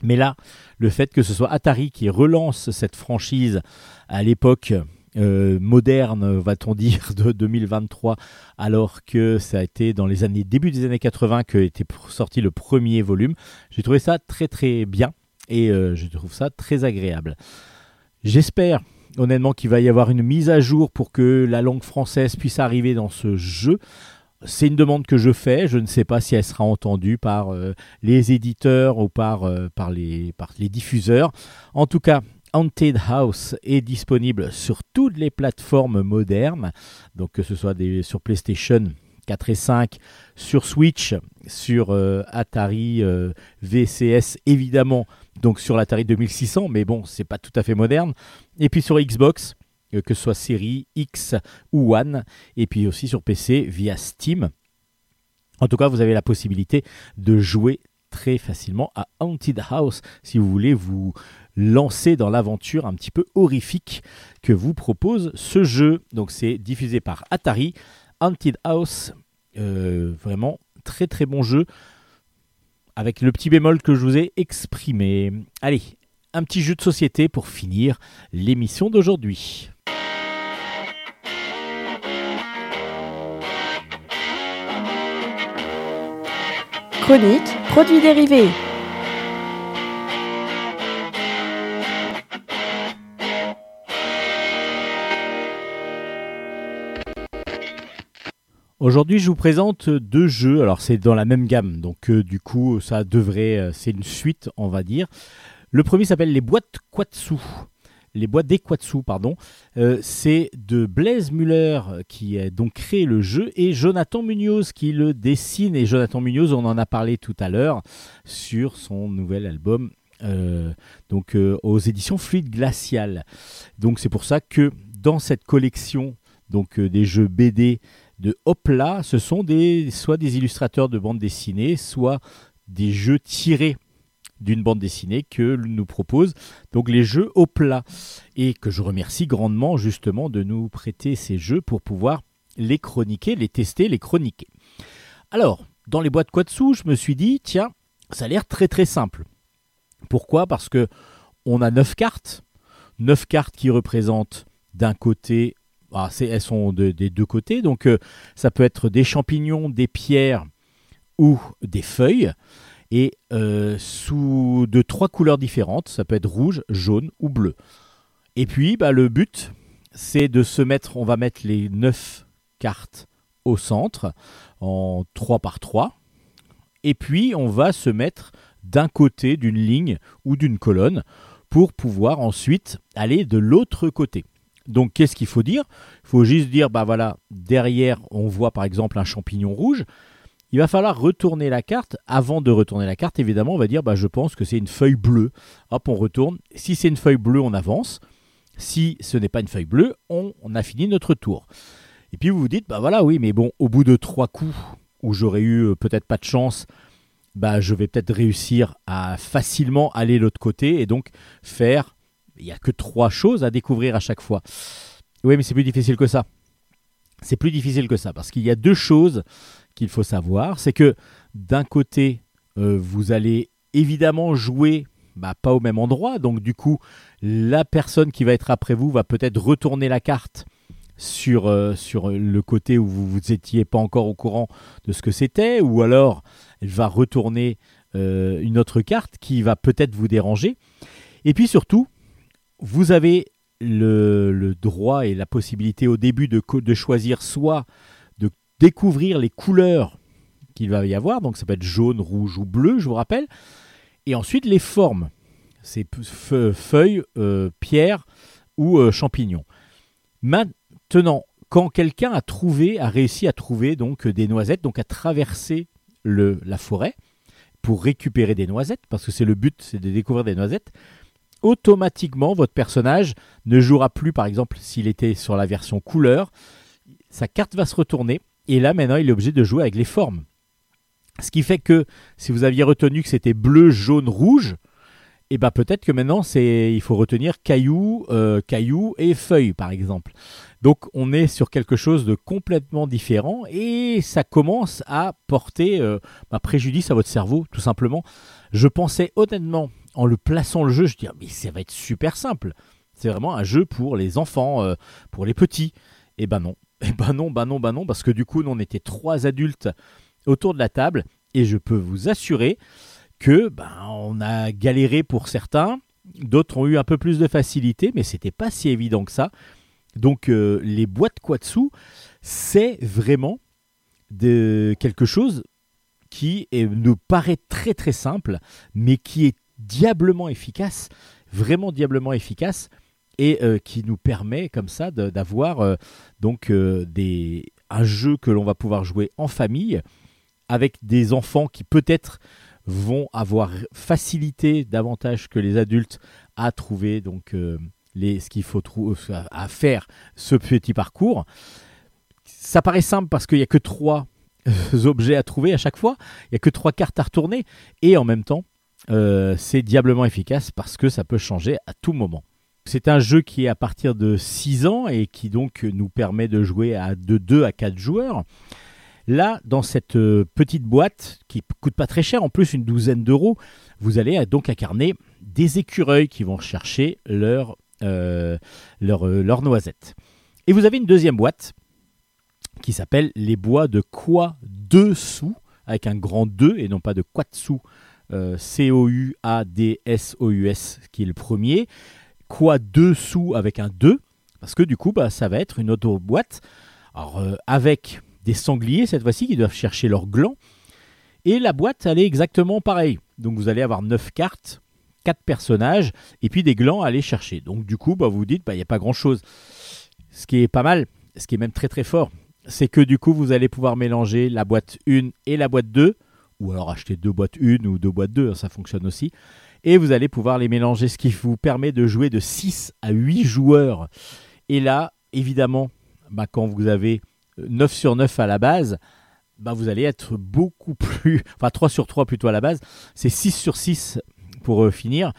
Mais là, le fait que ce soit Atari qui relance cette franchise à l'époque euh, moderne, va-t-on dire, de 2023, alors que ça a été dans les années début des années 80 que était sorti le premier volume, j'ai trouvé ça très très bien et euh, je trouve ça très agréable. J'espère honnêtement qu'il va y avoir une mise à jour pour que la langue française puisse arriver dans ce jeu. C'est une demande que je fais. Je ne sais pas si elle sera entendue par euh, les éditeurs ou par, euh, par, les, diffuseurs. En tout cas, Haunted House est disponible sur toutes les plateformes modernes, donc que ce soit sur PlayStation 4 et 5, sur Switch, sur euh, Atari euh, VCS évidemment, donc sur l'Atari 2600, mais bon, c'est pas tout à fait moderne. Et puis sur Xbox, euh, que ce soit série X ou One, et puis aussi sur PC via Steam. En tout cas, vous avez la possibilité de jouer très facilement à Haunted House si vous voulez vous lancer dans l'aventure un petit peu horrifique que vous propose ce jeu. Donc c'est diffusé par Atari. Haunted House, euh, vraiment très très bon jeu avec le petit bémol que je vous ai exprimé. Allez, un petit jeu de société pour finir l'émission d'aujourd'hui. Chronique, produits dérivés. Aujourd'hui, je vous présente deux jeux. Alors, c'est dans la même gamme, donc euh, du coup, ça devrait, euh, c'est une suite, on va dire. Le premier s'appelle les boîtes Quatsu. Les boîtes des Quatsu, pardon. Euh, c'est de Blaise Muller qui a donc créé le jeu et Jonathan Munoz qui le dessine. Et Jonathan Munoz, on en a parlé tout à l'heure sur son nouvel album. donc aux éditions Fluide Glacial. Donc c'est pour ça que dans cette collection donc des jeux BD de Hopla, ce sont des, soit des illustrateurs de bande dessinée, soit des jeux tirés d'une bande dessinée que nous propose donc les jeux Hopla et que je remercie grandement justement de nous prêter ces jeux pour pouvoir les chroniquer, les tester, les chroniquer. Alors, dans les boîtes Quatsu, je me suis dit tiens, ça a l'air très très simple. Pourquoi? Parce que on a 9 cartes, 9 cartes qui représentent d'un côté ah, elles sont de- des deux côtés, donc euh, ça peut être des champignons, des pierres ou des feuilles, et euh, sous de trois couleurs différentes, ça peut être rouge, jaune ou bleu. Et puis bah, le but, c'est de se mettre, on va mettre les neuf cartes au centre en 3 par 3, et puis on va se mettre d'un côté d'une ligne ou d'une colonne pour pouvoir ensuite aller de l'autre côté. Donc qu'est-ce qu'il faut dire? Il faut juste dire, bah voilà, derrière on voit par exemple un champignon rouge. Il va falloir retourner la carte. Avant de retourner la carte, évidemment, on va dire, bah je pense que c'est une feuille bleue. Hop, on retourne. Si c'est une feuille bleue, on avance. Si ce n'est pas une feuille bleue, on, a fini notre tour. Et puis vous vous dites, bah voilà, oui, mais bon, au bout de trois coups où j'aurais eu euh, peut-être pas de chance, bah je vais peut-être réussir à facilement aller l'autre côté et donc faire il n'y a que trois choses à découvrir à chaque fois. Oui, mais c'est plus difficile que ça. C'est plus difficile que ça parce qu'il y a deux choses qu'il faut savoir. C'est que d'un côté, euh, vous allez évidemment jouer bah, pas au même endroit. Donc du coup, la personne qui va être après vous va peut-être retourner la carte sur, euh, le côté où vous n'étiez pas encore au courant de ce que c'était. Ou alors, elle va retourner euh, une autre carte qui va peut-être vous déranger. Et puis surtout, vous avez le, droit et la possibilité au début de, choisir soit de découvrir les couleurs qu'il va y avoir, donc ça peut être jaune, rouge ou bleu, je vous rappelle, et ensuite les formes, fe- feuilles, euh, pierres ou euh, champignons. Maintenant, quand quelqu'un a trouvé, a réussi à trouver donc des noisettes, donc à traverser le, la forêt pour récupérer des noisettes, parce que c'est le but, c'est de découvrir des noisettes, automatiquement votre personnage ne jouera plus, par exemple, s'il était sur la version couleur, sa carte va se retourner et là maintenant il est obligé de jouer avec les formes. Ce qui fait que si vous aviez retenu que c'était bleu, jaune, rouge, et ben peut-être que maintenant c'est il faut retenir caillou, euh, caillou et feuille par exemple. Donc on est sur quelque chose de complètement différent et ça commence à porter euh, bah, préjudice à votre cerveau tout simplement. Je pensais honnêtement en le plaçant le jeu, je dis ah, mais ça va être super simple. C'est vraiment un jeu pour les enfants, euh, pour les petits. Et ben non, [LAUGHS] et ben non, ben non, ben non, parce que du coup, nous, on était trois adultes autour de la table, et je peux vous assurer que ben on a galéré pour certains, d'autres ont eu un peu plus de facilité, mais c'était pas si évident que ça. Donc euh, les boîtes Quatsu, c'est vraiment quelque chose qui nous paraît très très simple, mais qui est diablement efficace, vraiment diablement efficace, et euh, qui nous permet comme ça d'avoir euh, donc euh, des un jeu que l'on va pouvoir jouer en famille avec des enfants qui peut-être vont avoir facilité davantage que les adultes à trouver donc les, ce qu'il faut à faire ce petit parcours. Ça paraît simple parce qu'il n'y a que trois [LAUGHS] objets à trouver à chaque fois, il n'y a que trois cartes à retourner et en même temps euh, c'est diablement efficace parce que ça peut changer à tout moment. C'est un jeu qui est à partir de 6 ans et qui donc nous permet de jouer à de 2 à 4 joueurs. Là, dans cette euh, petite boîte qui coûte pas très cher, en plus une douzaine d'euros, vous allez donc incarner des écureuils qui vont chercher leur, euh, euh, noisette. Et vous avez une deuxième boîte qui s'appelle les bois de quoi dessous, avec un grand 2 et non pas de quatsu, euh, C-O-U-A-D-S-O-U-S, qui est le premier. Quoi dessous avec un 2, parce que du coup, bah, ça va être une autre boîte. Alors, euh, avec des sangliers cette fois-ci qui doivent chercher leur gland. Et la boîte, elle est exactement pareille. Donc vous allez avoir 9 cartes, 4 personnages, et puis des glands à aller chercher. Donc du coup, bah, vous vous dites, bah, il n'y a pas grand-chose. Ce qui est pas mal, ce qui est même très très fort, c'est que du coup, vous allez pouvoir mélanger la boîte 1 et la boîte 2, ou alors acheter deux boîtes 1 ou deux boîtes 2, hein, ça fonctionne aussi. Et vous allez pouvoir les mélanger, ce qui vous permet de jouer de 6 à 8 joueurs. Et là, évidemment, bah, quand vous avez 9 sur 9 à la base, bah, vous allez être beaucoup [LAUGHS] plus... Enfin, 3 sur 3 plutôt à la base. C'est 6 sur 6 pour euh, finir.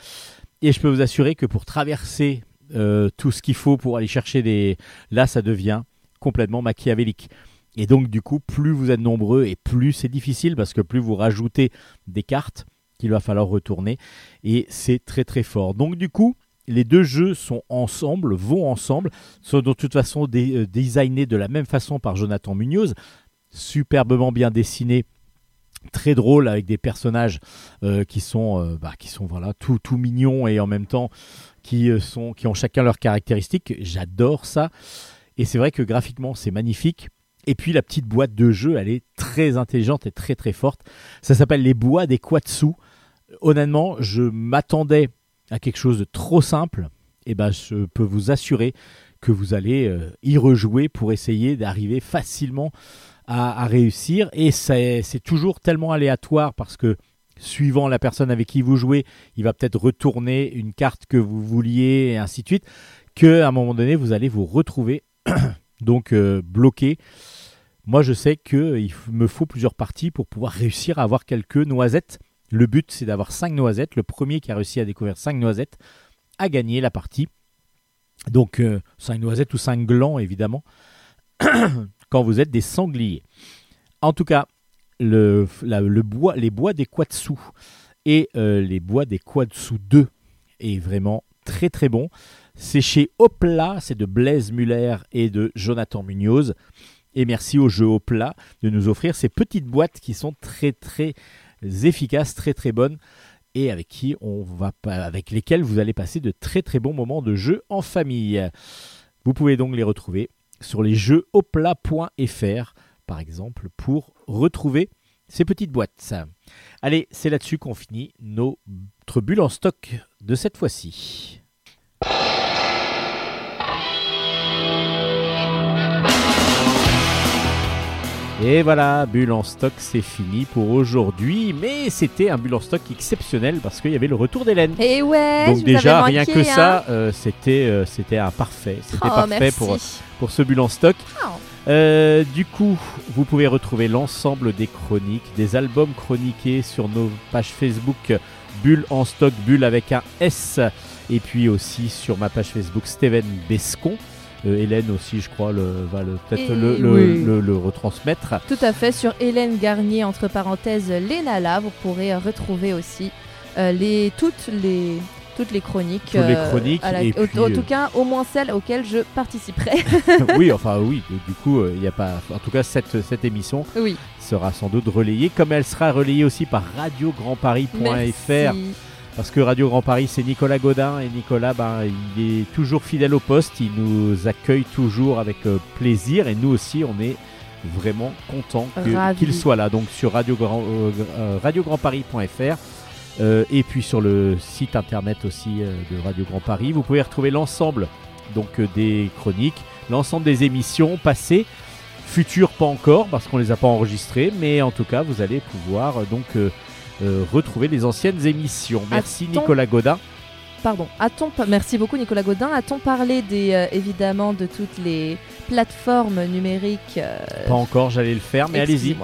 Et je peux vous assurer que pour traverser euh, tout ce qu'il faut pour aller chercher des... Là, ça devient complètement machiavélique. Et donc, du coup, plus vous êtes nombreux et plus c'est difficile parce que plus vous rajoutez des cartes qu'il va falloir retourner. Et c'est très très fort. Donc, du coup, les deux jeux sont ensemble, vont ensemble, sont de toute façon euh, designés de la même façon par Jonathan Munoz, superbement bien dessinés, très drôle avec des personnages euh, qui sont, euh, bah, qui sont voilà tout, tout mignons et en même temps qui sont, qui ont chacun leurs caractéristiques. J'adore ça. Et c'est vrai que graphiquement c'est magnifique. Et puis la petite boîte de jeu, elle est très intelligente et très très forte. Ça s'appelle les bois des Quatsu. Honnêtement, je m'attendais à quelque chose de trop simple. Et ben, je peux vous assurer que vous allez euh, y rejouer pour essayer d'arriver facilement à, à réussir. Et c'est toujours tellement aléatoire parce que suivant la personne avec qui vous jouez, il va peut-être retourner une carte que vous vouliez et ainsi de suite, que à un moment donné, vous allez vous retrouver [CLEARS THROAT] donc euh, bloqué. Moi, je sais qu'il me faut plusieurs parties pour pouvoir réussir à avoir quelques noisettes. Le but, c'est d'avoir 5 noisettes. Le premier qui a réussi à découvrir 5 noisettes a gagné la partie. Donc, 5 noisettes ou 5 glands, évidemment, [COUGHS] quand vous êtes des sangliers. En tout cas, le bois, les bois des Quatsu et euh, les bois des Quatsu 2 est vraiment très très bon. C'est chez Opla, c'est de Blaise Muller et de Jonathan Munoz. Et merci au jeu Opla de nous offrir ces petites boîtes qui sont très très efficaces, très très bonnes et avec lesquelles vous allez passer de très très bons moments de jeu en famille. Vous pouvez donc les retrouver sur les jeux opla.fr par exemple pour retrouver ces petites boîtes. Allez, c'est là-dessus qu'on finit notre bulle en stock de cette fois-ci. Et voilà, bulle en stock, c'est fini pour aujourd'hui. Mais c'était un bulle en stock exceptionnel parce qu'il y avait le retour d'Hélène. Et ouais, Donc je vous déjà, avais rien manqué, que hein. ça, euh, c'était euh, c'était un parfait. C'était Oh, parfait merci. pour, pour ce bulle en stock. Oh. Euh, du coup, vous pouvez retrouver l'ensemble des chroniques, des albums chroniqués sur nos pages Facebook Bulle en stock, Bulle avec un S, et puis aussi sur ma page Facebook Steven Bescon. Euh, Hélène aussi, je crois, le, va le- peut-être le, le- oui. le- le retransmettre. Tout à fait, sur Hélène Garnier, entre parenthèses, Lénala, vous pourrez euh, retrouver aussi euh, les, toutes, les, toutes les chroniques. Toutes les chroniques, la- et au, puis, en tout cas, au moins celles auxquelles je participerai. [LAUGHS] oui, [LAUGHS] enfin oui, du coup, il n'y a pas. En tout cas, cette, cette émission oui. sera sans doute relayée, comme elle sera relayée aussi par radiograndparis.fr. Parce que Radio Grand Paris, c'est Nicolas Godin. Et Nicolas, ben, il est toujours fidèle au poste. Il nous accueille toujours avec euh, plaisir. Et nous aussi, on est vraiment Ravis. qu'il soit là. Donc sur Radio Grand, euh, euh, radiograndparis.fr. euh, et puis sur le site internet aussi euh, de Radio Grand Paris, vous pouvez retrouver l'ensemble donc euh, des chroniques, l'ensemble des émissions passées, Futures, pas encore, parce qu'on les a pas enregistrées, mais en tout cas, vous allez pouvoir donc euh, retrouver les anciennes émissions. Merci. Nicolas Godin. Pardon. A-t-on Merci beaucoup Nicolas Godin. A-t-on parlé des, euh, évidemment de toutes les plateformes numériques euh, Pas encore, j'allais le faire, mais allez-y.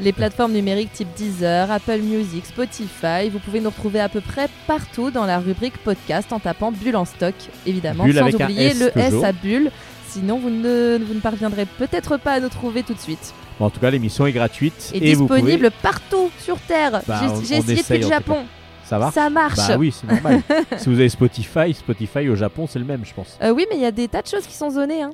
Les plateformes numériques type Deezer, Apple Music, Spotify. Vous pouvez nous retrouver à peu près partout dans la rubrique podcast en tapant Bulle en stock, évidemment, Bulle sans oublier S le toujours. S à Bulle. Sinon, vous ne, vous ne parviendrez peut-être pas à nous trouver tout de suite. Bon, en tout cas, l'émission est gratuite Et, et, vous disponible pouvez. partout sur Terre. Bah, J'ai essayé depuis le. Japon. Ça va Ça marche. Bah oui, c'est normal. [LAUGHS] si vous avez Spotify, Spotify au Japon, c'est le même, je pense. Euh, oui, mais il y a des tas de choses qui sont zonées. Hein.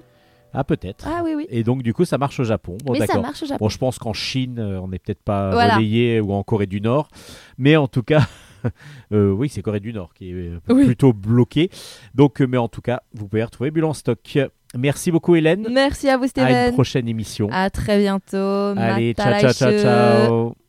Ah, peut-être. Ah oui, oui. Et donc, du coup, ça marche au Japon. Bon, oui, ça marche au Japon. Bon, je pense qu'en Chine, euh, on n'est peut-être pas Voilà. relayé ou en Corée du Nord. Mais en tout cas, [LAUGHS] euh, oui, c'est Corée du Nord qui est euh, Oui. plutôt bloqué. Donc, euh, mais en tout cas, vous pouvez retrouver Bulle en stock. Merci beaucoup, Hélène. Merci à vous, À une prochaine émission. À très bientôt. Allez, ciao, ciao, ciao.